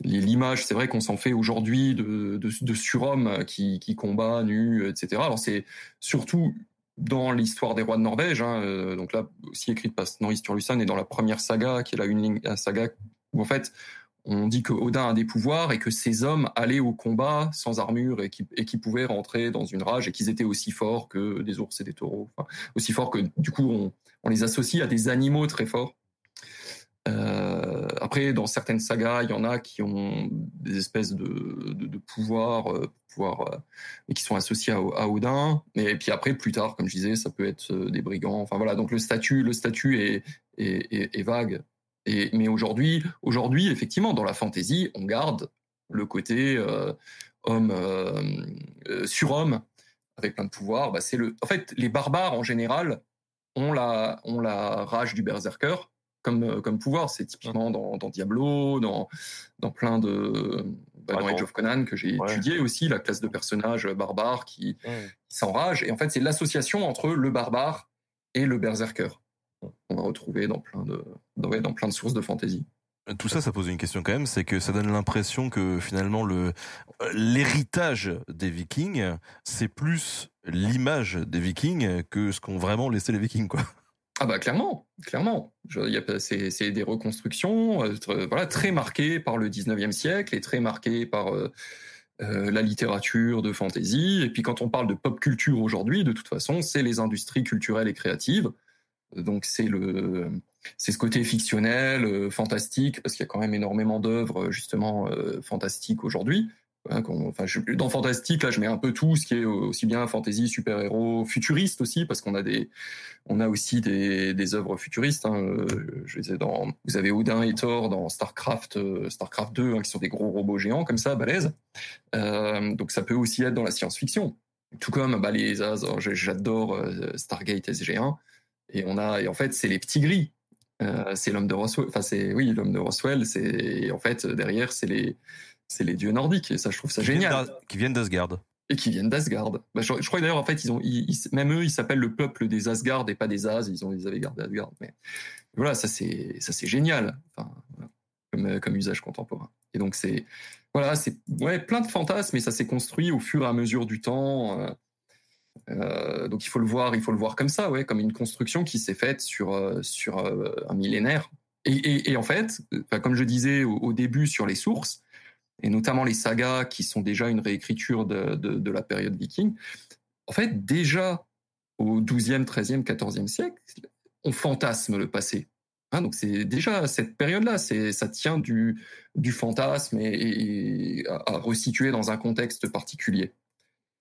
l'image. C'est vrai qu'on s'en fait aujourd'hui de, de, surhommes qui, qui combat nus, etc. Alors c'est surtout dans l'histoire des rois de Norvège. Hein, donc là aussi écrite par Snorri Sturluson et dans la première saga qui est la une saga où en fait on dit que Odin a des pouvoirs et que ces hommes allaient au combat sans armure et qui, pouvaient rentrer dans une rage et qu'ils étaient aussi forts que des ours et des taureaux. Aussi forts que, du coup, on, les associe à des animaux très forts. Euh, après, dans certaines sagas, il y en a qui ont des espèces de, pouvoirs, euh, euh, et qui sont associés à, Odin. Et puis après, plus tard, comme je disais, ça peut être des brigands. Enfin voilà, donc le statut, le statut est vague. Et, mais aujourd'hui, aujourd'hui, effectivement, dans la fantasy, on garde le côté euh, homme euh, euh, surhomme avec plein de pouvoirs. Bah, c'est le. En fait, les barbares en général ont la, ont la rage du berserker comme euh, comme pouvoir. C'est typiquement dans, dans Diablo, dans dans plein de bah, dans Ouais, Age of Conan que j'ai Ouais. étudié aussi la classe de personnages barbares qui, qui s'enragent. Et en fait, c'est l'association entre le barbare et le berserker. On va retrouver dans plein de dans, ouais, dans plein de sources de fantasy. Tout ça, ça pose une question quand même, c'est que ça donne l'impression que finalement le l'héritage des Vikings, c'est plus l'image des Vikings que ce qu'ont vraiment laissé les Vikings, quoi. Ah bah clairement, clairement. C'est des reconstructions, euh, voilà, très marquées par le 19e siècle et très marquées par euh, euh, la littérature de fantasy. Et puis quand on parle de pop culture aujourd'hui, de toute façon, c'est les industries culturelles et créatives. Donc c'est le c'est ce côté fictionnel, euh, fantastique, parce qu'il y a quand même énormément d'œuvres euh, justement euh, fantastiques aujourd'hui. Hein, dans fantastique, là, je mets un peu tout, ce qui est aussi bien fantasy, super-héros, futuriste aussi, parce qu'on a des, on a aussi des, des œuvres futuristes. Hein. Je disais dans, vous avez Odin et Thor dans Starcraft, Starcraft 2, hein, qui sont des gros robots géants comme ça, balèzes. Donc ça peut aussi être dans la science-fiction. Tout comme bah, les j'ai- j'adore Stargate SG1, et on a, et en fait, c'est les petits gris. Euh, c'est l'homme de Roswell. Enfin, c'est oui, l'homme de Roswell. C'est en fait derrière, c'est les, c'est les dieux nordiques. Et ça, je trouve ça Qui viennent génial d'As- Qui viennent d'Asgard. et qui viennent d'Asgard. Bah, je, je crois d'ailleurs en fait ils ont ils- ils- même eux ils s'appellent le peuple des Asgard et pas des As, ils ont ils avaient gardé Asgard mais voilà, ça c'est ça c'est génial enfin voilà, comme comme usage contemporain. Et donc c'est voilà, c'est ouais, plein de fantasmes et ça s'est construit au fur et à mesure du temps euh, euh, donc il faut le voir, il faut le voir comme ça, ouais, comme une construction qui s'est faite sur euh, sur euh, un millénaire. Et, en fait, comme je disais au, début sur les sources, et notamment les sagas qui sont déjà une réécriture de, de, la période viking, en fait, déjà au 12e, 13e, 14e siècle, on fantasme le passé. Hein, donc c'est déjà cette période-là, c'est ça tient du, du fantasme et, et à, à resituer dans un contexte particulier.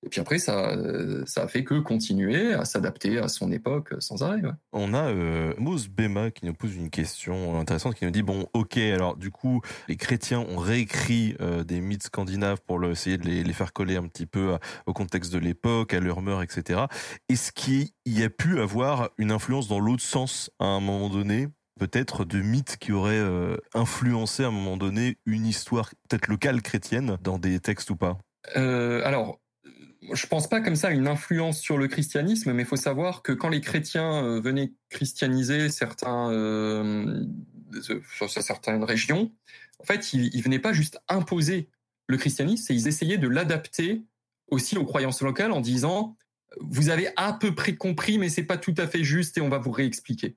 Et puis après, ça, ça a fait que continuer à s'adapter à son époque sans arrêt. Ouais. On a euh, Mousse Bema qui nous pose une question intéressante qui nous dit bon ok alors du coup les chrétiens ont réécrit euh, des mythes scandinaves pour le- essayer de les, les faire coller un petit peu à- au contexte de l'époque à leur mœurs etc est-ce qu'il y a pu avoir une influence dans l'autre sens à un moment donné peut-être de mythes qui auraient euh, influencé à un moment donné une histoire peut-être locale chrétienne dans des textes ou pas? Euh, alors, je pense pas comme ça une influence sur le christianisme, mais il faut savoir que quand les chrétiens euh, venaient christianiser certains, euh, sur certaines régions, en fait, ils, ils venaient pas juste imposer le christianisme, c'est ils essayaient de l'adapter aussi aux croyances locales en disant vous avez à peu près compris, mais c'est pas tout à fait juste et on va vous réexpliquer.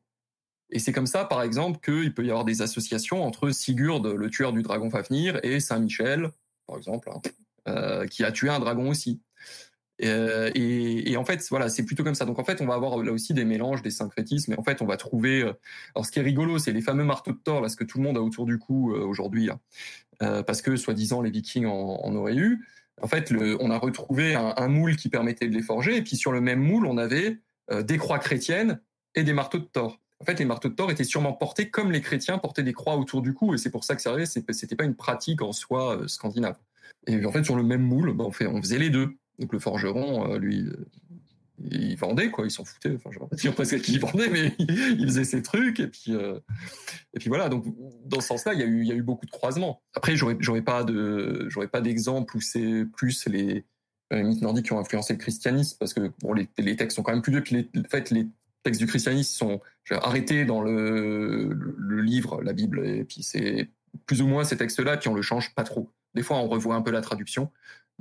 Et c'est comme ça, par exemple, qu'il peut y avoir des associations entre Sigurd, le tueur du dragon Fafnir, et Saint Michel, par exemple, hein, euh, qui a tué un dragon aussi. Euh, et, et, en fait, voilà, c'est plutôt comme ça. Donc en fait, on va avoir là aussi des mélanges, des syncrétismes. Et en fait, on va trouver. Euh, alors, ce qui est rigolo, c'est les fameux marteaux de Thor, là, ce que tout le monde a autour du cou euh, aujourd'hui, euh, parce que soi-disant les Vikings en, en, auraient eu. En fait, le, on a retrouvé un, un, moule qui permettait de les forger. Et puis sur le même moule, on avait euh, des croix chrétiennes et des marteaux de Thor. En fait, les marteaux de Thor étaient sûrement portés comme les chrétiens portaient des croix autour du cou, et c'est pour ça que ça arrivait. C'était pas une pratique en soi euh, scandinave. Et en fait, sur le même moule, bah, fait, on faisait les deux. Donc le forgeron, euh, lui, il vendait quoi, il s'en foutait. Enfin, je vais pas dire presque qu'il vendait, mais il faisait ses trucs et puis euh, et puis voilà. Donc dans ce sens-là, il y a eu y a eu beaucoup de croisements. Après, j'aurais j'aurais pas de d'exemple où c'est plus les les mythes nordiques qui ont influencé le christianisme, parce que bon, les, les textes sont quand même plus vieux. Puis les, en fait, les textes du christianisme sont arrêtés dans le, le, livre, la Bible, et puis c'est plus ou moins ces textes-là, puis on le change pas trop. Des fois, on revoit un peu la traduction,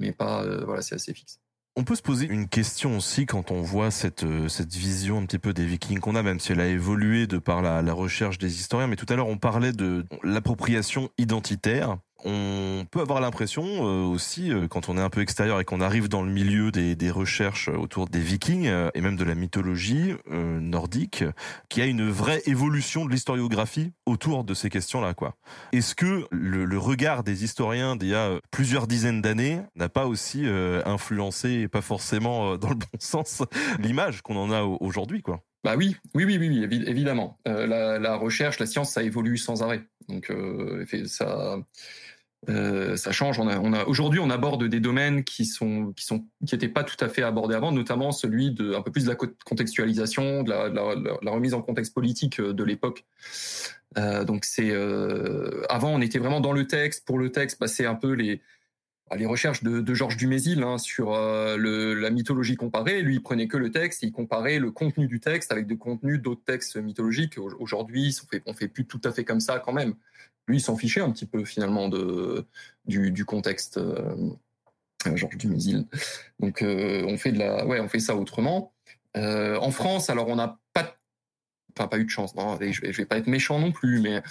mais. Euh, c'est assez fixe. On peut se poser une question aussi quand on voit cette, euh, cette vision un petit peu des vikings qu'on a, même si elle a évolué de par la recherche des historiens. Mais tout à l'heure, on parlait de l'appropriation identitaire on peut avoir l'impression euh, aussi, euh, quand on est un peu extérieur et qu'on arrive dans le milieu des, recherches autour des Vikings euh, et même de la mythologie nordique, qu'il y a une vraie évolution de l'historiographie autour de ces questions-là. Est-ce que le, regard des historiens d'il y a plusieurs dizaines d'années n'a pas aussi influencé, pas forcément dans le bon sens, l'image qu'on en a aujourd'hui, bah oui, oui, oui, oui, évidemment. la, la, recherche, la science, ça évolue sans arrêt. Donc, ça, euh, ça change. On a, on a aujourd'hui, on aborde des domaines qui sont qui sont qui n'étaient pas tout à fait abordés avant, notamment celui de un peu plus de la contextualisation, de la, la, la remise en contexte politique euh, de l'époque. Euh, donc c'est euh, avant, on était vraiment dans le texte pour le texte, passer un peu les les recherches de, Georges Dumézil hein, sur euh, la mythologie comparée. Lui, il prenait que le texte, il comparait le contenu du texte avec des contenus d'autres textes mythologiques. Aujourd'hui, on fait, fait plus tout à fait comme ça quand même lui, il s'en fichait un petit peu finalement de, du, contexte. Euh, Georges Dumézil. Donc euh, on fait de la, ouais, on fait ça autrement. Euh, en France, alors on n'a pas, enfin pas eu de chance. Non, je, vais, vais pas être méchant non plus, mais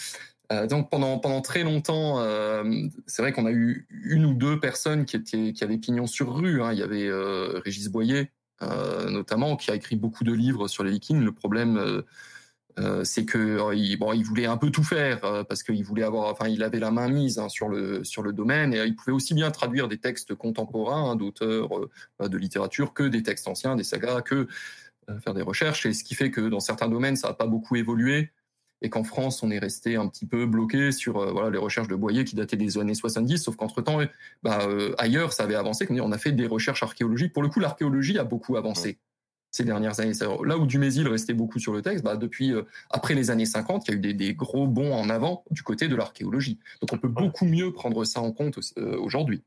euh, donc pendant pendant très longtemps, euh, c'est vrai qu'on a eu une ou deux personnes qui étaient qui avaient pignon sur rue. Hein. Il y avait euh, Régis Boyer notamment qui a écrit beaucoup de livres sur les Vikings. Le problème euh, c'est que euh, bon, il voulait un peu tout faire euh, parce qu'il voulait avoir, enfin, il avait la main mise hein, sur le sur le domaine et il pouvait aussi bien traduire des textes contemporains hein, d'auteurs de littérature que des textes anciens, des sagas, que faire des recherches. Et ce qui fait que dans certains domaines, ça n'a pas beaucoup évolué et qu'en France, on est resté un petit peu bloqué sur voilà les recherches de Boyer qui dataient des années 70, sauf qu'entre temps, bah, ailleurs, ça avait avancé. On a fait des recherches archéologiques. Pour le coup, l'archéologie a beaucoup avancé ces dernières années. Là où Dumézil restait beaucoup sur le texte, bah depuis euh, après les années 50, il y a eu des, des, gros bons en avant du côté de l'archéologie. Donc on peut beaucoup mieux prendre ça en compte euh, aujourd'hui.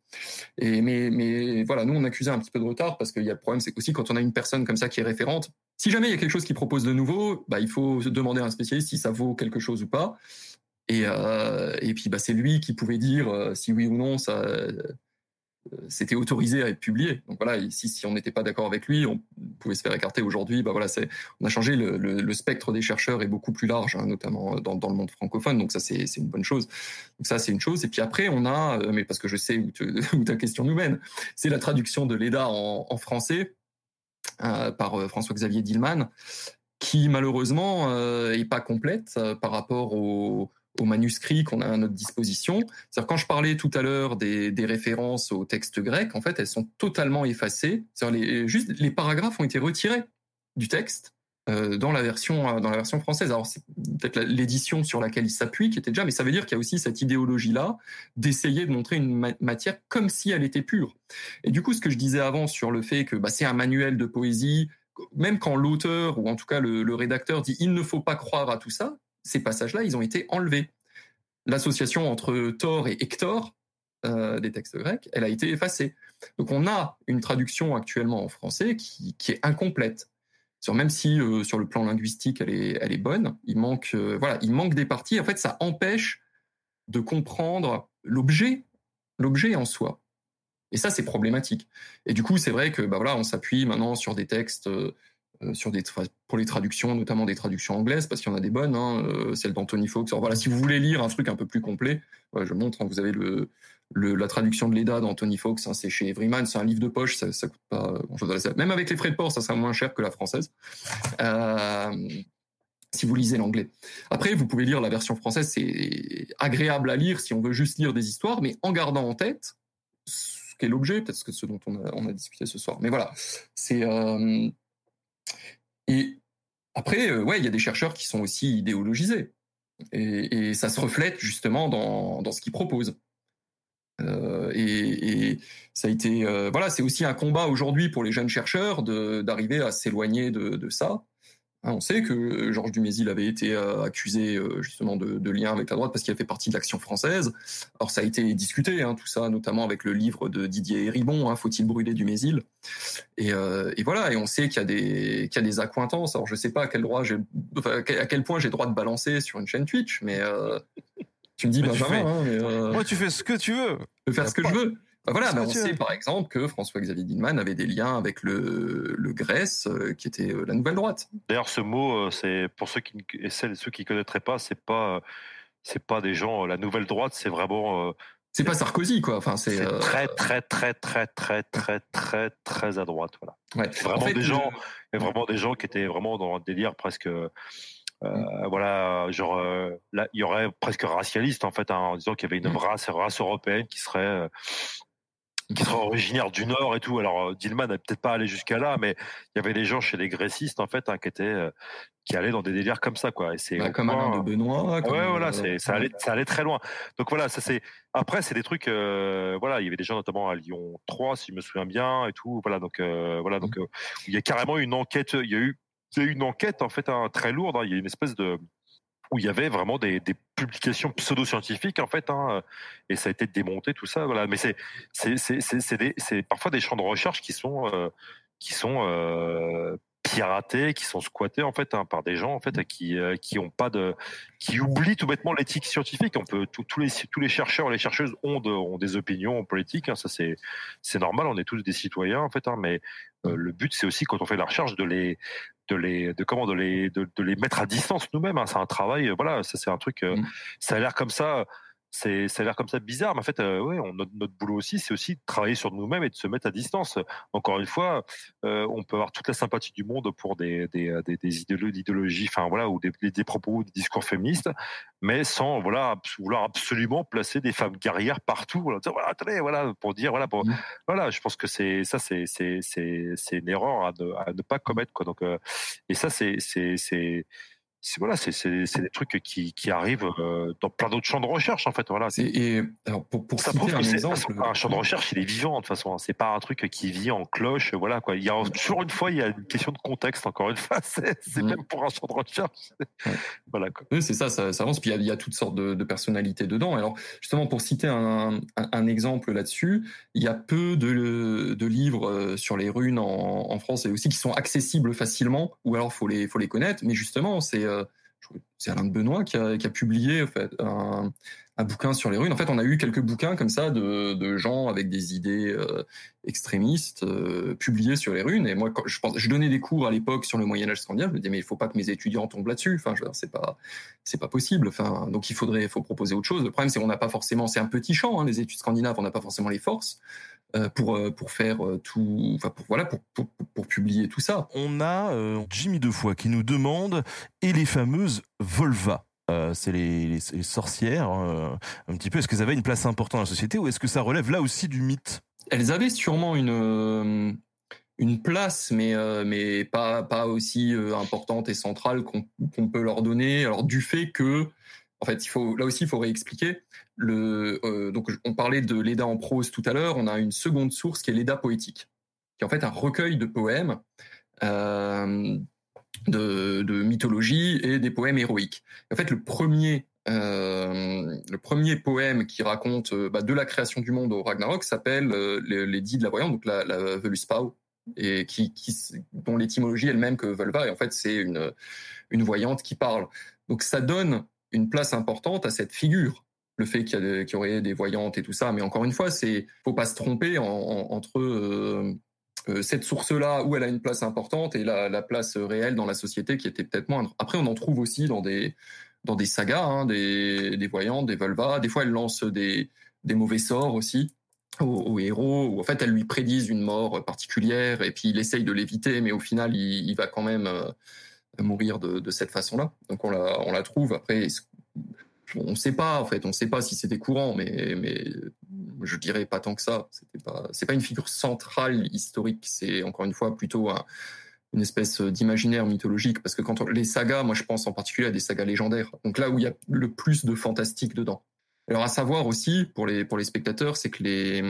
Et mais mais voilà, nous on accusait un petit peu de retard parce qu'il y a le problème, c'est aussi quand on a une personne comme ça qui est référente, si jamais il y a quelque chose qui propose de nouveau, bah il faut se demander à un spécialiste si ça vaut quelque chose ou pas. Et, euh, et puis bah, c'est lui qui pouvait dire si oui ou non ça c'était autorisé à être publié. Donc voilà, si on n'était pas d'accord avec lui, on pouvait se faire écarter. Aujourd'hui, bah voilà, c'est, on a changé le, spectre des chercheurs est beaucoup plus large, hein, notamment dans, dans, le monde francophone. Donc ça, c'est, une bonne chose. Donc ça, c'est une chose. Et puis après, on a, euh, mais parce que je sais où, ta question nous mène, c'est la traduction de l'EDA en, français euh, par euh, François-Xavier Dillman, qui malheureusement euh, est pas complète euh, par rapport au aux manuscrits qu'on a à notre disposition. C'est-à-dire quand je parlais tout à l'heure des, des, références au texte grec, en fait, elles sont totalement effacées. C'est-à-dire les, juste les paragraphes ont été retirés du texte euh, dans la version euh, dans la version française. Alors c'est peut-être l'édition sur laquelle il s'appuie qui était déjà, mais ça veut dire qu'il y a aussi cette idéologie-là d'essayer de montrer une matière comme si elle était pure. Et du coup, ce que je disais avant sur le fait que bah, c'est un manuel de poésie, même quand l'auteur ou en tout cas le, le rédacteur dit il ne faut pas croire à tout ça, ces passages-là, ils ont été enlevés. L'association entre Thor et Hector euh, des textes grecs, elle a été effacée. Donc on a une traduction actuellement en français qui, est incomplète. Même si euh, sur le plan linguistique elle est, elle est bonne, il manque, euh, voilà, il manque des parties. En fait, ça empêche de comprendre l'objet, l'objet en soi. Et ça, c'est problématique. Et du coup, c'est vrai que bah voilà, on s'appuie maintenant sur des textes sur des pour les traductions, notamment des traductions anglaises, parce qu'il y en a des bonnes, hein, euh, celle d'Anthony Fox. Voilà, si vous voulez lire un truc un peu plus complet, ouais, je montre, hein, vous avez le, la traduction de l'EDA d'Anthony Fox, hein, c'est chez Everyman, c'est un livre de poche, ça, coûte pas. Même avec les frais de port, ça sera moins cher que la française. Euh, si vous lisez l'anglais. Après, vous pouvez lire la version française, c'est agréable à lire si on veut juste lire des histoires, mais en gardant en tête ce qu'est l'objet, peut-être ce dont on a, discuté ce soir. Mais voilà, c'est euh, et après, euh, il y a des chercheurs qui sont aussi idéologisés. Et, ça se reflète justement dans, ce qu'ils proposent. Euh, et, euh, c'est aussi un combat aujourd'hui pour les jeunes chercheurs d'arriver à s'éloigner de, ça. Hein, on sait que Georges Dumézil avait été euh, accusé euh, justement de, de, lien avec la droite parce qu'il a fait partie de l'action française. Alors ça a été discuté, hein, tout ça, notamment avec le livre de Didier Ribon, hein, Faut-il brûler Dumézil? Et, euh, et, voilà, et on sait qu'il y a des qu'il y a des accointances. Alors je sais pas à quel droit j'ai, enfin, à quel point j'ai droit de balancer sur une chaîne Twitch, mais euh, tu me dis Benjamin. Tu fais, hein, mais, Moi, tu fais ce que tu veux. Je peux faire ce que je veux. Bah voilà, on sait par exemple que François-Xavier Dinman avait des liens avec le, le Grèce, euh, qui était euh, la nouvelle droite. D'ailleurs, ce mot, euh, c'est pour ceux qui et celles, ceux qui connaîtraient pas, c'est pas c'est pas des gens la nouvelle droite, c'est vraiment c'est pas Sarkozy quoi. Enfin, c'est très très très très très très très très à droite. Voilà. Ouais. Vraiment en fait, des gens, vraiment des gens qui étaient vraiment dans un délire presque. Euh, voilà, genre là, il y aurait presque racialiste en fait, hein, en disant qu'il y avait une mmh. race, race européenne qui serait qui sont originaires du Nord et tout. Alors euh, Dillman n'a peut-être pas allé jusqu'à là, mais il y avait des gens chez les grécistes en fait hein, qui étaient euh, qui allaient dans des délires comme ça quoi. Et c'est bah, comme Alain de Benoît. Comme ouais, voilà, c'est ça allait ça allait très loin. Donc voilà, ça c'est après c'est des trucs euh, voilà, il y avait des gens notamment à Lyon 3 si je me souviens bien et tout. Voilà donc voilà donc mmh. il y a carrément une enquête. Il y a eu il y a eu une enquête en fait hein, très lourde. Hein. il y a une espèce de où il y avait vraiment des, publications pseudo-scientifiques en fait, hein, et ça a été démonté tout ça. Voilà, mais c'est parfois des champs de recherche qui sont euh, euh, piratés, qui sont squattés en fait hein, par des gens en fait qui euh, pas qui oublient tout bêtement l'éthique scientifique. On peut tous les tous les chercheurs, les chercheuses ont de, ont des opinions politiques. Hein, ça c'est normal. On est tous des citoyens en fait, mais le but c'est aussi quand on fait la recherche de les de les de comment de les de, de les mettre à distance nous-mêmes. Hein. C'est un travail. Voilà, ça c'est un truc. Euh, mmh. Ça a l'air comme ça c'est ça a l'air comme ça bizarre mais en fait euh, ouais on, notre, notre, boulot aussi c'est aussi de travailler sur nous-mêmes et de se mettre à distance encore une fois euh, on peut avoir toute la sympathie du monde pour des des, euh, des, des idéologies enfin voilà ou des, des propos des discours féministes mais sans voilà vouloir absolument placer des femmes guerrières partout voilà, voilà attendez voilà pour dire voilà pour mmh. voilà je pense que c'est ça c'est c'est c'est c'est une erreur à ne, à ne pas commettre quoi donc euh, et ça c'est c'est c'est voilà, c'est des trucs qui, qui arrivent euh, dans plein d'autres champs de recherche en fait. Voilà. Et, et alors pour, pour ça prouve un que exemple, un champ de recherche, il est vivant de toute façon. Hein. C'est pas un truc qui vit en cloche. Voilà quoi. Il y a toujours une fois, il y a une question de contexte. Encore une fois, c'est mmh. même pour un champ de recherche. voilà. Quoi. Oui, c'est ça, ça, ça, avance. Puis il y, a, il y a toutes sortes de, de, personnalités dedans. Alors justement, pour citer un, un, un exemple là-dessus, il y a peu de, de livres euh, sur les runes en, en, France et aussi qui sont accessibles facilement. Ou alors faut les faut les connaître. Mais justement, c'est euh, c'est Alain de Benoît qui a, publié un, bouquin sur les runes. En fait, on a eu quelques bouquins comme ça de, gens avec des idées euh, extrémistes euh, publiés sur les runes. Et moi, je, donnais des cours à l'époque sur le Moyen Âge scandinave. Je me disais mais il faut pas que mes étudiants tombent là-dessus. Enfin, c'est pas pas possible. Donc il faudrait faut proposer autre chose. Le problème c'est qu'on n'a pas forcément c'est un petit champ hein, les études scandinaves. On n'a pas forcément les forces. Euh, pour euh, pour faire euh, tout, enfin pour voilà pour, pour, pour publier tout ça. On a Jimmy Defoy qui nous demande et les fameuses Volva. Euh, c'est les, les, les, sorcières, euh, un petit peu. Est-ce qu'elles avaient une place importante dans la société ou est-ce que ça relève là aussi du mythe? Elles avaient sûrement une une place, mais mais pas pas aussi importante et centrale qu'on qu'on peut leur donner. Alors du fait que en fait, il faut là aussi il faut réexpliquer. Le, euh, donc on parlait de l'Eda en prose tout à l'heure. On a une seconde source qui est l'Eda poétique, qui est en fait un recueil de poèmes. Euh, de, de, mythologie et des poèmes héroïques. En fait, le premier, euh, le premier poème qui raconte bah, de la création du monde au Ragnarok s'appelle les, dits de la voyante, donc la, la et qui, qui dont l'étymologie est même que Volva. Et en fait, c'est une une voyante qui parle. Donc ça donne une place importante à cette figure le fait qu'il y, qu y, aurait des voyantes et tout ça. Mais encore une fois, c'est faut pas se tromper en, en, entre euh, euh, cette source-là où elle a une place importante et la, la, place réelle dans la société qui était peut-être moindre. Après, on en trouve aussi dans des dans des sagas, hein, des, des voyantes, des vulvas. Des fois, elle lance des, des mauvais sorts aussi aux, héros. Où, en fait, elles lui prédisent une mort particulière et puis il essaye de l'éviter, mais au final, il, il va quand même euh, mourir de, de cette façon-là. Donc on la, on la trouve. Après, on ne sait pas en fait, on ne sait pas si c'était courant, mais mais je dirais pas tant que ça. C'était pas, c'est pas une figure centrale historique. C'est encore une fois plutôt un, une espèce d'imaginaire mythologique. Parce que quand les sagas, moi je pense en particulier à des sagas légendaires. Donc là où il y a le plus de fantastique dedans. Alors à savoir aussi pour les pour les spectateurs, c'est que les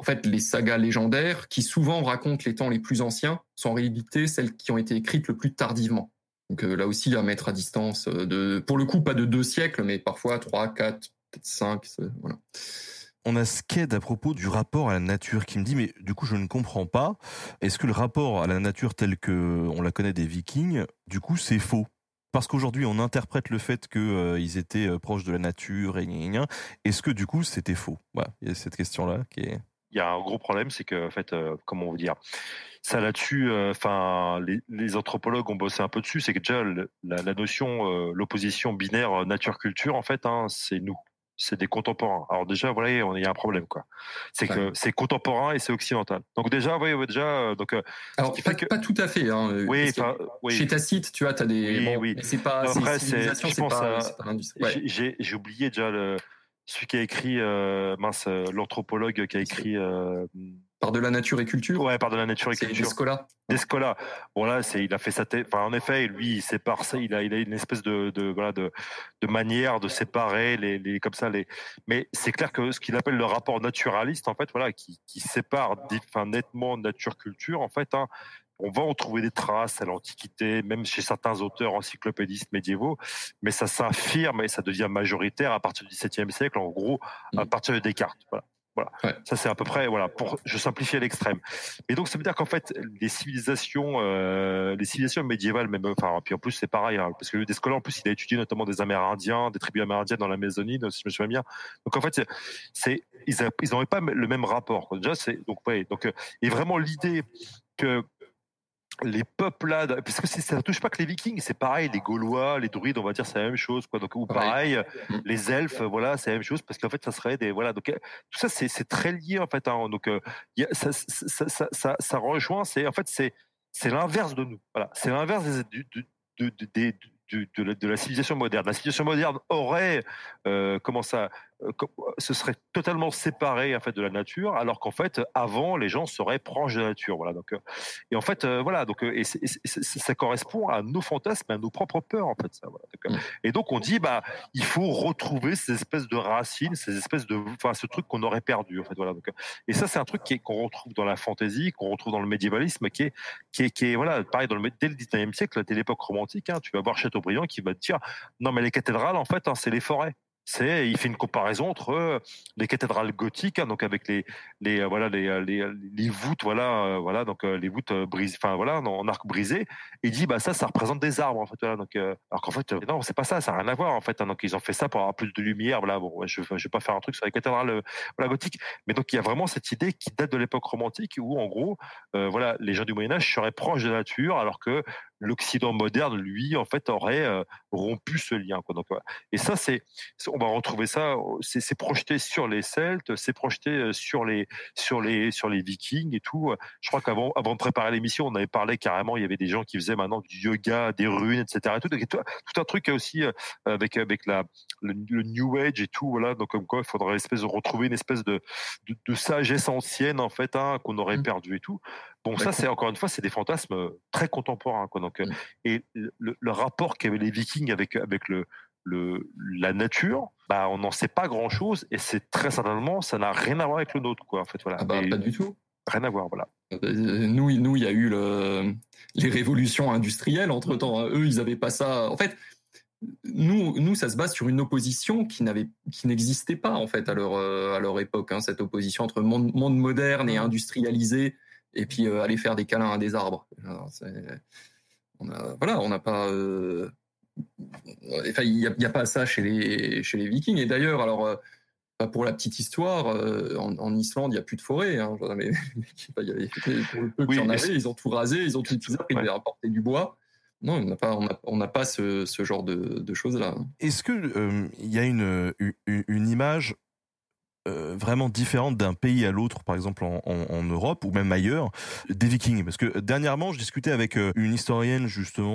en fait les sagas légendaires qui souvent racontent les temps les plus anciens sont en celles qui ont été écrites le plus tardivement. Donc là aussi à mettre à distance de, pour le coup pas de deux siècles, mais parfois trois, quatre, peut-être cinq, voilà. On a Sked à propos du rapport à la nature qui me dit mais du coup je ne comprends pas. Est-ce que le rapport à la nature tel que on la connaît des Vikings, du coup c'est faux? Parce qu'aujourd'hui on interprète le fait qu'ils euh, étaient euh, proches de la nature et Est-ce que du coup c'était faux? Voilà, il y a cette question là qui est. Il y a un gros problème, c'est que en fait, euh, comment vous dire, ça là-dessus, enfin, les, anthropologues ont bossé un peu dessus. C'est que déjà la, notion, l'opposition binaire nature-culture, en fait, hein, c'est nous c'est des contemporains. Alors déjà, voilà, il y a un problème, quoi. C'est que c'est contemporain et c'est occidental. Donc déjà, oui, déjà, euh, donc. Euh, Alors pas, pas, tout à fait. Hein, euh, oui, oui, Chez Tacite, tu vois, tu as des. Oui, oui. C'est pas. Après, c'est. Je pense J'ai oublié déjà le celui qui a écrit mince l'anthropologue qui a écrit par de la nature et culture Ouais, par de la nature et culture. Descola. Descola. Bon là, c'est il a fait sa tête. Enfin, en effet, lui, il sépare ça. Il a, il a une espèce de, de voilà de, de manière de séparer les, les comme ça les. Mais c'est clair que ce qu'il appelle le rapport naturaliste, en fait, voilà, qui, qui sépare enfin, nettement nature-culture, en fait. Hein, on va en trouver des traces à l'Antiquité, même chez certains auteurs encyclopédistes médiévaux, mais ça s'affirme et ça devient majoritaire à partir du XVIIe siècle, en gros, à mm. partir de Descartes. Voilà. Voilà. Ça c'est à peu près voilà pour je simplifie à l'extrême. Et donc ça veut dire qu'en fait les civilisations euh, les civilisations médiévales même enfin puis en plus c'est pareil hein, parce que Descola en plus il a étudié notamment des Amérindiens, des tribus amérindiennes dans l'Amazonie si je me souviens bien. Donc en fait c'est ils n'avaient pas le même rapport. Déjà c'est donc ouais donc euh, et vraiment l'idée que les peuplades, parce que ça ne touche pas que les Vikings, c'est pareil, les Gaulois, les Druides, on va dire c'est la même chose, quoi. Donc ou pareil, mm. les Elfes, voilà, c'est la même chose, parce qu'en fait ça serait des, voilà, donc tout ça c'est très lié en fait. Hein, donc y a, ça, ça, ça, ça, ça rejoint, c'est en fait c'est c'est l'inverse de nous, voilà, c'est l'inverse des, des, des, de, la, civilisation moderne. La civilisation moderne aurait, euh, comment ça, euh, ce serait totalement séparé en fait de la nature, alors qu'en fait avant les gens seraient proches de la nature. Voilà. Donc, euh, et en fait, voilà. Donc, et, ça correspond à nos fantasmes, à nos propres peurs en fait. Ça, voilà. Mm. Et donc on dit, bah, il faut retrouver ces espèces de racines, ces espèces de, enfin, ce truc qu'on aurait perdu en fait. Voilà. Donc, et ça, c'est un truc qu'on retrouve dans la fantaisie, qu'on retrouve dans le médiévalisme, qui est, qui est, qui est voilà, pareil dans le dès le 19e siècle, dès l'époque romantique. Hein, tu vas voir Chateaubriand qui va te dire, non mais les cathédrales en fait, hein, c'est les forêts il fait une comparaison entre euh, les cathédrales gothiques hein, donc avec les les euh, voilà les, euh, les, voûtes voilà voilà donc les voûtes brisées enfin voilà en arc brisé. Et dit bah ça ça représente des arbres en fait donc alors qu'en fait non c'est pas ça ça n'a rien à voir en fait hein, donc ils ont fait ça pour avoir plus de lumière voilà bon je je vais pas faire un truc sur les cathédrales gothiques. Mais donc il y a vraiment cette idée qui date de l'époque romantique où en gros voilà les gens du Moyen Âge seraient proches de la nature alors que l'Occident moderne, lui, en fait, aurait euh, rompu ce lien. Quoi. Donc, Et ça, c'est, on va retrouver ça, c'est projeté sur les Celtes, c'est projeté euh, sur les, sur les, sur les Vikings et tout. Je crois qu'avant, avant de préparer l'émission, on avait parlé carrément. Il y avait des gens qui faisaient maintenant du yoga, des runes, etc. Et tout, tout, un truc aussi euh, avec avec la le, New Age et tout. Voilà. Donc comme quoi, il faudrait espèce de retrouver une espèce de de, sagesse ancienne en fait, hein, qu'on aurait mmh. perdu et tout. Bon, ça, c'est encore une fois, c'est des fantasmes euh, très contemporains. Quoi. Donc, euh, mmh. Et le, rapport qu'avaient les Vikings avec, avec le, le, la nature, bah, on n'en sait pas grand-chose et c'est très certainement, ça n'a rien à voir avec le nôtre. Quoi, en fait, voilà. Ah bah, pas du tout. Rien à voir, voilà. Euh, nous, nous, il y a eu le, les révolutions industrielles entre temps. Hein. Eux, ils n'avaient pas ça. En fait, nous, nous, ça se base sur une opposition qui n'avait, qui n'existait pas en fait à leur, à leur époque. Hein, cette opposition entre monde, monde moderne et mmh. industrialisé et puis euh, aller faire des câlins à des arbres. on a, voilà, on n'a pas. Euh, enfin, il n'y a, a, pas ça chez les, chez les Vikings. Et d'ailleurs, alors. Euh, pour la petite histoire, en, Islande, il n'y a plus de forêt. Hein, mais, il y avait, pour le peu qu'il y en avait, ils ont tout rasé, ils ont tout utilisé, ils devaient apporter du bois. Non, on n'a pas, on pas ce, ce, genre de, de choses-là. Est-ce qu'il il y a une, une image euh, vraiment différente d'un pays à l'autre, par exemple en, Europe ou même ailleurs, des Vikings. Parce que dernièrement, je discutais avec euh, une historienne justement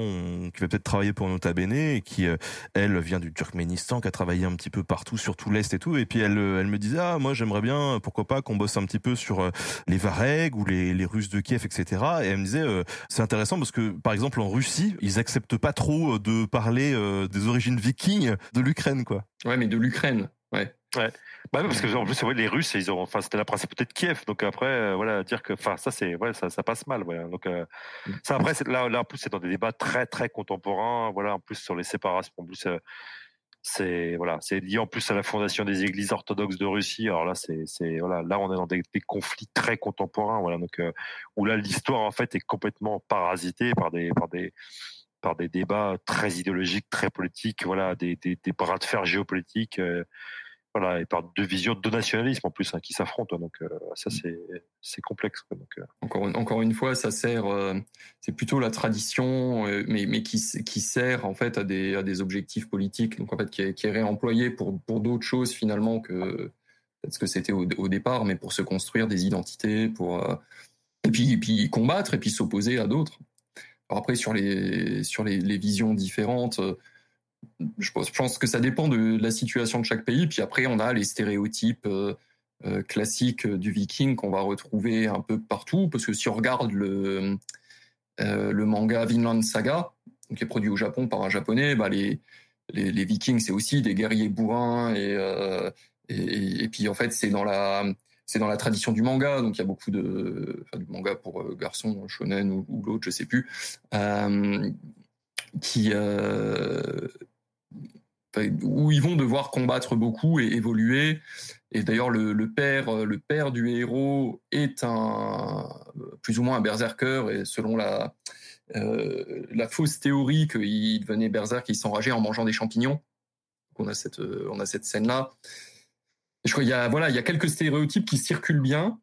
qui va peut-être travailler pour Nota Bene qui, euh, elle, vient du Turkménistan, qui a travaillé un petit peu partout, sur tout l'est et tout. Et puis elle, me disait ah moi j'aimerais bien, pourquoi pas qu'on bosse un petit peu sur les Varegs ou les Russes de Kiev, etc. Et elle me disait c'est intéressant parce que par exemple en Russie, ils acceptent pas trop de parler des origines vikings de l'Ukraine, quoi. Ouais, mais de l'Ukraine, ouais. Ouais. Bah parce que en plus les Russes ils ont enfin c'était la principauté de Kiev. Donc après euh, voilà dire que enfin ça c'est ouais ça, passe mal donc euh, ça après là là en plus c'est dans des débats très très contemporains. Voilà en plus sur les séparations en plus euh, c'est voilà c'est lié en plus à la fondation des églises orthodoxes de Russie. Alors là c'est c'est voilà là on est dans des, conflits très contemporains voilà. Donc où là l'histoire en fait est complètement parasitée par des par des par des débats très idéologiques très politiques voilà des des, bras de fer géopolitiques voilà, et par deux visions de nationalisme en plus hein, qui s'affrontent. Donc euh, ça c'est c'est complexe. quoi. Donc, euh, Encore, une- encore une fois, ça sert, euh, c'est plutôt la tradition, mais, mais qui, sert en fait à des, à des objectifs politiques, donc en fait qui est, qui est réemployé pour, pour d'autres choses finalement que ce que c'était au, au départ, mais pour se construire des identités, pour et puis, et puis combattre et puis s'opposer à d'autres. Alors après sur les sur les, les visions différentes. Je pense, que ça dépend de la situation de chaque pays. Puis après, on a les stéréotypes euh, euh, classiques du viking qu'on va retrouver un peu partout. Parce que si on regarde le, euh, le manga Vinland Saga, qui est produit au Japon par un japonais, bah les, les, vikings, c'est aussi des guerriers bourrins. Et, et, puis en fait, c'est dans la... C'est dans la tradition du manga, donc il y a beaucoup de, enfin, du manga pour garçons, shonen ou, l'autre, je sais plus, qui, où ils vont devoir combattre beaucoup et évoluer. Et d'ailleurs, le, père, euh, le père du héros est un plus ou moins un berserker. Et selon la euh, la fausse théorie qu'il devenait berserk, qu'il s'enrageait en mangeant des champignons. On a cette euh, on cette scène là. Je crois qu'il y a voilà il y a quelques stéréotypes qui circulent bien.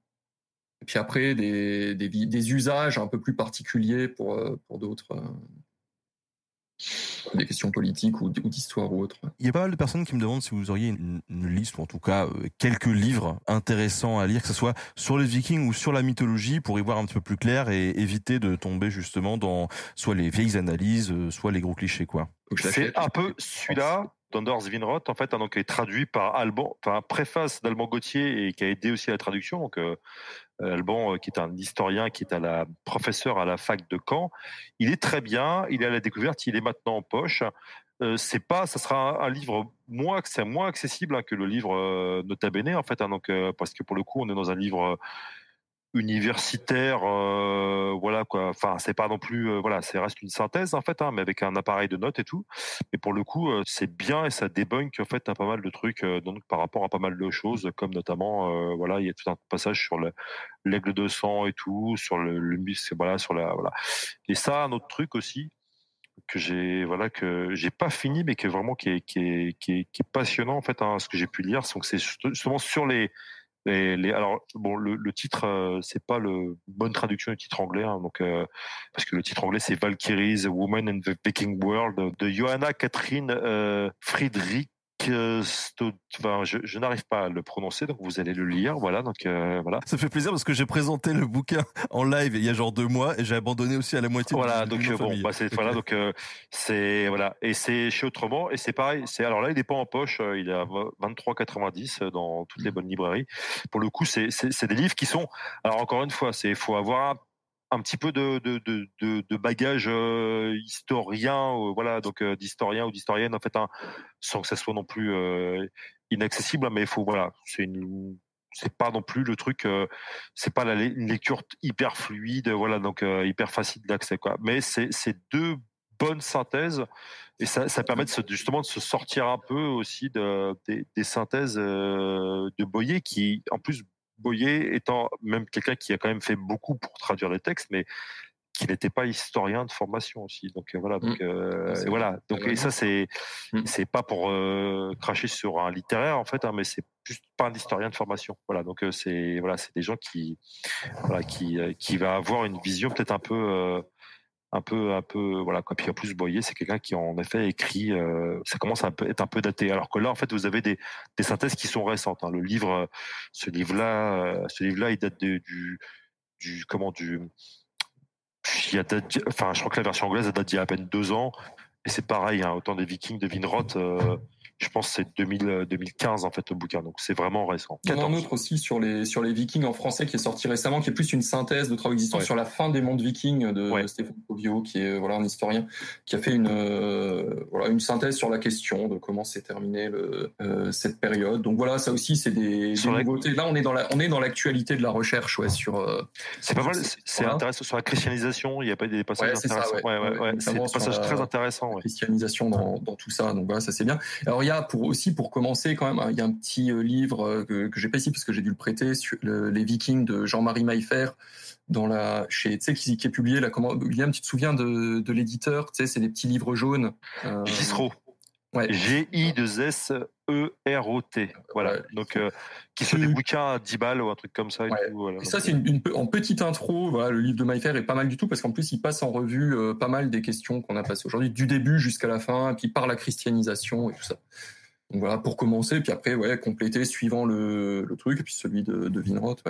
Et puis après des, des, des usages un peu plus particuliers pour euh, pour d'autres. Des questions politiques ou, d'histoire ou autre. Il y a pas mal de personnes qui me demandent si vous auriez une, une liste ou en tout cas euh, quelques livres intéressants à lire, que ce soit sur les Vikings ou sur la mythologie, pour y voir un petit peu plus clair et éviter de tomber justement dans soit les vieilles analyses, euh, soit les gros clichés quoi. C'est un peu celui-là d'Anders Vinroth en fait hein, donc est traduit par Alban enfin préface d'Alban Gauthier et qui a aidé aussi à la traduction donc euh, Alban euh, qui est un historien qui est à la professeur à la fac de Caen il est très bien il est à la découverte il est maintenant en poche. Euh, c'est pas ça sera un, livre moins moins accessible hein, que le livre euh, Nota Bene en fait hein, donc euh, parce que pour le coup on est dans un livre euh, universitaire euh, voilà quoi. Enfin c'est pas non plus euh, voilà c'est reste une synthèse en fait hein, mais avec un appareil de notes et tout. Et pour le coup euh, c'est bien et ça débunk en fait un pas mal de trucs euh, donc par rapport à pas mal de choses comme notamment euh, voilà il y a tout un passage sur le l'aigle de sang et tout sur le, le mus voilà sur la voilà. Et ça un autre truc aussi que j'ai voilà que j'ai pas fini mais que vraiment qui est qui est qui est, qui est passionnant en fait hein, ce que j'ai pu lire donc c'est justement sur les alors bon, le, titre euh, c'est pas le bonne traduction du titre anglais, hein, donc euh, parce que le titre anglais c'est Valkyries, Woman in the Viking World de Johanna Catherine euh, Friedrich. Euh, Enfin, je, je n'arrive pas à le prononcer, donc vous allez le lire, voilà. Donc euh, voilà. Ça fait plaisir parce que j'ai présenté le bouquin en live il y a genre deux mois et j'ai abandonné aussi à la moitié. Voilà, donc euh, bon, famille. bah donc euh, c'est voilà, et c'est chez Autrement, et c'est pareil. C'est alors là, il est pas en poche, il est à 23,90 dans toutes les bonnes librairies. Pour le coup, c'est des livres qui sont. Alors encore une fois, c'est faut avoir un, un petit peu de de de bagage euh, historien, euh, voilà, donc euh, d'historien ou d'historienne en fait, hein, sans que ça soit non plus euh, inaccessible, hein, mais il faut voilà, c'est pas non plus le truc c'est pas la, une lecture hyper fluide voilà donc hyper facile d'accès quoi. Mais c'est deux bonnes synthèses et ça, permet de justement de se sortir un peu aussi de, des, synthèses de Boyer qui en plus Boyer étant même quelqu'un qui a quand même fait beaucoup pour traduire les textes mais qui n'était pas historien de formation aussi. Donc euh, voilà. Donc euh, C'est et voilà. donc et ça c'est Mm. c'est pas pour euh, cracher sur un littéraire en fait hein, mais c'est juste pas un historien de formation. Voilà. Donc euh, c'est voilà c'est des gens qui voilà qui euh, qui va avoir une vision peut-être un peu euh, un peu un peu voilà quoi. Puis en plus Boyer c'est quelqu'un qui en effet écrit euh, ça commence à être un peu daté. Alors que là en fait vous avez des synthèses qui sont récentes hein. le livre euh, ce livre là ce livre là il date de, du du comment du il a date- enfin je crois que la version anglaise elle date d'il y a à peine deux ans. Et c'est pareil hein, autant des Vikings de Vinroth euh, je pense que c'est 2000, 2015 en fait le bouquin, donc c'est vraiment récent. Il y en a un autre aussi sur les sur les Vikings en français qui est sorti récemment, qui est plus une synthèse de travaux existants sur la fin des mondes Vikings de Stéphane Povio, qui est voilà un historien qui a fait une voilà une synthèse sur la question de comment s'est terminé le, cette période. Donc voilà, ça aussi c'est des, des nouveautés. Là, on est dans la on est dans l'actualité de la recherche, ouais, sur. c'est pas mal. C'est intéressant sur la christianisation. Il y a pas des passages intéressants. Ouais, ouais, ouais, c'est des passages très intéressants. Christianisation dans, dans tout ça. Donc voilà, ça c'est bien. Alors il y a pour aussi pour commencer quand même, il y a un petit euh, livre euh, que, j'ai pas ici parce que j'ai dû le prêter sur les Vikings de Jean-Marie Maillefer dans la chez tu qui, est publié là comment William tu te souviens de, l'éditeur? Tu c'est des petits livres jaunes euh, Ouais. G I 2 S E R O T. Voilà. Donc euh, qui sont des bouquins à 10 balles ou un truc comme ça et tout, voilà. Et ça c'est une, une, en petite intro, voilà, le livre de Maïfer est pas mal du tout parce qu'en plus il passe en revue euh, pas mal des questions qu'on a passées aujourd'hui du début jusqu'à la fin et puis par la christianisation et tout ça. Donc voilà pour commencer puis après ouais compléter suivant le, le truc et puis celui de, de Vinroth.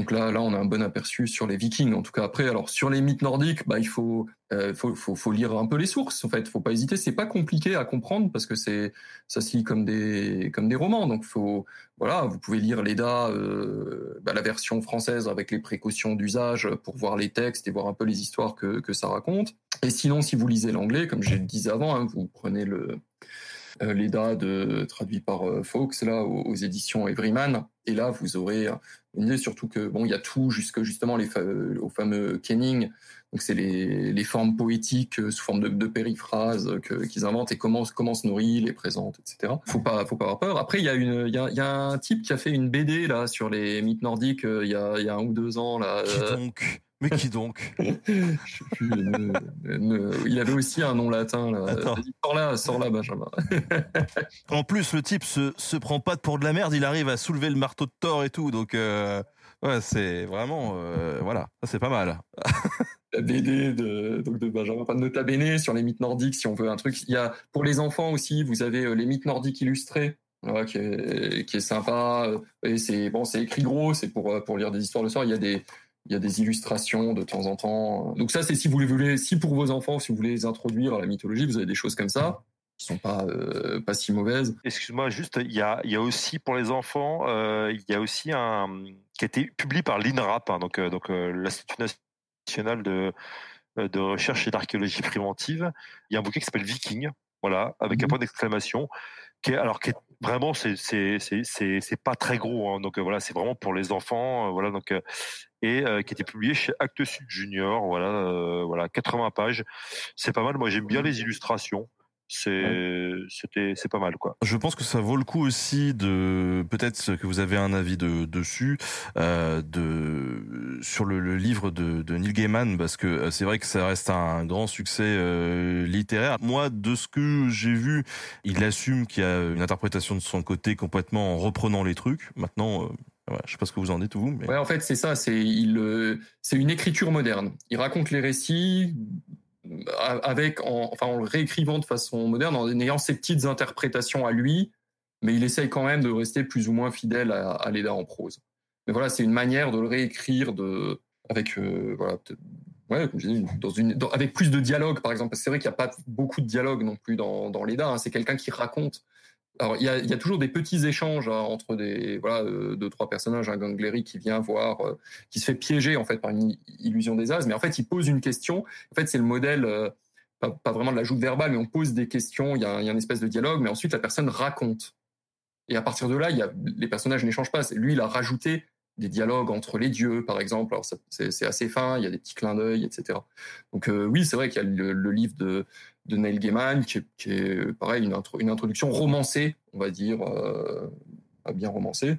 Donc là, là, on a un bon aperçu sur les Vikings. En tout cas, après, alors sur les mythes nordiques, bah, il faut, euh, faut, faut, lire un peu les sources. En fait, faut pas hésiter. C'est pas compliqué à comprendre parce que c'est, ça se comme des, comme des romans. Donc, faut, voilà, vous pouvez lire l'EDA, euh, bah, la version française avec les précautions d'usage pour voir les textes et voir un peu les histoires que, que ça raconte. Et sinon, si vous lisez l'anglais, comme je le disais avant, hein, vous prenez le euh, l'EDA de, traduit par Fox là aux, éditions Everyman et là vous aurez surtout que bon il y a tout jusque justement les au fameux kenning donc c'est les, les formes poétiques euh, sous forme de, de périphrases qu'ils inventent et comment comment se nourrit les présente etc faut pas faut pas avoir peur. Après il y a une il y a, y a un type qui a fait une BD là sur les mythes nordiques il y a il y a un ou deux ans là qui donc? Mais qui donc? Je sais plus. Ne, ne, il avait aussi un nom latin. Là. Sors là, sors là, Benjamin. en plus, le type se, se prend pas pour de la merde. Il arrive à soulever le marteau de Thor et tout. Donc, euh, ouais, c'est vraiment, euh, voilà, c'est pas mal. la BD de, donc de Benjamin pas de Nota Bene sur les mythes nordiques, si on veut un truc. Il y a pour les enfants aussi, vous avez euh, les mythes nordiques illustrés. Voilà, qui, est, qui est sympa et c'est bon c'est écrit gros c'est pour pour lire des histoires le soir il y a des il y a des illustrations de temps en temps. Donc ça, c'est si vous voulez, si pour vos enfants, si vous voulez les introduire à la mythologie, vous avez des choses comme ça qui sont pas euh, pas si mauvaises. Excuse-moi, juste il y a il y a aussi pour les enfants, euh, il y a aussi un qui a été publié par l'INRAP, hein, donc euh, donc l'Institut national de de recherche et d'archéologie préventive. Il y a un bouquin qui s'appelle Viking, voilà, avec mmh. un point d'exclamation, qui est alors qui est vraiment c'est c'est c'est c'est pas très gros, hein, donc voilà, c'est vraiment pour les enfants, voilà donc et euh, qui était publié chez Actes Sud Junior. Voilà, euh, voilà, 80 pages. C'est pas mal. Moi, j'aime bien les illustrations. C'est, c'était, c'est pas mal, quoi. Je pense que ça vaut le coup aussi de, peut-être que vous avez un avis de, dessus, euh, de, sur le, le livre de, de, Neil Gaiman, parce que euh, c'est vrai que ça reste un grand succès euh, littéraire. Moi, de ce que j'ai vu, il assume qu'il y a une interprétation de son côté complètement en reprenant les trucs. Maintenant, euh, Ouais, je sais pas ce que vous en dites vous, mais ouais, en fait c'est ça, c'est il, euh, c'est une écriture moderne. Il raconte les récits avec, en, enfin en le réécrivant de façon moderne, en ayant ses petites interprétations à lui, mais il essaye quand même de rester plus ou moins fidèle à, à Leda en prose. Mais voilà, c'est une manière de le réécrire de avec euh, voilà ouais, dans une, avec plus de dialogue, par exemple. C'est vrai qu'il n'y a pas beaucoup de dialogue non plus dans, dans Leda. Hein. C'est quelqu'un qui raconte alors il y a, toujours des petits échanges hein, entre des voilà euh, deux trois personnages, un Gangleri qui vient voir, euh, qui se fait piéger en fait par une illusion des as, mais en fait il pose une question. En fait c'est le modèle euh, pas, vraiment de la joute verbale, mais on pose des questions. Il y, a, y une espèce de dialogue, mais ensuite la personne raconte. Et à partir de là, y a, les personnages n'échangent pas. Lui il a rajouté des dialogues entre les dieux, par exemple. Alors c'est assez fin, il y a des petits clins d'œil, etc. Donc oui, c'est vrai qu'il y a le, livre de, de Neil Gaiman qui est, est pareil une, une, introduction romancée, on va dire, euh, bien romancée.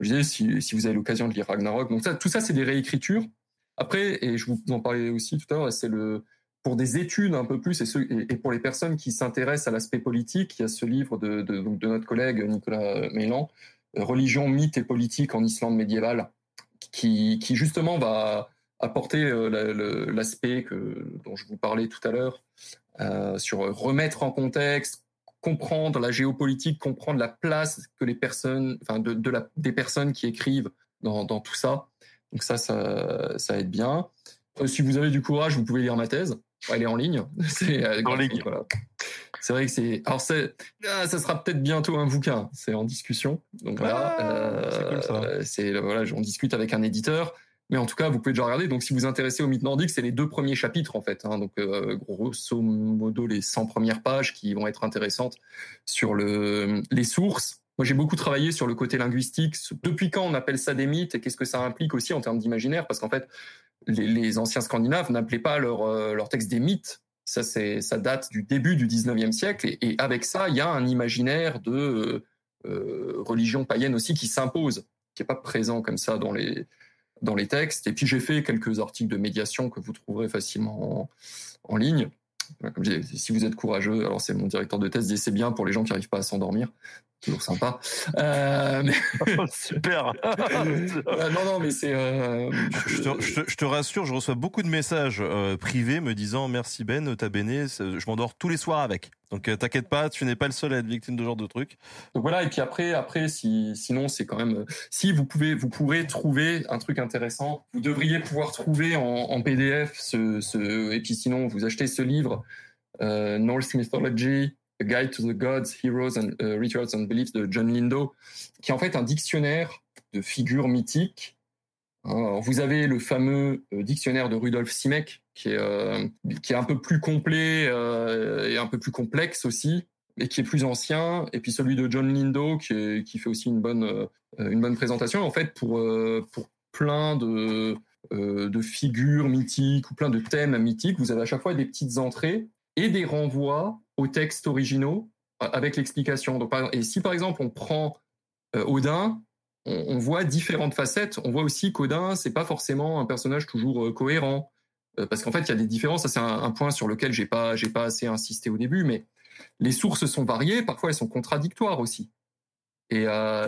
Je disais si, si vous avez l'occasion de lire Ragnarok. Donc tout ça, c'est des réécritures. Après, et je vous en parlais aussi tout à l'heure, c'est le pour des études un peu plus et, pour les personnes qui s'intéressent à l'aspect politique, il y a ce livre de, de, notre collègue Nicolas Mélan, religion, mythe et politique en Islande médiévale, qui, qui justement va apporter euh, l'aspect dont je vous parlais tout à l'heure euh, sur remettre en contexte, comprendre la géopolitique, comprendre la place que les personnes, enfin de, de la, des personnes qui écrivent dans, dans tout ça. Donc ça, ça, ça aide bien. Euh, si vous avez du courage, vous pouvez lire ma thèse. Elle est en ligne. C'est en ligne. Voilà. c'est vrai que c'est. Alors, c'est, ah, ça sera peut-être bientôt un bouquin. C'est en discussion. Donc voilà. Ah, c'est cool, ça. euh, c'est voilà, on discute avec un éditeur. Mais en tout cas, vous pouvez déjà regarder. Donc, si vous vous intéressez au mythe nordique, c'est les deux premiers chapitres en fait. Hein. Donc, euh, grosso modo, les 100 premières pages qui vont être intéressantes sur le les sources. Moi, j'ai beaucoup travaillé sur le côté linguistique. Depuis quand on appelle ça des mythes et qu'est-ce que ça implique aussi en termes d'imaginaire? Parce qu'en fait, les, anciens Scandinaves n'appelaient pas leur euh, leur des mythes. Ça, c'est, ça date du début du 19e siècle. Et, avec ça, il y a un imaginaire de euh, euh, religion païenne aussi qui s'impose, qui est pas présent comme ça dans les, dans les textes. Et puis, j'ai fait quelques articles de médiation que vous trouverez facilement en, ligne. Comme je disais, si vous êtes courageux, alors c'est mon directeur de thèse dit c'est bien pour les gens qui n'arrivent pas à s'endormir. Toujours sympa. Euh, mais- Super. Euh, non, non, mais c'est. euh, Je te, je te- je te rassure, je reçois beaucoup de messages euh, privés me disant merci Ben, t'as béné, je m'endors tous les soirs avec. Donc euh, t'inquiète pas, tu n'es pas le seul à être victime de ce genre de truc. Donc voilà, et puis après, après, si, sinon c'est quand même, si vous pouvez, vous pourrez trouver un truc intéressant, vous devriez pouvoir trouver en, en PDF ce, ce, et puis sinon vous achetez ce livre, euh, Norse Mythology, A Guide to the Gods, Heroes and uh, Rituals and Beliefs de John Lindo, qui est en fait un dictionnaire de figures mythiques. Hein, vous avez le fameux euh, dictionnaire de Rudolf Simek, qui est, euh, un peu plus complet euh, et un peu plus complexe aussi, et qui est plus ancien, et puis celui de John Lindo qui, fait aussi une bonne, une bonne présentation. En fait, pour, pour plein de, de figures mythiques ou plein de thèmes mythiques, vous avez à chaque fois des petites entrées et des renvois aux textes originaux euh, avec l'explication. Et si par exemple on prend euh, Odin, on, voit différentes facettes. On voit aussi qu'Odin, c'est pas forcément un personnage toujours euh, cohérent. Parce qu'en fait, il y a des différences. Ça, c'est un, un point sur lequel j'ai pas, j'ai pas assez insisté au début, mais les sources sont variées, parfois elles sont contradictoires aussi. Et,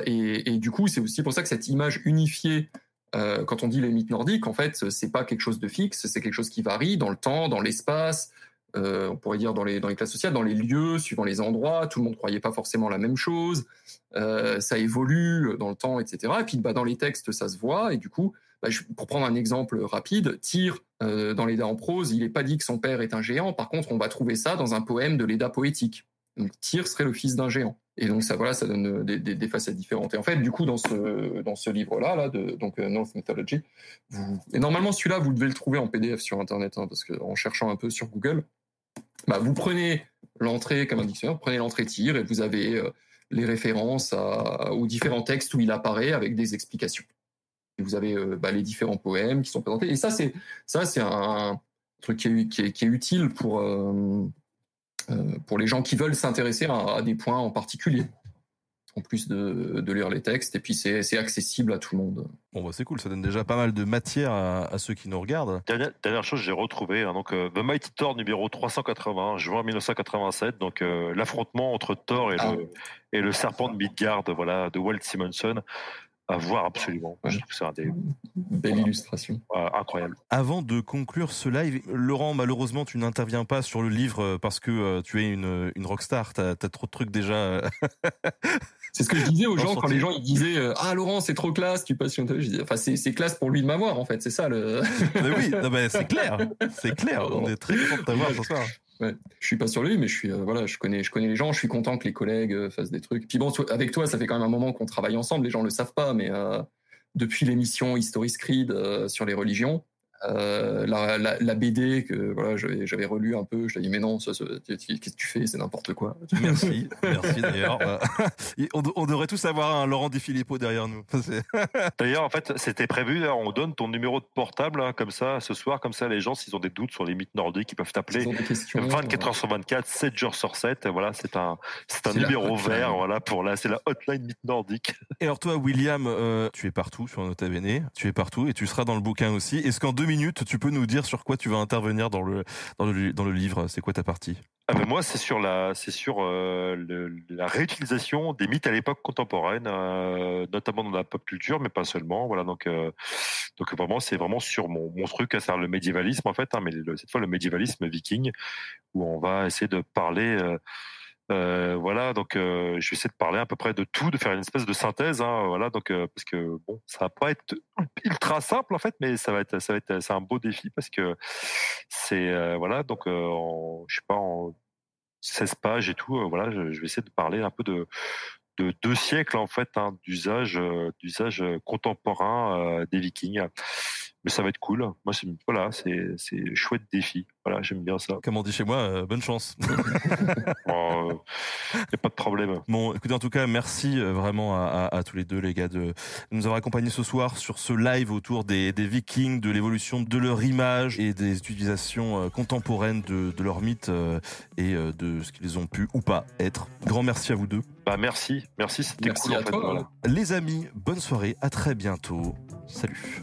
et, et du coup, c'est aussi pour ça que cette image unifiée, quand on dit les mythes nordiques, en fait, c'est pas quelque chose de fixe, c'est quelque chose qui varie dans le temps, dans l'espace, euh, on pourrait dire dans les, classes sociales, dans les lieux, suivant les endroits. Tout le monde croyait pas forcément la même chose. Euh, ça évolue dans le temps, etc. Et puis bah, dans les textes, ça se voit. Et du coup, bah, pour prendre un exemple rapide, Tyr, euh, dans l'Éda en prose, il n'est pas dit que son père est un géant. Par contre, on va trouver ça dans un poème de l'Éda poétique. Donc Tyr serait le fils d'un géant. Et donc ça, voilà, ça donne des, facettes différentes. Et en fait, du coup, dans ce dans ce livre-là, là, de, donc North Mythology, et normalement celui-là, vous devez le trouver en PDF sur Internet, hein, parce que en cherchant un peu sur Google, bah, vous prenez l'entrée comme un dictionnaire, prenez l'entrée Tyr et vous avez euh, les références aux différents textes où il apparaît avec des explications. Et vous avez euh, bah, les différents poèmes qui sont présentés. Et ça, c'est ça, c'est un truc qui est, utile pour euh, pour les gens qui veulent s'intéresser à des points en particulier, en plus de, de lire les textes. Et puis c'est accessible à tout le monde. Bon bah c'est cool, ça donne déjà pas mal de matière à, à ceux qui nous regardent. Dernière, dernière chose, j'ai retrouvé hein, donc euh, The Mighty Thor numéro 380, juin 1987. Donc euh, l'affrontement entre Thor et, Ah. le, et le serpent de Midgard, voilà, de Walt Simonson, à voir absolument. Je trouve un des Belle illustration. euh, incroyables. Avant de conclure ce live, Laurent, malheureusement, tu n'interviens pas sur le livre euh, parce que euh, tu es une, une rockstar. T'as as trop de trucs déjà. euh. C'est ce que je disais aux gens quand les gens ils disaient euh, ah Laurent c'est trop classe tu passes sur une télé. Je disais, enfin c'est classe pour lui de m'avoir en fait c'est ça le Mais oui, c'est clair, c'est clair. On est très content de t'avoir ce soir. Ouais. je suis pas sur lui mais je suis euh, voilà je connais je connais les gens je suis content que les collègues euh, fassent des trucs puis bon avec toi ça fait quand même un moment qu'on travaille ensemble les gens le savent pas mais euh, depuis l'émission History Creed euh, sur les religions euh, la, la, la BD que voilà j'avais j'avais relu un peu je lui ai dit mais non qu'est-ce que tu fais? C'est n'importe quoi Merci, merci d'ailleurs. On, on devrait tous avoir un Laurent Di Filippo derrière nous. D'ailleurs, en fait, c'était prévu. on donne ton numéro de portable hein, comme ça ce soir, comme ça les gens, s'ils ont des doutes sur les mythes nordiques, ils peuvent t'appeler. ont des questions 24 heures sur 24, 7 jours sur 7. Voilà, c'est un, c'est un numéro vert. Voilà, pour là, c'est la hotline mythe nordique. Et alors toi, William, euh, tu es partout sur Nota Bene, tu es partout et tu seras dans le bouquin aussi. Est-ce qu'en deux minutes, tu peux nous dire sur quoi tu vas intervenir dans le dans le dans le livre? C'est quoi ta partie? Ah ben moi, c'est sur la, c'est sur euh, la réutilisation des mythes à l'époque contemporaine, euh, notamment dans la pop culture, mais pas seulement. Voilà, donc euh, donc vraiment, c'est vraiment sur mon, mon truc, savoir le médiévalisme en fait, hein, mais cette fois le médiévalisme viking, où on va essayer de parler. Euh, voilà, donc euh, je vais essayer de parler à peu près de tout, de faire une espèce de synthèse, hein, voilà, donc euh, parce que bon, ça va pas être ultra simple en fait, mais ça va être, ça va être, c'est un beau défi parce que c'est euh, voilà, donc en, je sais pas, en 16 pages et tout. voilà, je, vais essayer de parler un peu de, de deux siècles en fait hein, d'usage d'usage contemporain des Vikings mais ça va être cool. Moi, c'est voilà, c'est c'est chouette défi. Voilà, j'aime bien ça. Comme on dit chez moi, euh, bonne chance. bon, euh, y a pas de problème. Bon, écoutez, en tout cas, merci euh, vraiment à, à, tous les deux, les gars, de nous avoir accompagnés ce soir sur ce live autour des, des Vikings, de l'évolution de leur image et des utilisations contemporaines de, de leur mythe et de ce qu'ils ont pu ou pas être. Grand merci à vous deux. Bah merci, merci, c'était cool. En fait, voilà. Les amis, bonne soirée, à très bientôt. Salut.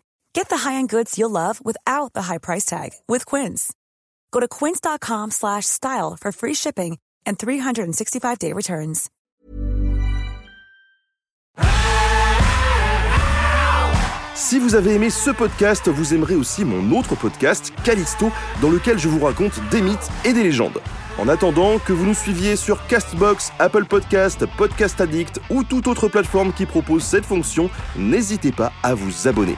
Get the high-end goods you'll love without the high price tag with Quince. Go to quince.com slash style for free shipping and 365-day returns. Si vous avez aimé ce podcast, vous aimerez aussi mon autre podcast, Callisto, dans lequel je vous raconte des mythes et des légendes. En attendant que vous nous suiviez sur Castbox, Apple Podcast, Podcast Addict ou toute autre plateforme qui propose cette fonction, n'hésitez pas à vous abonner.